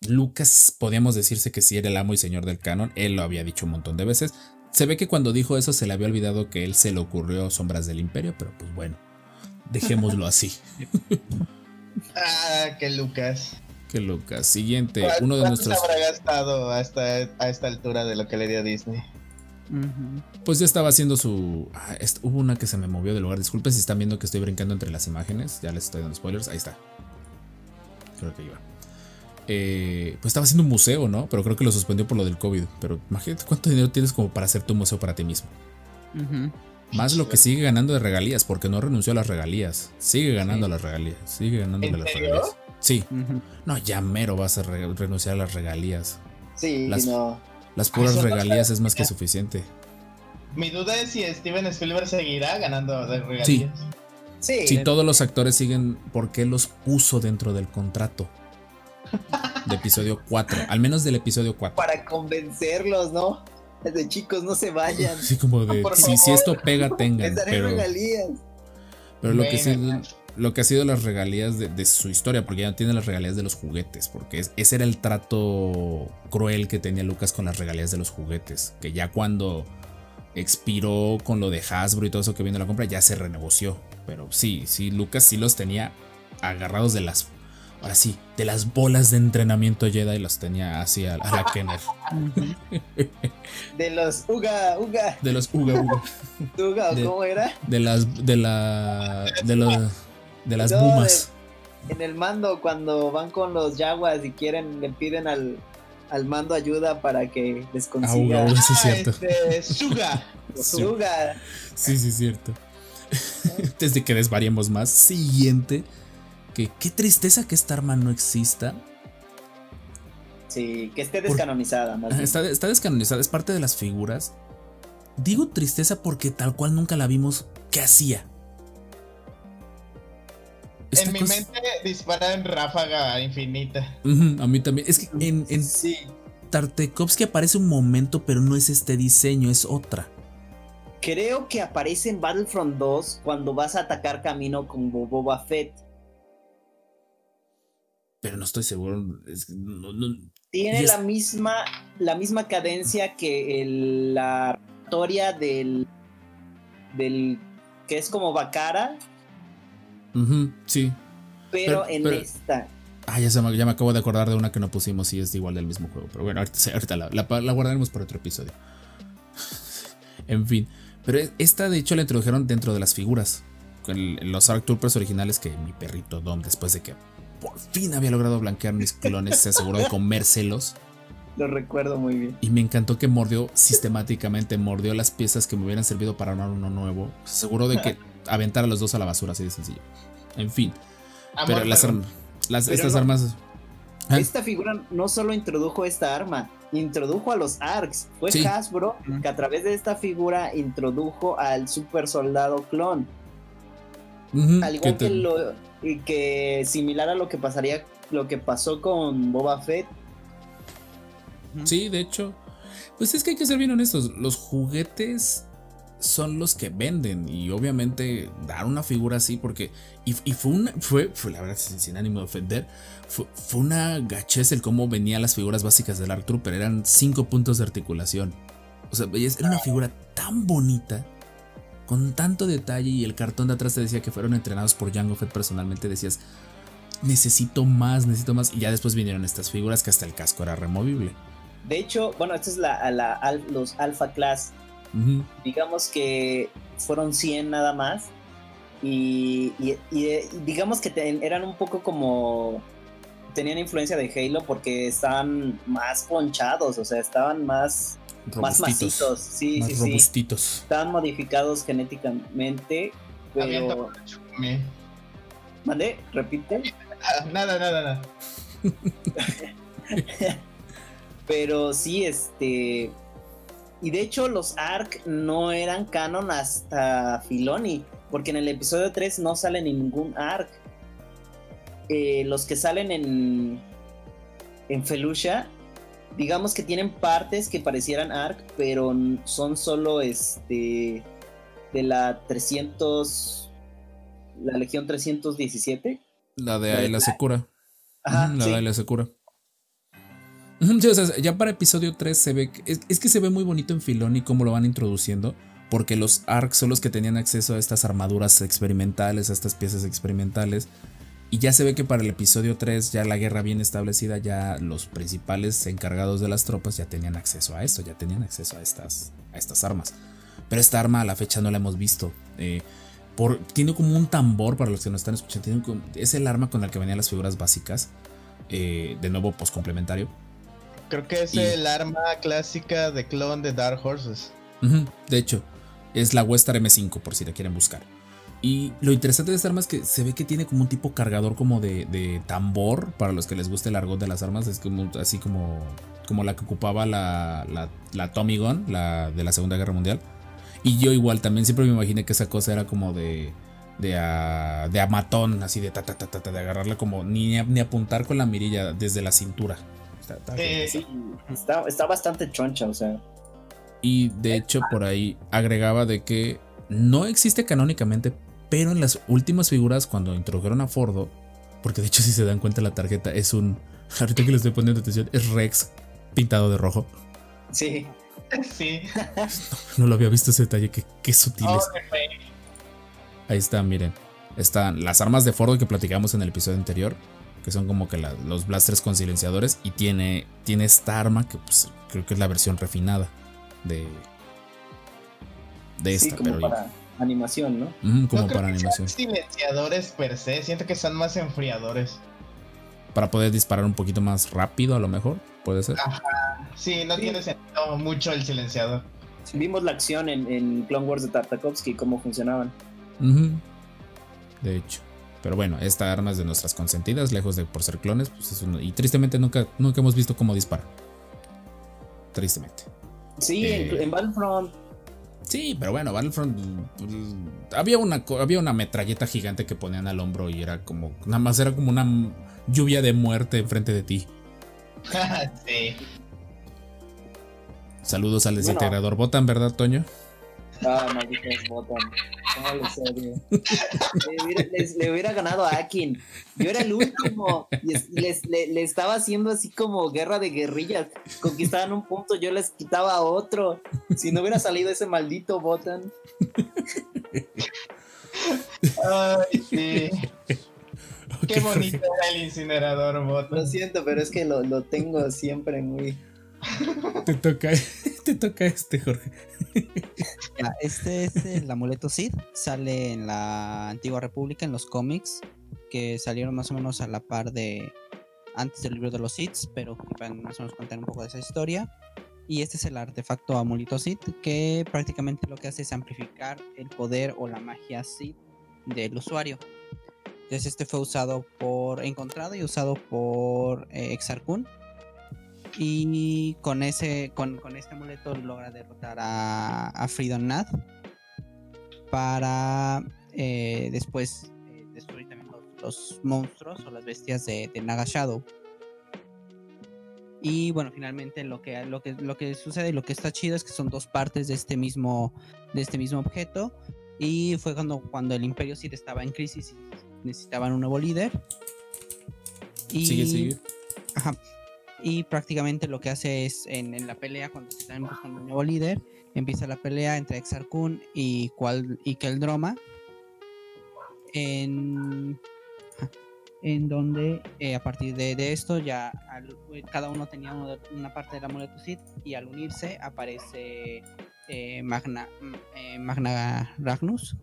[SPEAKER 4] Lucas podíamos decirse que sí era el amo y señor del canon, él lo había dicho un montón de veces. Se ve que cuando dijo eso se le había olvidado que él se le ocurrió Sombras del Imperio, pero pues bueno, dejémoslo así.
[SPEAKER 6] Ah, que Lucas.
[SPEAKER 4] Que Lucas. Siguiente,
[SPEAKER 6] ¿Cuál-
[SPEAKER 4] uno de nuestros.
[SPEAKER 6] se habrá gastado a esta, a esta altura de lo que le dio Disney?
[SPEAKER 4] Pues ya estaba haciendo su. ah, hubo una que se me movió del lugar. Disculpen si están viendo que estoy brincando entre las imágenes. Ya les estoy dando spoilers. Ahí está. Creo que iba. Eh, pues estaba haciendo un museo, ¿no? Pero creo que lo suspendió por lo del COVID. Pero imagínate cuánto dinero tienes como para hacer tu museo para ti mismo. Más lo que sigue ganando de regalías, porque no renunció a las regalías. Sigue ganando
[SPEAKER 6] Sí.
[SPEAKER 4] las regalías. Sigue ganando
[SPEAKER 6] ¿En
[SPEAKER 4] las
[SPEAKER 6] serio?
[SPEAKER 4] regalías. Sí. No, ya mero vas a re- renunciar a las regalías.
[SPEAKER 5] Sí,
[SPEAKER 4] Las-
[SPEAKER 5] no.
[SPEAKER 4] Las puras
[SPEAKER 6] eso no
[SPEAKER 4] regalías es más que suficiente.
[SPEAKER 6] Mi duda es si Steven Spielberg seguirá ganando de regalías.
[SPEAKER 5] Sí,
[SPEAKER 4] Si todos los actores siguen, ¿por qué los puso dentro del contrato? De episodio 4, al menos del episodio 4.
[SPEAKER 5] para convencerlos, ¿no? De chicos, no se vayan.
[SPEAKER 4] Así como de, si, esto pega, tengan. Pero,
[SPEAKER 5] regalías.
[SPEAKER 4] pero lo, que sí, lo que ha sido las regalías de, de su historia, porque ya no tiene las regalías de los juguetes, porque es- ese era el trato cruel que tenía Lucas con las regalías de los juguetes, que ya cuando expiró con lo de Hasbro y todo eso que vino la compra, ya se renegoció. Pero sí, sí, Lucas sí los tenía agarrados de las, ahora sí, de las bolas de entrenamiento Jedi, los tenía así a, la Kenner.
[SPEAKER 5] De los Uga, Uga,
[SPEAKER 4] De los Uga Uga.
[SPEAKER 5] Uga, ¿o
[SPEAKER 4] De-
[SPEAKER 5] ¿cómo era?
[SPEAKER 4] De las, de la, de los, de las
[SPEAKER 5] No,
[SPEAKER 4] bumas.
[SPEAKER 5] En el mando, cuando van con los Yaguas y quieren, le piden al, al mando ayuda para que les
[SPEAKER 4] Ah,
[SPEAKER 5] consiga
[SPEAKER 4] Uga Uga, sí, es
[SPEAKER 6] Ah,
[SPEAKER 4] cierto.
[SPEAKER 6] este, Suga.
[SPEAKER 5] los
[SPEAKER 4] Sí.
[SPEAKER 5] Uga.
[SPEAKER 4] Sí, sí, es cierto. Antes de que desvariemos más, siguiente. Que qué tristeza que esta arma no exista.
[SPEAKER 5] Sí, que esté descanonizada, más bien.
[SPEAKER 4] Está, está descanonizada, es parte de las figuras. Digo tristeza porque tal cual nunca la vimos. ¿Qué hacía? Esta
[SPEAKER 6] En mi
[SPEAKER 4] cosa-
[SPEAKER 6] mente dispara en ráfaga infinita.
[SPEAKER 4] A mí también. Es que en, en
[SPEAKER 5] Sí,
[SPEAKER 4] Tartakovsky aparece un momento, pero no es este diseño, es otra.
[SPEAKER 5] creo que aparece en Battlefront 2 cuando vas a atacar camino como Boba Fett.
[SPEAKER 4] Pero no estoy seguro. es- no- no-
[SPEAKER 5] Tiene
[SPEAKER 4] es-
[SPEAKER 5] la misma la misma cadencia que el- la preparatoria del. del. que es como Bacara,
[SPEAKER 4] Ujú, sí.
[SPEAKER 5] pero,
[SPEAKER 4] Pero-
[SPEAKER 5] en
[SPEAKER 4] pero-
[SPEAKER 5] esta.
[SPEAKER 4] Ah, ya, se me, ya me acabo de acordar de una que no pusimos y es igual del mismo juego. Pero bueno, ahorita, ahorita la, la- la guardaremos para otro episodio. en fin. Pero es- esta, de hecho, la introdujeron dentro de las figuras. Con el- los Arc Troopers originales que mi perrito Dom, después de que por fin había logrado blanquear mis clones, se aseguró de comérselos.
[SPEAKER 5] Lo recuerdo muy bien.
[SPEAKER 4] Y me encantó que mordió sistemáticamente, mordió las piezas que me hubieran servido para armar uno nuevo. Se aseguró de que aventara a los dos a la basura, así de sencillo. En fin.
[SPEAKER 6] Amor,
[SPEAKER 4] pero las armas. Las, estas
[SPEAKER 5] no-
[SPEAKER 4] armas.
[SPEAKER 5] Esta figura no solo introdujo esta arma, introdujo a los ARCs. Fue
[SPEAKER 4] Sí.
[SPEAKER 5] Hasbro que a través de esta figura introdujo al super soldado clon. Al
[SPEAKER 4] que
[SPEAKER 5] igual
[SPEAKER 4] te-
[SPEAKER 5] que, lo, y que similar a lo que pasaría, lo que pasó con Boba Fett.
[SPEAKER 4] Sí, de hecho. Pues es que hay que ser bien honestos. Los juguetes son los que venden. Y obviamente dar una figura así. Porque. Y, y fue una. Fue, fue la verdad, sin, sin ánimo de ofender. Fue, fue una gachez el cómo venían las figuras básicas del Arc Trooper. Eran cinco puntos de articulación. O sea, era una figura tan bonita. Con tanto detalle. Y el cartón de atrás te decía que fueron entrenados por Jango Fett personalmente. Decías. Necesito más, necesito más. Y ya después vinieron estas figuras que hasta el casco era removible.
[SPEAKER 5] De hecho, bueno, esta es la, la- al- los Alpha Class. Digamos que fueron 100 nada más. Y, y- y, eh, digamos que te- eran un poco como. Tenían influencia de Halo porque estaban más ponchados, o sea, estaban más, más macitos. Sí,
[SPEAKER 4] más
[SPEAKER 5] sí, sí.
[SPEAKER 4] robustitos.
[SPEAKER 5] Estaban modificados genéticamente. Pero. ¿Mande? ¿Repite?
[SPEAKER 6] Nada, nada, nada.
[SPEAKER 5] Pero sí, este. Y de hecho, los ARC no eran canon hasta Filoni. Porque en el episodio 3 no sale ningún ARC. Eh, los que salen en. En Felucia. Digamos que tienen partes que parecieran ARC. Pero son solo este. De la 300. La Legión 317.
[SPEAKER 4] La de
[SPEAKER 5] La de
[SPEAKER 4] Ayla. Secura.
[SPEAKER 5] Ajá,
[SPEAKER 4] la
[SPEAKER 5] sí.
[SPEAKER 4] de Ayla Secura. Ujú, sí, o sea, ya para episodio 3 se ve. Es, es que se ve muy bonito en Filoni cómo lo van introduciendo. Porque los ARC son los que tenían acceso a estas armaduras experimentales, a estas piezas experimentales. Y ya se ve que para el episodio 3, ya la guerra bien establecida, ya los principales encargados de las tropas ya tenían acceso a esto, ya tenían acceso a estas, a estas armas. Pero esta arma a la fecha no la hemos visto. Eh, por, tiene como un tambor para los que nos están escuchando. tiene como- es el arma con el que venían las figuras básicas. eh, de nuevo, pues complementario.
[SPEAKER 6] Creo que es
[SPEAKER 4] Y-
[SPEAKER 6] el arma clásica de clon de Dark Horses.
[SPEAKER 4] De hecho, es la Westar M5 por si la quieren buscar. Y lo interesante de esta arma es que se ve que tiene como un tipo cargador como de, de tambor. Para los que les guste el argot de las armas, es como así como, como la que ocupaba la, la, la Tommy Gun, la de la Segunda Guerra Mundial. Y yo igual también siempre me imaginé que esa cosa era como de. De a, de a matón, así de ta, ta, ta, ta, de agarrarla como ni, ni apuntar con la mirilla desde la cintura. Está- está.
[SPEAKER 5] Está, está bastante choncha, o sea.
[SPEAKER 4] Y de hecho por ahí agregaba de que no existe canónicamente, pero en las últimas figuras cuando introdujeron a Fordo, porque de hecho si se dan cuenta la tarjeta es un, ahorita que le estoy poniendo atención, es Rex pintado de rojo.
[SPEAKER 5] Sí.
[SPEAKER 6] Sí.
[SPEAKER 4] No lo había visto ese detalle, que qué sutil
[SPEAKER 6] Oh,
[SPEAKER 4] es. Ahí está, miren. Están las armas de Fordo que platicamos en el episodio anterior, que son como que la- los blasters con silenciadores, y tiene, tiene esta arma que pues, creo que es la versión refinada de, de
[SPEAKER 5] Sí,
[SPEAKER 4] esta,
[SPEAKER 5] como
[SPEAKER 4] pero
[SPEAKER 5] para animación, ¿no?
[SPEAKER 4] Como
[SPEAKER 6] No creo
[SPEAKER 4] para
[SPEAKER 6] que
[SPEAKER 4] animación.
[SPEAKER 6] sean silenciadores per se, siento que son más enfriadores.
[SPEAKER 4] Para poder disparar un poquito más rápido, a lo mejor. Puede ser.
[SPEAKER 6] Sí, no
[SPEAKER 5] Sí.
[SPEAKER 6] tiene sentido mucho el silenciador.
[SPEAKER 5] Vimos la acción en, en Clone Wars de Tartakovsky, cómo funcionaban.
[SPEAKER 4] De hecho. Pero bueno, esta arma es de nuestras consentidas, lejos de por ser clones. Pues es y tristemente nunca, nunca hemos visto cómo dispara. Tristemente.
[SPEAKER 5] Sí,
[SPEAKER 4] Eh.
[SPEAKER 5] en, en Battlefront.
[SPEAKER 4] Sí, pero bueno, Battlefront. mm, Había una, co- había una metralleta gigante que ponían al hombro y era como. Nada más era como una lluvia de muerte enfrente de ti.
[SPEAKER 6] sí.
[SPEAKER 4] Saludos al
[SPEAKER 5] Bueno.
[SPEAKER 4] desintegrador. Votan, ¿verdad, Toño?
[SPEAKER 5] Ah, malditos botan. cómo les odio. Le hubiera, les- le hubiera ganado a Akin. Yo era el último. Y es- les- le, le estaba haciendo así como guerra de guerrillas. Conquistaban un punto, yo les quitaba otro. Si no hubiera salido ese maldito Botan.
[SPEAKER 6] Ay, sí. Qué bonito era el incinerador,
[SPEAKER 5] Lo
[SPEAKER 6] Botan.
[SPEAKER 5] siento, pero es que lo, lo tengo siempre muy.
[SPEAKER 4] Te toca, te toca este, Jorge.
[SPEAKER 7] Este es el amuleto Sith. Sale en la antigua república, en los cómics, que salieron más o menos a la par de antes del libro de los Sith, pero más o menos contar un poco de esa historia. Y este es el artefacto amuleto Sith, que prácticamente lo que hace es amplificar el poder o la magia Sith del usuario. Entonces este fue usado por, encontrado y usado por eh, Exar Kun. Y con ese, con, con este amuleto logra derrotar a, a Freedom Nath para eh, después eh, destruir también los, los monstruos o las bestias de, de Naga Shadow. Y bueno, finalmente lo que, lo, que, lo que sucede y lo que está chido es que son dos partes de este mismo, de este mismo objeto. Y fue cuando, cuando el Imperio Sith estaba en crisis y necesitaban un nuevo líder. Y,
[SPEAKER 4] Sigue, sigue.
[SPEAKER 7] Ajá. Y prácticamente lo que hace es en, la pelea, cuando se están buscando un nuevo líder, empieza la pelea entre Exar Kun y, Kual- y Keldroma. En, en donde eh, a partir de, esto ya al- cada uno tenía de- una parte del amuleto Sith y al unirse aparece eh, Magna, eh, Magna Ragnus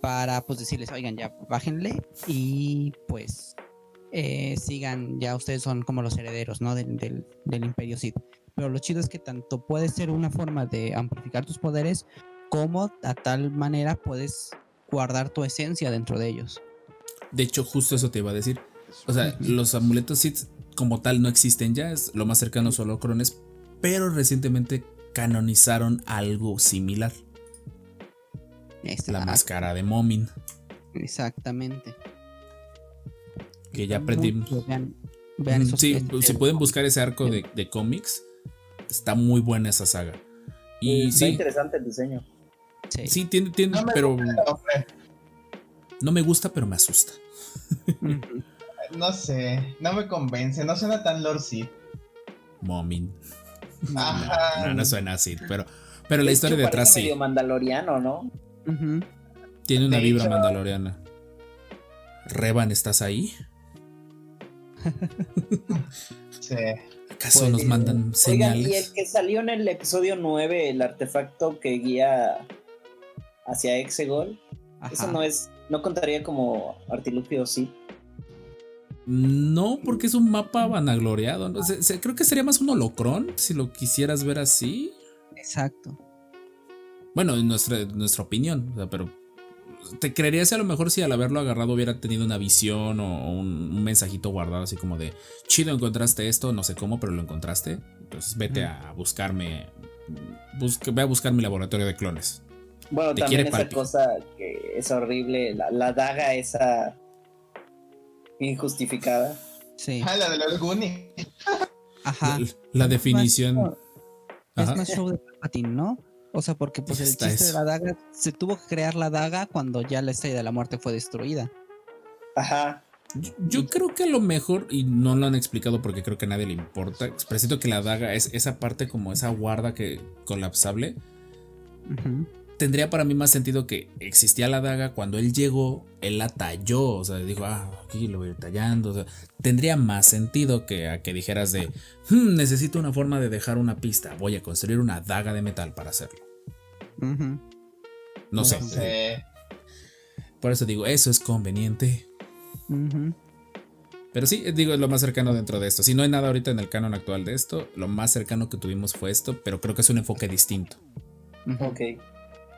[SPEAKER 7] para pues decirles, oigan, ya bájenle y pues eh, sigan, ya ustedes son como los herederos, ¿no? Del, del, del Imperio Sith. Pero lo chido es que tanto puede ser una forma de amplificar tus poderes, como a tal manera puedes guardar tu esencia dentro de ellos.
[SPEAKER 4] De hecho, justo eso te iba a decir. O sea, los amuletos Sith como tal no existen ya, es lo más cercano son holocrones, pero recientemente canonizaron algo similar,
[SPEAKER 7] Esta-
[SPEAKER 4] la máscara de Momin,
[SPEAKER 7] Exactamente.
[SPEAKER 4] Que ya aprendimos.
[SPEAKER 7] Vean, vean esos
[SPEAKER 4] sí, si pueden buscar ese arco de, de cómics, está muy buena esa saga. Y
[SPEAKER 5] Está
[SPEAKER 4] sí,
[SPEAKER 5] interesante el diseño.
[SPEAKER 7] sí.
[SPEAKER 4] sí, tiene, tiene,
[SPEAKER 6] No me
[SPEAKER 4] pero
[SPEAKER 6] gusta,
[SPEAKER 4] no me gusta, pero me asusta.
[SPEAKER 6] No sé, no me convence, no suena tan Lord Sith.
[SPEAKER 4] Momin.
[SPEAKER 6] Ajá.
[SPEAKER 4] No, no suena así, pero, pero la
[SPEAKER 5] De
[SPEAKER 4] historia
[SPEAKER 5] hecho,
[SPEAKER 4] detrás sí.
[SPEAKER 5] medio mandaloriano, ¿no?
[SPEAKER 7] Ujú.
[SPEAKER 4] Tiene una
[SPEAKER 6] De
[SPEAKER 4] vibra
[SPEAKER 6] hecho-
[SPEAKER 4] mandaloriana. Revan, ¿estás ahí?
[SPEAKER 6] Sí.
[SPEAKER 4] ¿Acaso
[SPEAKER 7] Pues,
[SPEAKER 4] nos mandan
[SPEAKER 5] Oigan, y
[SPEAKER 4] señales?
[SPEAKER 5] el que salió en el episodio 9, el artefacto que guía hacia Exegol, eso no es, no contaría como artilugio, sí.
[SPEAKER 4] No, porque es un mapa vanagloriado. ¿no? Se- se- creo que sería más un holocrón, si lo quisieras ver así.
[SPEAKER 7] Exacto.
[SPEAKER 4] Bueno, en nuestra, en nuestra opinión, o sea, pero te creerías si a lo mejor si al haberlo agarrado hubiera tenido una visión o un, un mensajito guardado así como de chido encontraste esto, no sé cómo, pero lo encontraste. Entonces vete a buscarme, busca- ve a buscar mi laboratorio de clones.
[SPEAKER 5] Bueno,
[SPEAKER 4] Te
[SPEAKER 5] también esa cosa que es horrible, la, la daga esa injustificada.
[SPEAKER 7] Sí.
[SPEAKER 6] Ah, la de los Goonies.
[SPEAKER 7] Ajá.
[SPEAKER 4] La, la definición.
[SPEAKER 7] Es más show de Palpatine, ¿no? O sea, porque pues el chiste de la daga, se tuvo que crear la daga cuando ya la estrella de la muerte fue destruida.
[SPEAKER 5] Ajá.
[SPEAKER 4] Yo, yo creo que a lo mejor, y no lo han explicado porque creo que a nadie le importa, presiento que la daga es esa parte como esa guarda que colapsable.
[SPEAKER 7] Ujú.
[SPEAKER 4] Tendría para mí más sentido que existía la daga cuando él llegó, él la talló, o sea, dijo, ah, aquí lo voy a ir tallando. o sea, tendría más sentido que a que dijeras de, "Hmm, necesito una forma de dejar una pista, voy a construir una daga de metal para hacerlo. No sé.
[SPEAKER 6] No sé.
[SPEAKER 4] Por eso digo, eso es conveniente. Pero sí, digo, es lo más cercano dentro de esto. Si no hay nada ahorita en el canon actual de esto, lo más cercano que tuvimos fue esto, pero creo que es un enfoque distinto.
[SPEAKER 5] Ok.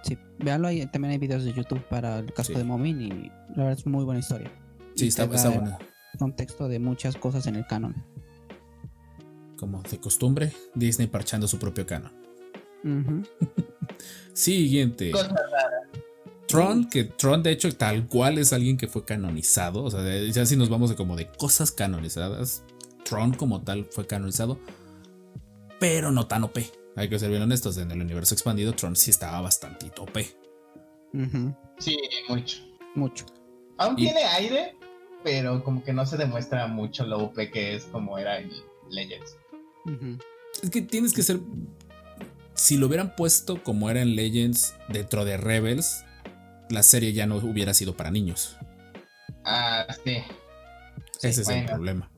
[SPEAKER 7] Sí, véanlo ahí. También hay videos de YouTube para el casco
[SPEAKER 4] Sí.
[SPEAKER 7] de Momin y la verdad es muy buena historia.
[SPEAKER 4] Sí,
[SPEAKER 7] Y
[SPEAKER 4] está, está
[SPEAKER 7] da
[SPEAKER 4] bueno.
[SPEAKER 7] Contexto de muchas cosas en el canon.
[SPEAKER 4] Como de costumbre, Disney parchando su propio canon. Siguiente.
[SPEAKER 6] Cosa
[SPEAKER 4] Tron, que Tron de hecho tal cual es alguien que fue canonizado. O sea, ya si nos vamos de como de cosas canonizadas, Tron como tal fue canonizado, pero no tan OP. Hay que ser bien honestos, en el universo expandido Tron sí estaba bastante OP.
[SPEAKER 7] Ujú,
[SPEAKER 6] Sí, mucho.
[SPEAKER 7] Mucho.
[SPEAKER 6] Aún
[SPEAKER 4] Y-
[SPEAKER 6] tiene aire, pero como que no se demuestra mucho lo OP que es como era en Legends.
[SPEAKER 4] Es que tienes que ser. Si lo hubieran puesto como era en Legends dentro de Rebels, la serie ya no hubiera sido para niños.
[SPEAKER 6] Ah, sí.
[SPEAKER 4] Ese es el problema.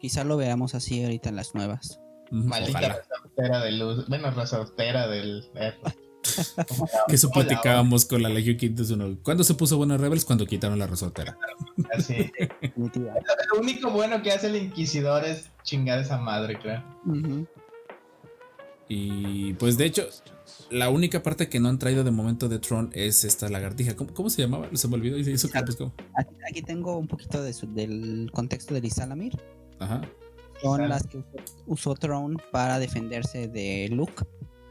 [SPEAKER 7] Quizá lo veamos así ahorita en las nuevas.
[SPEAKER 6] Maldita
[SPEAKER 4] Ojalá.
[SPEAKER 6] resortera de luz. Bueno, resortera del.
[SPEAKER 4] Que eso platicábamos con la Legión 501. ¿Cuándo se puso buena Rebels? Cuando quitaron la resortera.
[SPEAKER 6] Así. Lo único bueno que hace el Inquisidor es chingar esa madre, creo.
[SPEAKER 4] Y pues de hecho, la única parte que no han traído de momento de Tron es esta lagartija. ¿Cómo, cómo se llamaba? Se me olvidó. y pues.
[SPEAKER 7] Aquí, aquí tengo un poquito de su- del contexto del Isalamir.
[SPEAKER 4] Ajá.
[SPEAKER 7] Son las que usó, usó Throne para defenderse de Luke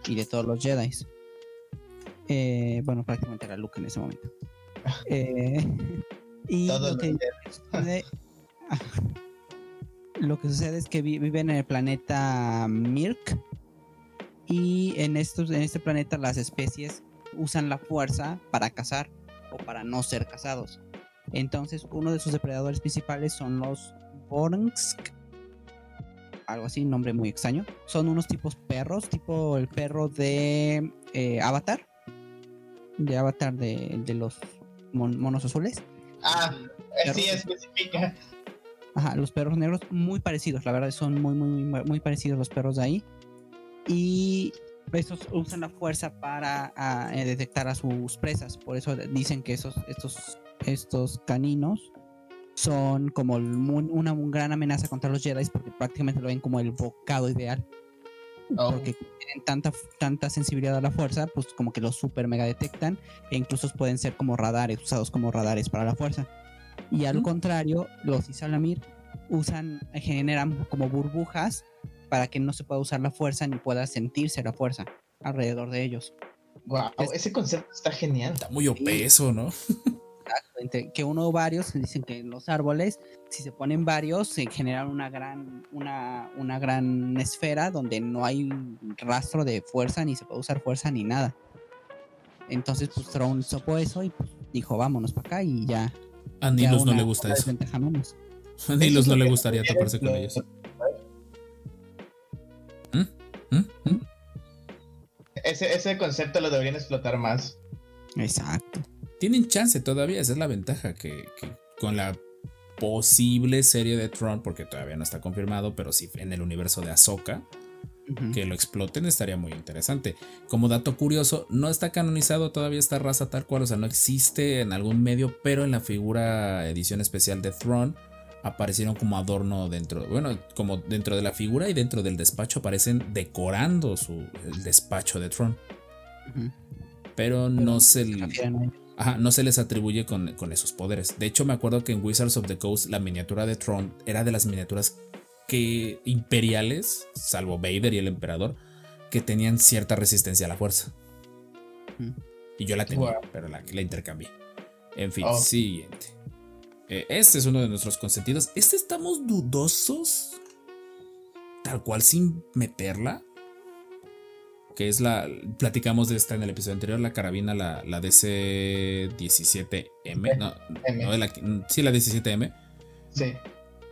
[SPEAKER 7] y de todos los Jedi. Eh, bueno, prácticamente era Luke en ese momento. Eh, y lo que, sucede, lo que sucede es que vi- viven en el planeta Mirk y en, estos, en este planeta las especies usan la fuerza para cazar o para no ser cazados. Entonces uno de sus depredadores principales son los Bornsk, algo así, nombre muy extraño. Son unos tipos perros, tipo el perro de eh, Avatar, de Avatar de, de los mon- monos azules.
[SPEAKER 6] Ah, eh, sí,
[SPEAKER 7] Perros.
[SPEAKER 6] especifica.
[SPEAKER 7] Ajá, los perros negros muy parecidos, la verdad son muy, muy, muy, muy parecidos los perros de ahí. Y estos usan la fuerza para ah, eh, detectar a sus presas. Por eso dicen que esos, estos, estos caninos son como una gran amenaza contra los Jedi porque prácticamente lo ven como el bocado ideal.
[SPEAKER 6] Oh,
[SPEAKER 7] Porque tienen tanta, tanta sensibilidad a la fuerza, pues como que los super mega detectan e incluso pueden ser como radares, usados como radares para la fuerza. Y al
[SPEAKER 4] Ujú.
[SPEAKER 7] contrario, los Isalamir usan, generan como burbujas para que no se pueda usar la fuerza ni pueda sentirse la fuerza alrededor de ellos.
[SPEAKER 6] wow, ese concepto está genial.
[SPEAKER 4] Está muy opeso, ¿no?
[SPEAKER 7] Entre que uno o varios, dicen que en los árboles, si se ponen varios, se genera una gran, una, una gran esfera donde no hay rastro de fuerza, ni se puede usar fuerza ni nada. Entonces, pues Throne supo eso y pues, dijo, vámonos para acá y ya.
[SPEAKER 4] A
[SPEAKER 7] ya
[SPEAKER 4] Nilos no le gusta eso. A Nilos
[SPEAKER 6] Eso
[SPEAKER 4] no le gustaría taparse con
[SPEAKER 6] los-
[SPEAKER 4] ellos. ¿Mm? ¿Mm?
[SPEAKER 6] Ese, ese concepto lo deberían explotar más.
[SPEAKER 7] Exacto.
[SPEAKER 4] Tienen chance todavía, esa es la ventaja que, que con la posible serie de Tron, porque todavía no está confirmado, pero sí en el universo de Ahsoka, que lo exploten estaría muy interesante. Como dato curioso, no está canonizado todavía esta raza tal cual, o sea, no existe en algún medio, pero en la figura edición especial de Tron aparecieron como adorno dentro, bueno, como dentro de la figura y dentro del despacho aparecen decorando su, el despacho de Tron, pero no se,
[SPEAKER 7] ello.
[SPEAKER 4] Ajá, no se les atribuye con, con esos poderes. De hecho, me acuerdo que en Wizards of the Coast la miniatura de Tron era de las miniaturas que imperiales, salvo Vader y el emperador, que tenían cierta resistencia a la fuerza.
[SPEAKER 7] Mm.
[SPEAKER 4] Y yo la tenía,
[SPEAKER 6] Wow.
[SPEAKER 4] pero la, la intercambié. En fin,
[SPEAKER 6] Oh.
[SPEAKER 4] siguiente. Eh, este es uno de nuestros consentidos. Este estamos dudosos. Tal cual sin meterla. Que es la. Platicamos de esta en el episodio anterior, la carabina, la, la DC-17M. No, no, la, sí, la 17M.
[SPEAKER 6] Sí.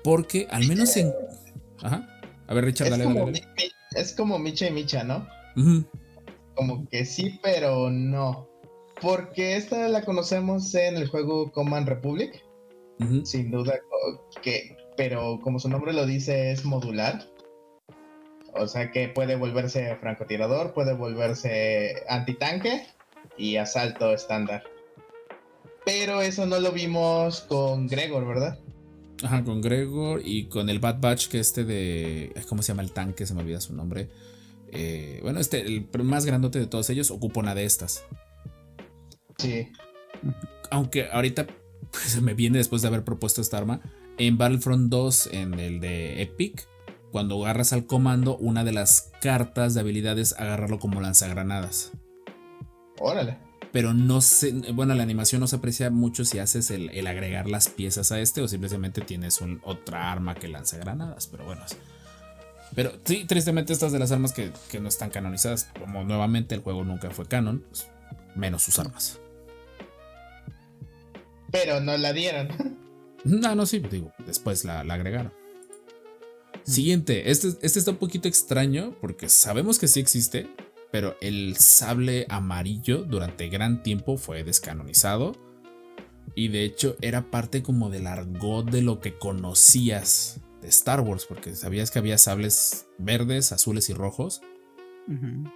[SPEAKER 4] Porque al menos en. Ajá. A ver, Richard,
[SPEAKER 6] Es
[SPEAKER 4] dale,
[SPEAKER 6] como,
[SPEAKER 4] dale.
[SPEAKER 6] Es como Micha y Micha, ¿no? Como que sí, pero no. Porque esta la conocemos en el juego Command Republic, sin duda, que, pero como su nombre lo dice, es modular. O sea que puede volverse francotirador, puede volverse antitanque y asalto estándar. Pero eso no lo vimos con Gregor, ¿verdad?
[SPEAKER 4] Ajá, con Gregor y con el Bad Batch, que este de. ¿Cómo se llama el tanque? Se me olvida su nombre. Eh, bueno, este, el más grandote de todos ellos, ocupa una de estas.
[SPEAKER 6] Sí.
[SPEAKER 4] Aunque ahorita pues, se me viene después de haber propuesto esta arma. En Battlefront 2, en el de Epic, cuando agarras al comando, una de las cartas de habilidades, agarrarlo como lanzagranadas.
[SPEAKER 6] Órale.
[SPEAKER 4] Pero no sé, bueno, la animación no se aprecia mucho si haces el, el agregar las piezas a este o simplemente tienes un- otra arma que lanza granadas. Pero bueno, pero sí, tristemente estas de las armas que, que no están canonizadas, como nuevamente el juego nunca fue canon, pues, menos sus armas.
[SPEAKER 6] Pero no la dieron.
[SPEAKER 4] No, no, sí, digo, después la, la agregaron. Siguiente, este, este está un poquito extraño porque sabemos que sí existe, pero el sable amarillo durante gran tiempo fue descanonizado. Y de hecho era parte como del argot de lo que conocías de Star Wars, porque sabías que había sables verdes, azules y rojos.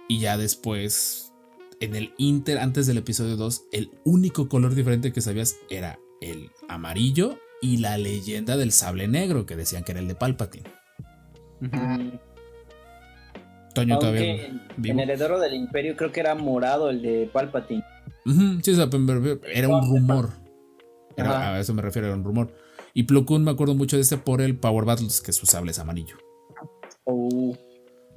[SPEAKER 4] Y ya después, en el Inter, antes del episodio 2, el único color diferente que sabías era el amarillo y la leyenda del sable negro, que decían que era el de Palpatine.
[SPEAKER 5] Mm,
[SPEAKER 4] Toño
[SPEAKER 5] Aunque
[SPEAKER 4] todavía
[SPEAKER 5] en,
[SPEAKER 4] vivo.
[SPEAKER 5] en Heredero del Imperio creo que era morado el de Palpatine.
[SPEAKER 4] Ujú, sí, o sea, pero era un rumor. Era- a eso me refiero, era un rumor. Y Plo Koon me acuerdo mucho de este por el Power Battles, que su sable es amarillo.
[SPEAKER 5] Oh,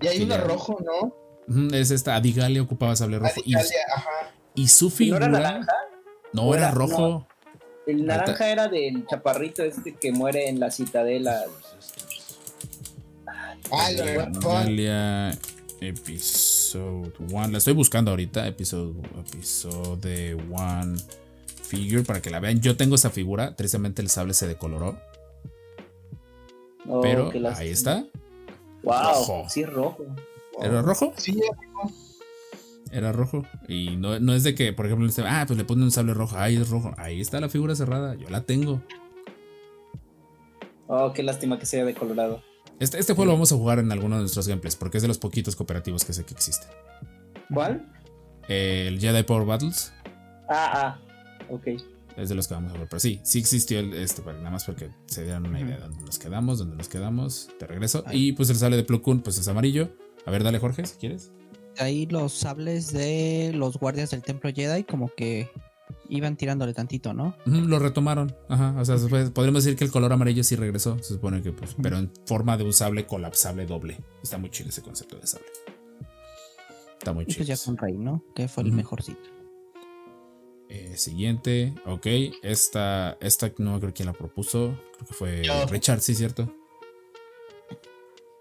[SPEAKER 6] Y hay uno rojo, ¿no?
[SPEAKER 4] Ujú, Es esta, Adigalia ocupaba sable rojo. Y,
[SPEAKER 6] Radicalia, ajá.
[SPEAKER 4] y su
[SPEAKER 5] ¿No
[SPEAKER 4] figura.
[SPEAKER 5] era naranja?
[SPEAKER 4] No,
[SPEAKER 5] ¿O
[SPEAKER 4] era
[SPEAKER 5] era-
[SPEAKER 4] rojo.
[SPEAKER 5] El
[SPEAKER 4] Ahorita-
[SPEAKER 5] naranja era del chaparrito este que muere en la citadela.
[SPEAKER 6] Ah,
[SPEAKER 4] Episode 1. La estoy buscando ahorita. Episode, episode 1 Figure para que la vean. Yo tengo esa figura. Tristemente el sable se decoloró.
[SPEAKER 5] Oh,
[SPEAKER 4] pero ahí está.
[SPEAKER 5] Wow,
[SPEAKER 4] Rojo.
[SPEAKER 5] sí es rojo.
[SPEAKER 4] ¿Era rojo?
[SPEAKER 6] Sí,
[SPEAKER 4] Era rojo. Y no, no es de que, por ejemplo, este, ah, pues le ponen un sable rojo. Ahí es rojo. Ahí está la figura cerrada. Yo la tengo.
[SPEAKER 5] Oh, qué lástima que sea de Colorado.
[SPEAKER 4] Este, este juego lo vamos a jugar en alguno de nuestros gameplays. Porque es de los poquitos cooperativos que sé que existen.
[SPEAKER 5] ¿Cuál?
[SPEAKER 4] El Jedi Power Battles.
[SPEAKER 5] Ah, ah, ok.
[SPEAKER 4] Es de los que vamos a ver. Pero sí, sí existió el, este, nada más porque se dieran una idea de dónde nos quedamos, dónde nos quedamos. Te regreso. Y pues el sable de Plo Koon, pues es amarillo. A ver, dale, Jorge, si quieres.
[SPEAKER 7] Ahí los sables de los guardias del templo Jedi como que iban tirándole tantito, ¿no?
[SPEAKER 4] Lo retomaron. Ajá. O sea, podríamos decir que el color amarillo sí regresó. Se supone que, pues, pero en forma de un sable colapsable doble. Está muy chido ese concepto de sable. Está muy
[SPEAKER 7] Y pues
[SPEAKER 4] chido.
[SPEAKER 7] ya con Rey, ¿no? Que fue el mejorcito.
[SPEAKER 4] Eh, siguiente, ok. Esta, esta no creo quién la propuso. Creo que fue
[SPEAKER 6] Yo.
[SPEAKER 4] Richard, sí, cierto.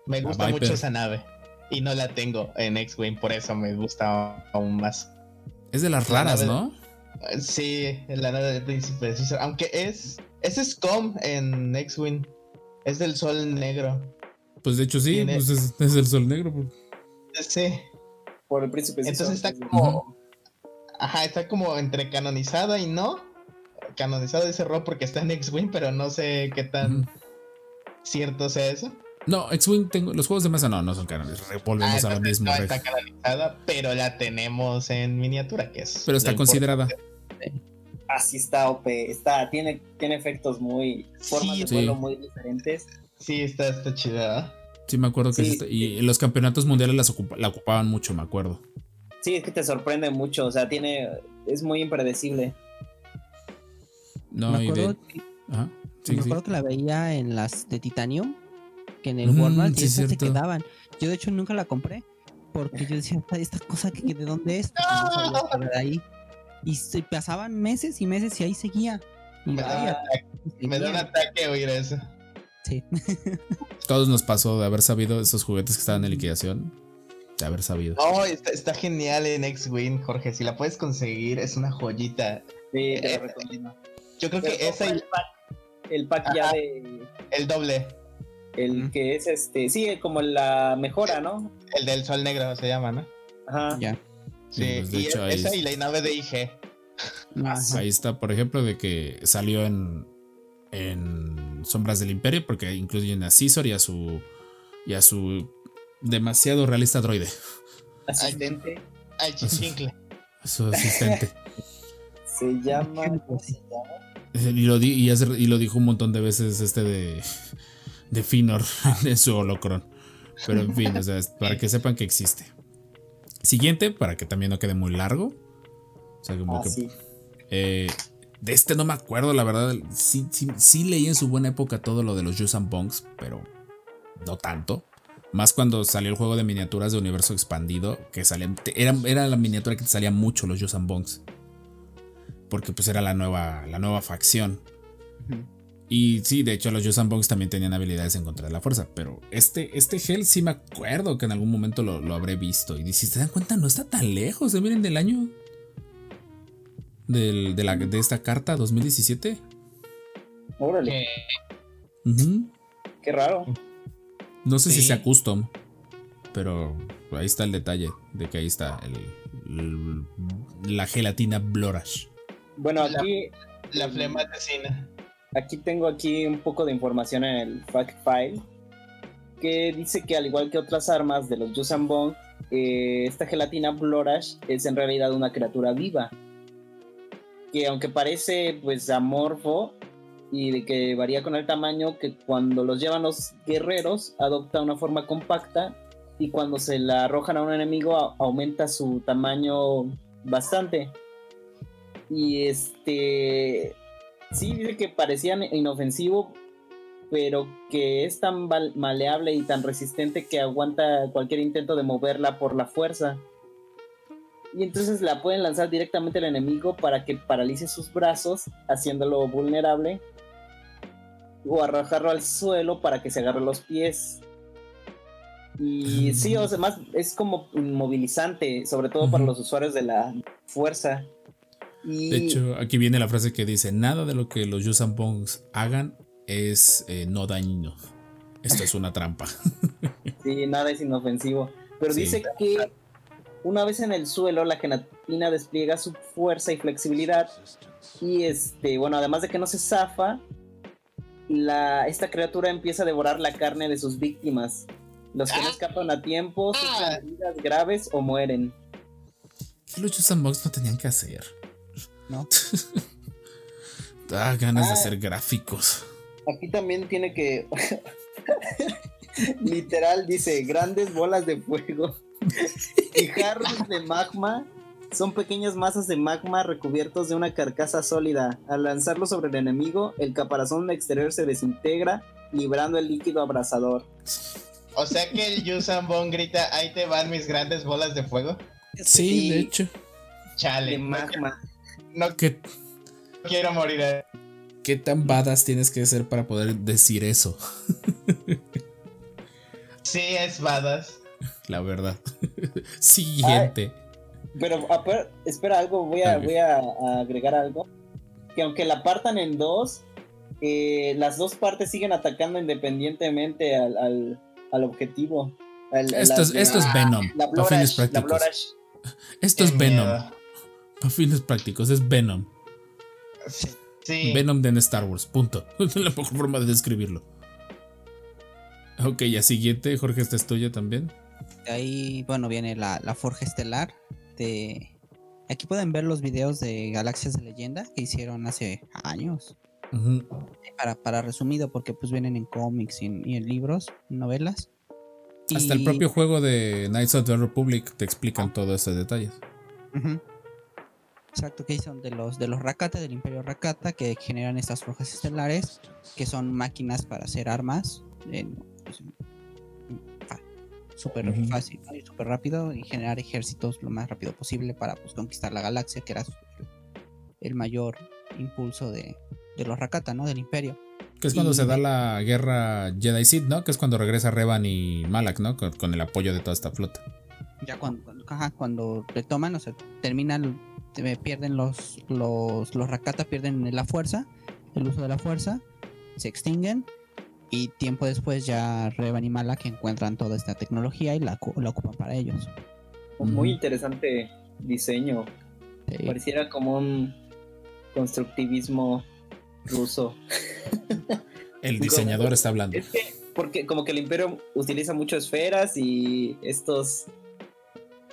[SPEAKER 6] me gusta mucho esa nave. Y no la tengo en X-Wing, por eso me gusta aún más.
[SPEAKER 4] Es de las
[SPEAKER 6] La
[SPEAKER 4] raras, ¿no?
[SPEAKER 6] Sí, la nave del príncipe César. Aunque es. Es Scum en X-Wing. Es del sol negro.
[SPEAKER 4] Pues de hecho sí, pues es, es el sol negro.
[SPEAKER 6] Sí.
[SPEAKER 5] Por el príncipe.
[SPEAKER 6] Entonces está
[SPEAKER 5] César.
[SPEAKER 6] como. Ajá, está como entre canonizada y no. Canonizado ese error porque está en X-Wing, pero no sé qué tan cierto sea eso.
[SPEAKER 4] No, X-Wing, tengo, los juegos de mesa no, no son canales. Volvemos
[SPEAKER 6] Ah,
[SPEAKER 4] a lo mismo.
[SPEAKER 6] no está canonizada, pero la tenemos en miniatura, que es.
[SPEAKER 4] Pero está considerada.
[SPEAKER 5] Así está OP. Está, tiene, tiene efectos muy. Formas
[SPEAKER 6] Sí.
[SPEAKER 5] de
[SPEAKER 4] Sí.
[SPEAKER 5] vuelo muy diferentes.
[SPEAKER 6] Sí, está, está chida.
[SPEAKER 4] Sí, me acuerdo que
[SPEAKER 5] Sí,
[SPEAKER 4] sí. y en los campeonatos mundiales las ocupa- la ocupaban mucho, me acuerdo.
[SPEAKER 5] Sí, es que te sorprende mucho. O sea, tiene. Es muy impredecible.
[SPEAKER 4] No,
[SPEAKER 7] me
[SPEAKER 4] y de.
[SPEAKER 7] acuerdo, que,
[SPEAKER 4] Ajá. Sí,
[SPEAKER 7] me
[SPEAKER 4] sí.
[SPEAKER 7] acuerdo que la veía en las de Titanium, que en el
[SPEAKER 4] Mm,
[SPEAKER 7] Walmart
[SPEAKER 4] sí,
[SPEAKER 7] y esas se quedaban. Yo de hecho nunca la compré porque yo decía, "Esta- esta cosa que de dónde es, Porque no sabía que era de ahí. Y se pasaban meses y meses y ahí seguía. Y
[SPEAKER 6] Me da, ataque, me da un ataque oír eso.
[SPEAKER 7] Sí.
[SPEAKER 4] Todos nos pasó de haber sabido esos juguetes que estaban en liquidación. De haber sabido.
[SPEAKER 6] No, está, está genial en X-Wing, Jorge. Si la puedes conseguir, es una joyita.
[SPEAKER 5] Sí, te
[SPEAKER 6] Eh,
[SPEAKER 5] lo recomiendo.
[SPEAKER 6] Yo creo que
[SPEAKER 5] Pero
[SPEAKER 6] esa
[SPEAKER 5] compra
[SPEAKER 6] y
[SPEAKER 5] el pack, el pack ya de.
[SPEAKER 6] el doble.
[SPEAKER 5] El que es este. Sí, como la mejora, ¿no?
[SPEAKER 6] El del sol negro se llama, ¿no?
[SPEAKER 5] Ajá.
[SPEAKER 7] Ya.
[SPEAKER 4] Sí,
[SPEAKER 6] Sí,
[SPEAKER 4] pues,
[SPEAKER 6] y
[SPEAKER 4] hecho, ahí
[SPEAKER 6] esa
[SPEAKER 4] es-
[SPEAKER 6] y la nave de IG.
[SPEAKER 7] Ajá.
[SPEAKER 4] Ahí está, por ejemplo, de que salió en, en Sombras del Imperio, porque incluyen a Caesar y a su. y a su demasiado realista droide.
[SPEAKER 5] Asistente.
[SPEAKER 6] Ay, chincle.
[SPEAKER 4] a su asistente.
[SPEAKER 5] Se llama. ¿Cómo se llama?
[SPEAKER 4] y, lo di- y, hace- y lo dijo un montón de veces este de. De Finor en su holocron. Pero en fin, o sea, para que sepan que existe. Siguiente, para que también no quede muy largo. O sea, como
[SPEAKER 5] Ah,
[SPEAKER 4] que
[SPEAKER 5] sí.
[SPEAKER 4] Eh, de este no me acuerdo, la verdad. Sí, sí, sí leí en su buena época todo lo de los Yusan Bongs, pero no tanto. Más cuando salió el juego de miniaturas de universo expandido, que salía, era, era la miniatura que te salía mucho los Yusan Bongs. Porque pues era la nueva, la nueva facción.
[SPEAKER 7] Ujú.
[SPEAKER 4] Y sí, de hecho los Yusan Bongs también tenían habilidades en contra de la fuerza. Pero este, este gel sí me acuerdo que en algún momento lo, lo habré visto. Y si se dan cuenta, no está tan lejos. ¿eh? Miren del año del- de, la, de esta carta 2017.
[SPEAKER 5] Órale,
[SPEAKER 6] Que-
[SPEAKER 4] Ujú.
[SPEAKER 5] qué raro.
[SPEAKER 4] No sé si sea custom, pero ahí está el detalle de que ahí está el, el- la gelatina Blorash.
[SPEAKER 5] Bueno,
[SPEAKER 6] La-
[SPEAKER 5] aquí,
[SPEAKER 6] La flema asesina.
[SPEAKER 5] Aquí tengo aquí un poco de información en el fact file que dice que al igual que otras armas de los Yuuzhan Vong, eh, esta gelatina Blorash es en realidad una criatura viva. Que aunque parece pues amorfo y de que varía con el tamaño, que cuando los llevan los guerreros adopta una forma compacta y cuando se la arrojan a un enemigo aumenta su tamaño bastante. Y este sí dice que parecían inofensivo, pero que es tan maleable y tan resistente que aguanta cualquier intento de moverla por la fuerza. Y entonces la pueden lanzar directamente al enemigo para que paralice sus brazos, haciéndolo vulnerable. O arrojarlo al suelo para que se agarre los pies. Y sí, o sea, más es como inmovilizante, sobre todo para los usuarios de la fuerza. Y
[SPEAKER 4] De hecho, aquí viene la frase que dice: Nada de lo que los Yuuzhan Bongs hagan es eh, no dañino. Esto es una trampa.
[SPEAKER 5] Sí, nada es inofensivo. Pero
[SPEAKER 4] Sí.
[SPEAKER 5] dice que una vez en el suelo, la gelatina despliega su fuerza y flexibilidad. Y este, bueno, además de que no se zafa, la, esta criatura empieza a devorar la carne de sus víctimas. Los que no
[SPEAKER 6] Ah.
[SPEAKER 5] escapan a tiempo
[SPEAKER 6] Ah.
[SPEAKER 5] sufren heridas graves o mueren.
[SPEAKER 4] Los Yuuzhan Bongs no tenían que hacer.
[SPEAKER 7] ¿No?
[SPEAKER 4] Da ganas de
[SPEAKER 5] Ah.
[SPEAKER 4] hacer gráficos.
[SPEAKER 5] Aquí también tiene que. Literal dice: grandes bolas de fuego y jarros de magma son pequeñas masas de magma recubiertos de una carcasa sólida. Al lanzarlo sobre el enemigo, el caparazón exterior se desintegra, librando el líquido abrasador.
[SPEAKER 6] O sea que el Yusan Bong grita, ahí te van mis grandes bolas de fuego.
[SPEAKER 4] Sí, de hecho.
[SPEAKER 6] Chale.
[SPEAKER 5] De magma.
[SPEAKER 6] No
[SPEAKER 4] ¿Qué,
[SPEAKER 6] quiero morir. eh.
[SPEAKER 4] ¿Qué tan badass tienes que ser para poder decir eso?
[SPEAKER 6] Sí, es badass.
[SPEAKER 4] La verdad. Siguiente.
[SPEAKER 5] Pero a ver, espera algo, voy a, voy a, a agregar algo. Que aunque la partan en dos, eh, las dos partes siguen atacando independientemente al, al, al objetivo.
[SPEAKER 4] Esto,
[SPEAKER 5] la-
[SPEAKER 4] es, esto es
[SPEAKER 5] la-
[SPEAKER 4] Venom.
[SPEAKER 5] La Blorash.
[SPEAKER 4] Esto es Venom.
[SPEAKER 6] miedo.
[SPEAKER 4] Para fines prácticos, es Venom.
[SPEAKER 6] Sí.
[SPEAKER 4] Venom de Star Wars. Punto. Es la mejor forma de describirlo. Ok, ya siguiente. Jorge, esta es tuya también.
[SPEAKER 7] Ahí, bueno, viene la, la Forja Estelar. De... Aquí pueden ver los videos de Galaxias de Leyenda que hicieron hace años. Para, para resumido, porque pues vienen en cómics y en, y en libros, novelas.
[SPEAKER 4] Hasta el propio juego de Knights of the Republic te explican todos estos detalles.
[SPEAKER 7] Exacto, que son de los de los Rakata, del Imperio Rakata, que generan estas forjas estelares, que son máquinas para hacer armas. en- pues, fa- Súper fácil ¿no? y súper rápido y generar ejércitos lo más rápido posible para pues, conquistar la galaxia, que era el mayor impulso de, de los Rakata, ¿no? Del Imperio.
[SPEAKER 4] Que es cuando
[SPEAKER 7] Y-
[SPEAKER 4] se da la guerra Jedi Sith, ¿no? Que es cuando regresa Revan y Malak, ¿no? Con, con el apoyo de toda esta flota.
[SPEAKER 7] Ya cuando, cuando, ajá, cuando retoman, o sea, terminan, eh, pierden los, los, los Rakata, pierden la fuerza, el uso de la fuerza, se extinguen y tiempo después ya Revan y Malak encuentran toda esta tecnología y la, la ocupan para ellos.
[SPEAKER 5] Muy interesante diseño.
[SPEAKER 7] Sí.
[SPEAKER 5] Pareciera como un constructivismo ruso.
[SPEAKER 4] El diseñador está hablando.
[SPEAKER 5] Es que, porque como que el imperio utiliza mucho esferas y estos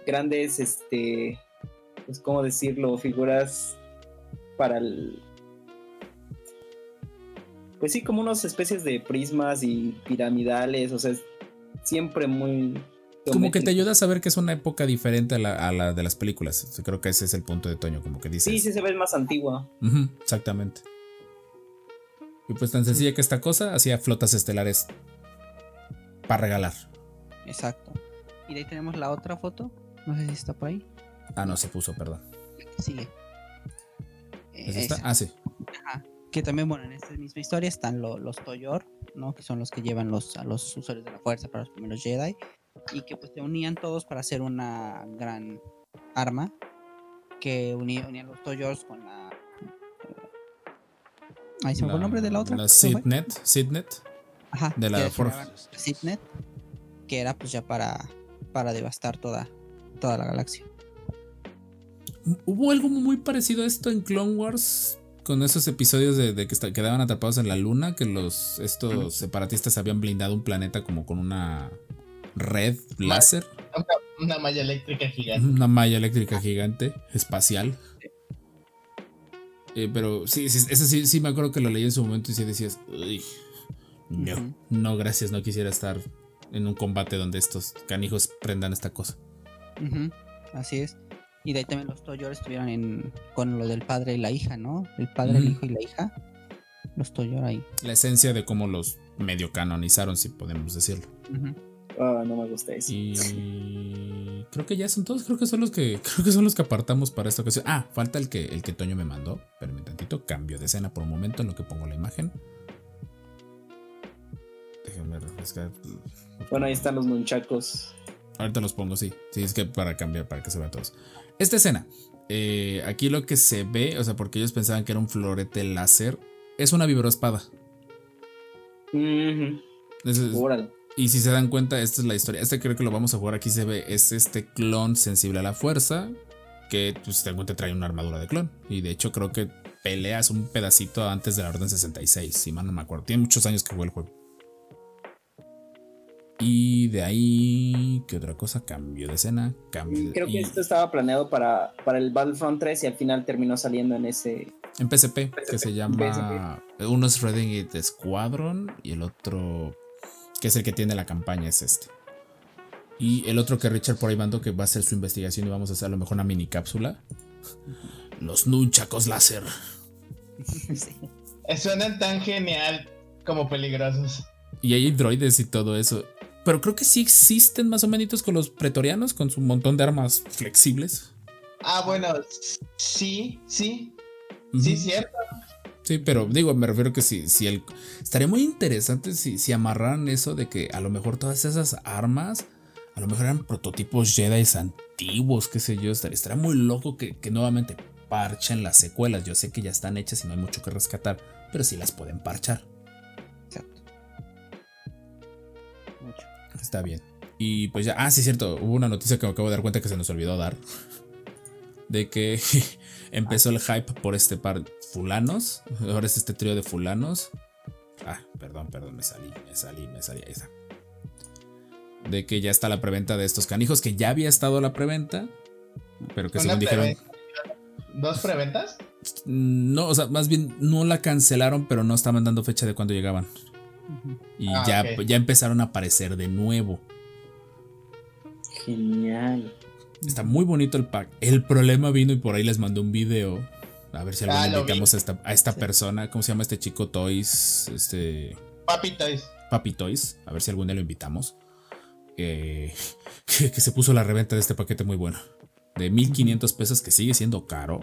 [SPEAKER 5] grandes, este, pues cómo decirlo, figuras para el... Pues sí, como unas especies de prismas y piramidales, o sea, siempre muy...
[SPEAKER 4] Como que te ayuda a saber que es una época diferente a la, a la de las películas. Creo que ese es el punto de Toño, como que dices.
[SPEAKER 5] Sí, sí se ve más antigua.
[SPEAKER 4] Exactamente. Y pues tan sencilla que esta cosa hacía flotas estelares para regalar.
[SPEAKER 7] Exacto. Y de ahí tenemos la otra foto, no sé si está por ahí.
[SPEAKER 4] Ah, no, se puso, perdón.
[SPEAKER 7] Sigue.
[SPEAKER 4] ¿Es esta?
[SPEAKER 7] Esa.
[SPEAKER 4] Ah, sí.
[SPEAKER 7] Ajá. Que también, bueno, en esta misma historia están lo- los Toyor, ¿no? Que son los que llevan los, a los usuarios de la fuerza para los primeros Jedi. Y que pues se unían todos para hacer una gran arma. que unía, unía los Toyors con la. Ahí se me fue el nombre de la otra.
[SPEAKER 4] La. Sidnet. Sidnet.
[SPEAKER 7] Ajá,
[SPEAKER 4] de la
[SPEAKER 7] generaban Sidnet, que era pues ya para, para devastar toda, toda la galaxia.
[SPEAKER 4] Hubo algo muy parecido a esto en Clone Wars. Con esos episodios de, de que quedaban atrapados en la luna. Que los estos separatistas habían blindado un planeta como con una red láser.
[SPEAKER 6] Una malla eléctrica gigante.
[SPEAKER 4] Una malla eléctrica gigante, espacial. Eh, pero sí, sí, ese sí, sí me acuerdo que lo leí en su momento y sí decías, "Uy, no, no, gracias, no quisiera estar en un combate donde estos canijos prendan esta cosa.
[SPEAKER 7] Así es. Y de ahí también los Toyors estuvieron en, con lo del padre y la hija, ¿no? El padre, el hijo y la hija. Los Toyor ahí.
[SPEAKER 4] La esencia de cómo los medio canonizaron, si podemos decirlo.
[SPEAKER 5] Ah, no me gusta eso.
[SPEAKER 4] Y creo que ya son todos, creo que son los que creo que son los que apartamos para esta ocasión. Ah, falta el que el que Toño me mandó. Espérame tantito, cambio de escena por un momento en lo que pongo la imagen. Déjenme refrescar.
[SPEAKER 5] Bueno, ahí están los nunchacos.
[SPEAKER 4] Ahorita los pongo, sí. Sí, es que para cambiar, para que se vean todos. Esta escena. eh, aquí lo que se ve, o sea, porque ellos pensaban que era un florete láser, es una vibroespada. Es-
[SPEAKER 5] Órale.
[SPEAKER 4] Y si se dan cuenta, esta es la historia. Este creo que lo vamos a jugar aquí. Se ve, es este clon sensible a la fuerza. Que, pues, si te cuenta, trae una armadura de clon. Y de hecho, creo que peleas un pedacito antes de la Orden 66. Si mal no me acuerdo. Tiene muchos años que jugué el juego. Y de ahí. ¿Qué otra cosa? Cambio de escena. Cambio de.
[SPEAKER 5] Creo que
[SPEAKER 4] y-
[SPEAKER 5] esto estaba planeado para, para el Battlefront 3 y al final terminó saliendo en ese.
[SPEAKER 4] En PSP, que
[SPEAKER 5] PSP,
[SPEAKER 4] se llama. Uno es Renegade Squadron y el otro, que es el que tiene la campaña, es este. Y el otro que Richard por ahí mandó que va a hacer su investigación y vamos a hacer a lo mejor una mini cápsula. Los nunchacos láser.
[SPEAKER 6] Eh, Suenan tan genial como peligrosos.
[SPEAKER 4] Y hay droides y todo eso. Pero creo que sí existen más o menos con los pretorianos, con su montón de armas flexibles.
[SPEAKER 6] Ah, bueno, sí, sí,
[SPEAKER 4] Ujú.
[SPEAKER 6] sí, cierto.
[SPEAKER 4] Sí, pero digo, me refiero que si, si el. Estaría muy interesante si, si amarraran eso de que a lo mejor todas esas armas, a lo mejor eran prototipos Jedi antiguos, qué sé yo. Estaría, estaría muy loco que, que nuevamente parchen las secuelas. Yo sé que ya están hechas y no hay mucho que rescatar, pero sí las pueden parchar. Está bien. Y pues ya, ah, sí, es cierto. Hubo una noticia que me acabo de dar cuenta que se nos olvidó dar. De que empezó el hype por este par fulanos. Ahora es este trío de fulanos. Ah, perdón, perdón, me salí, me salí, me salí. Ahí está. De que ya está la preventa de estos canijos, que ya había estado la preventa. Pero que según dijeron.
[SPEAKER 6] ¿Dos preventas?
[SPEAKER 4] No, o sea, más bien no la cancelaron, pero no estaban dando fecha de cuándo llegaban. Y
[SPEAKER 6] Ah,
[SPEAKER 4] ya, ya empezaron a aparecer de nuevo.
[SPEAKER 5] Genial.
[SPEAKER 4] Está muy bonito el pack. El problema vino y por ahí les mandé un video. A ver si algún
[SPEAKER 6] Ah,
[SPEAKER 4] invitamos a esta, a esta persona. ¿Cómo se llama este chico Toys? Este.
[SPEAKER 6] Papi Toys.
[SPEAKER 4] Papi Toys. A ver si algún día lo invitamos. Eh, que, que se puso la reventa de este paquete muy bueno. De 1500 pesos, que sigue siendo caro.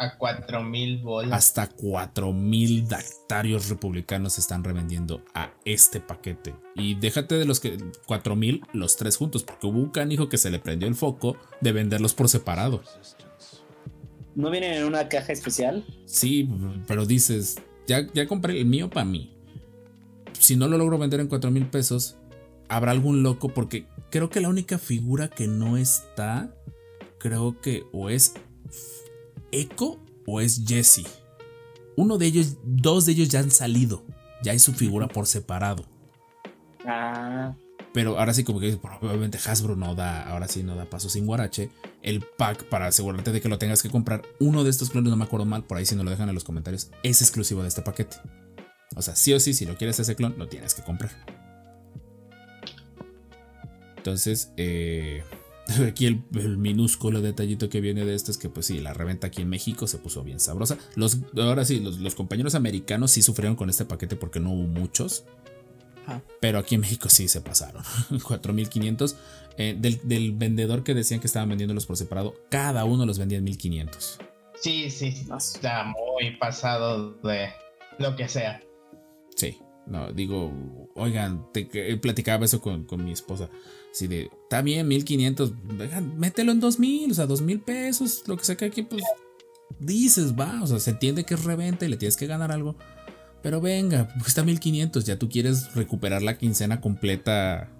[SPEAKER 6] A 4000 bolas.
[SPEAKER 4] Hasta 4000 dactarios republicanos se están revendiendo a este paquete. Y déjate de los que 4000, los tres juntos, porque hubo un canijo que se le prendió el foco de venderlos por separado.
[SPEAKER 5] ¿No vienen en una caja especial?
[SPEAKER 4] Sí, pero dices, ya, ya compré el mío para mí. Si no lo logro vender en 4 mil pesos, habrá algún loco porque creo que la única figura que no está, creo que o es Echo o es Jesse. Uno de ellos, dos de ellos ya han salido. Ya hay su figura por separado.
[SPEAKER 5] Ah,
[SPEAKER 4] Pero ahora sí, como que probablemente Hasbro no da, ahora sí no da paso sin guarache. El pack para asegurarte de que lo tengas que comprar. Uno de estos clones, no me acuerdo mal, por ahí si no lo dejan en los comentarios, es exclusivo de este paquete. O sea, sí o sí, si lo quieres ese clon, lo tienes que comprar. Entonces, eh, aquí el, el minúsculo detallito que viene de esto es que, pues sí, la reventa aquí en México se puso bien sabrosa. Los, ahora sí, los, los compañeros americanos sí sufrieron con este paquete porque no hubo muchos.
[SPEAKER 7] Ajá.
[SPEAKER 4] Pero aquí en México sí se pasaron. 4500. Eh, del, del vendedor que decían que estaban vendiéndolos por separado, cada uno los vendía en 1500.
[SPEAKER 6] Sí, sí, está muy pasado de lo que sea.
[SPEAKER 4] No, digo, oigan, te, platicaba eso con, con mi esposa. Así de, está bien, 1500, oigan, mételo en 2000, o sea, 2000 pesos, lo que que aquí, pues dices, va, o sea, se entiende que es reventa y le tienes que ganar algo. Pero venga, cuesta 1500, ya tú quieres recuperar la quincena completa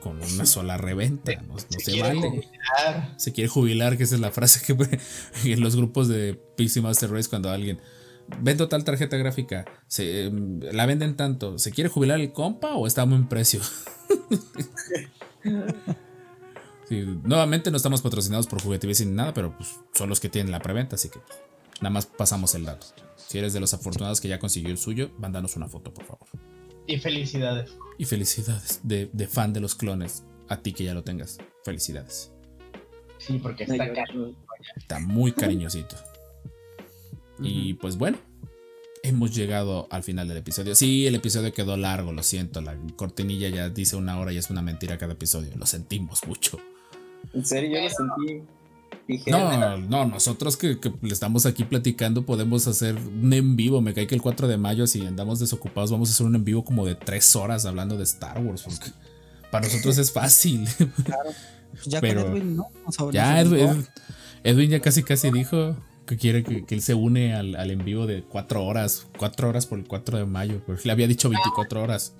[SPEAKER 4] con una sola reventa, no, no se,
[SPEAKER 6] quiere
[SPEAKER 4] vale.
[SPEAKER 6] jubilar.
[SPEAKER 4] Se quiere jubilar, que esa es la frase que en los grupos de Pixie Master Race cuando alguien vendo tal tarjeta gráfica, se, em, la venden tanto, ¿se quiere jubilar el compa o está a buen precio? Sí, nuevamente no estamos patrocinados por Juguetivies ni nada, pero pues, son los que tienen la preventa, así que pues, nada más pasamos el dato. Si eres de los afortunados que ya consiguió el suyo, mándanos una foto, por favor.
[SPEAKER 6] Y felicidades.
[SPEAKER 4] Y felicidades de, de fan de los clones, a ti que ya lo tengas. Felicidades.
[SPEAKER 6] Sí, porque
[SPEAKER 5] No,
[SPEAKER 6] está
[SPEAKER 5] yo-
[SPEAKER 6] caro.
[SPEAKER 4] Está muy cariñosito. Y pues bueno, hemos llegado al final del episodio. Sí, el episodio quedó largo, lo siento. La cortinilla ya dice una hora y es una mentira cada episodio. Lo sentimos mucho.
[SPEAKER 5] En serio, yo lo sentí.
[SPEAKER 4] No, no, nosotros que, que le estamos aquí platicando podemos hacer un en vivo. Me cae que el 4 de mayo, si andamos desocupados, vamos a hacer un en vivo como de 3 horas hablando de Star Wars. porque para nosotros es fácil.
[SPEAKER 7] Pues ya
[SPEAKER 4] Pero-
[SPEAKER 7] con Edwin, ¿no?
[SPEAKER 4] Ya, Edwin. Edwin ya casi casi dijo que quiere que, que él se une al, al en vivo de 4 horas. 4 horas por el 4 de mayo. Porque le había dicho 24 horas.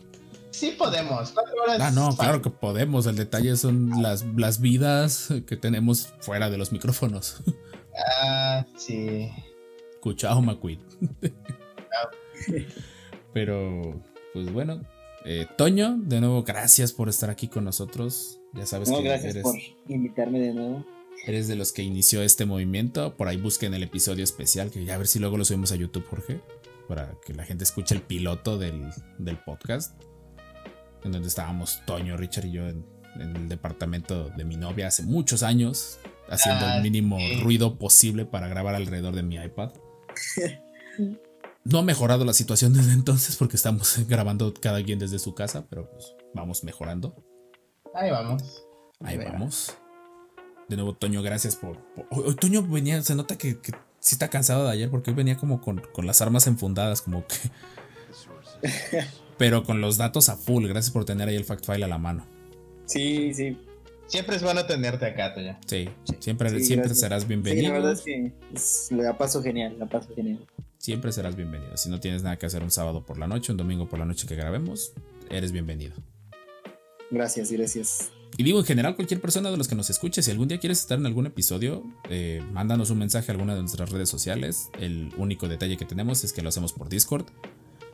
[SPEAKER 6] Sí podemos. Cuatro horas.
[SPEAKER 4] Ah, no, claro que podemos. El detalle son las, las vidas que tenemos fuera de los micrófonos.
[SPEAKER 6] Ah, sí.
[SPEAKER 4] Cuchao McQueen. Pero, pues bueno. eh, Toño, de nuevo, gracias por estar aquí con nosotros. Ya sabes
[SPEAKER 5] No,
[SPEAKER 4] que
[SPEAKER 5] gracias
[SPEAKER 4] eres,
[SPEAKER 5] por invitarme de nuevo.
[SPEAKER 4] Eres de los que inició este movimiento. Por ahí busquen el episodio especial, que ya a ver si luego lo subimos a YouTube, Jorge. Para que la gente escuche el piloto del, del podcast. En donde estábamos Toño, Richard y yo en, en el departamento de mi novia hace muchos años. Haciendo
[SPEAKER 6] Ah,
[SPEAKER 4] el mínimo
[SPEAKER 6] sí.
[SPEAKER 4] ruido posible para grabar alrededor de mi iPad. No ha mejorado la situación desde entonces porque estamos grabando cada quien desde su casa, pero pues vamos mejorando.
[SPEAKER 6] Ahí vamos.
[SPEAKER 4] Ahí vamos. De nuevo, Toño, gracias por. por- Hoy, Toño venía, se nota que, que sí está cansado de ayer porque hoy venía como con, con las armas enfundadas, como que. Pero con los datos a full. Gracias por tener ahí el fact file a la mano.
[SPEAKER 5] Sí, sí.
[SPEAKER 6] Siempre es bueno tenerte acá, Toya.
[SPEAKER 4] Sí, siempre,
[SPEAKER 5] Sí,
[SPEAKER 4] siempre
[SPEAKER 5] gracias.
[SPEAKER 4] serás
[SPEAKER 5] Sí,
[SPEAKER 4] bienvenido.
[SPEAKER 5] la verdad es que es- la paso genial, la paso genial.
[SPEAKER 4] Siempre serás bienvenido. Si no tienes nada que hacer un sábado por la noche, un domingo por la noche que grabemos, eres bienvenido.
[SPEAKER 5] Gracias, gracias.
[SPEAKER 4] Y digo, en general, cualquier persona de los que nos escuche, si algún día quieres estar en algún episodio, eh, mándanos un mensaje a alguna de nuestras redes sociales. El único detalle que tenemos es que lo hacemos por Discord.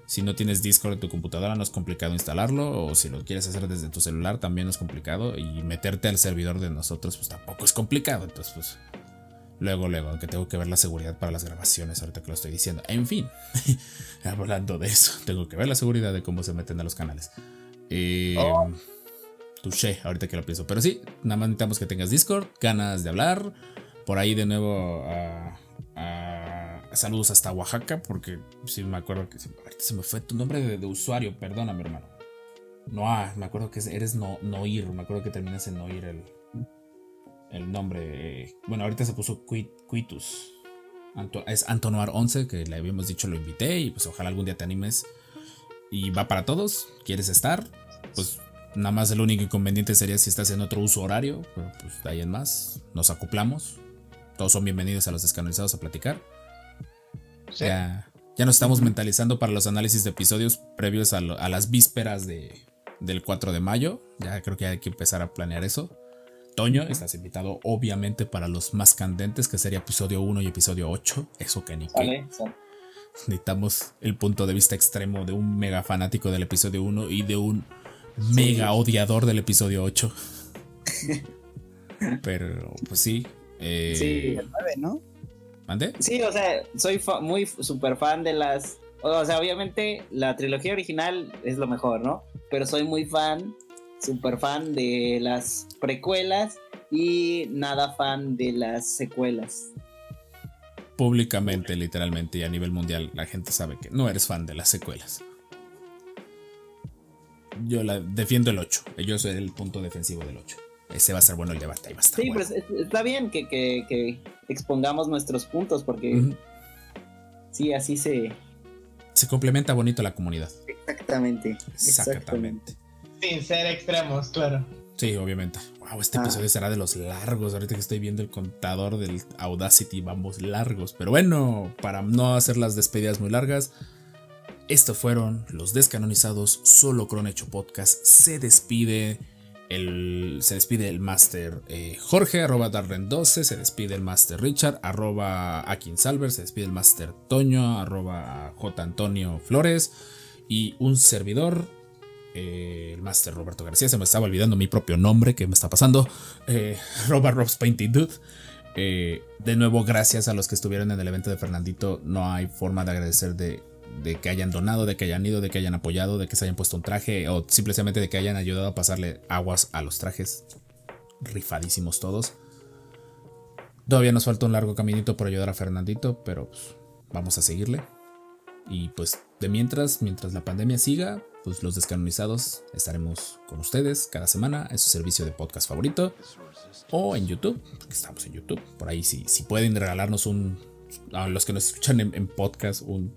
[SPEAKER 4] Si no tienes Discord en tu computadora, no es complicado instalarlo. O si lo quieres hacer desde tu celular, también es complicado. Y meterte al servidor de nosotros, pues tampoco es complicado. Entonces, pues. Luego, luego, aunque tengo que ver la seguridad para las grabaciones, ahorita que lo estoy diciendo. En fin, hablando de eso, tengo que ver la seguridad de cómo se meten a los canales. Eh, Touché, ahorita que lo pienso. Pero sí, nada más necesitamos que tengas Discord, ganas de hablar. Por ahí de nuevo, a- a- saludos hasta Oaxaca, porque sí me acuerdo que se, se me fue tu nombre de, usuario, perdóname, hermano. Noah, me acuerdo que eres no, Noir, me acuerdo que terminas en Noir el, el nombre. eh, Bueno, ahorita se puso Quit- Quitus. Anto- es Antonoar 11, que le habíamos dicho lo invité y pues ojalá algún día te animes. Y va para todos, ¿quieres estar? Pues Nada más el único inconveniente sería si estás en otro uso horario, pero pues de ahí en más nos acoplamos. Todos son bienvenidos a los descanonizados a platicar.
[SPEAKER 6] Sí.
[SPEAKER 4] Ya, ya nos estamos mentalizando para los análisis de episodios previos a, lo- a las vísperas de, del 4 de mayo. Ya creo que hay que empezar a planear eso. Toño, estás invitado obviamente para los más candentes, que sería episodio 1 y episodio 8. Eso que ni qué. Necesitamos el punto de vista extremo de un mega fanático del episodio 1 y de un mega odiador del episodio 8. Pero, pues sí. Eh,
[SPEAKER 5] Sí.
[SPEAKER 7] Nueve, ¿no?
[SPEAKER 4] ¿Mande?
[SPEAKER 5] Sí, o sea, soy fa- muy super fan de las. O sea, obviamente la trilogía original es lo mejor, ¿no? Pero soy muy fan, super fan de las precuelas y nada fan de las secuelas.
[SPEAKER 4] Públicamente, literalmente, y a nivel mundial, la gente sabe que no eres fan de las secuelas. Yo la defiendo el 8. Yo soy el punto defensivo del 8. Ese va a ser bueno el debate. Ahí va a estar
[SPEAKER 5] Sí,
[SPEAKER 4] bueno.
[SPEAKER 5] pues es- está bien que, que- que expongamos nuestros puntos porque sí, así se.
[SPEAKER 4] Se complementa bonito la comunidad.
[SPEAKER 5] Exactamente. Exactamente.
[SPEAKER 4] Exactamente.
[SPEAKER 6] Sin ser extremos, claro.
[SPEAKER 4] Sí, obviamente. Wow, este
[SPEAKER 5] Ah.
[SPEAKER 4] episodio será de los largos. Ahorita que estoy viendo el contador del Audacity, vamos largos. Pero bueno, para no hacer las despedidas muy largas, estos fueron los descanonizados Solo Cron Hecho Podcast. Se despide el, se despide el Master eh, Jorge, arroba Darren12. Se despide el Master Richard, arroba Akin Salver. Se despide el Master Toño, arroba J. Antonio Flores. Y un servidor, eh, el Master Roberto García. Se me estaba olvidando mi propio nombre, que me está pasando. Eh, Robert Rob's Painting Dude. Eh, de nuevo, gracias a los que estuvieron en el evento de Fernandito. No hay forma de agradecer de, de que hayan donado, de que hayan ido, de que hayan apoyado, de que se hayan puesto un traje o simplemente de que hayan ayudado a pasarle aguas a los trajes. Rifadísimos todos. Todavía nos falta un largo caminito por ayudar a Fernandito, pero pues, vamos a seguirle. Y pues de mientras, mientras la pandemia siga, pues los descanonizados estaremos con ustedes cada semana en su servicio de podcast favorito o en YouTube, porque estamos en YouTube. Por ahí si, si pueden regalarnos un, a los que nos escuchan en, en podcast, un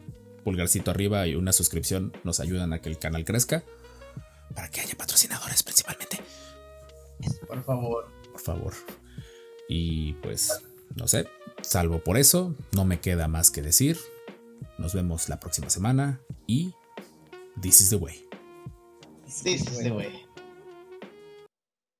[SPEAKER 4] pulgarcito arriba y una suscripción, nos ayudan a que el canal crezca. Para que haya patrocinadores principalmente,
[SPEAKER 6] Por favor.
[SPEAKER 4] por favor. Y pues, no sé, salvo por eso, no me queda más que decir. Nos vemos la próxima semana y This is the way.
[SPEAKER 6] Sí, sí, sí, güey.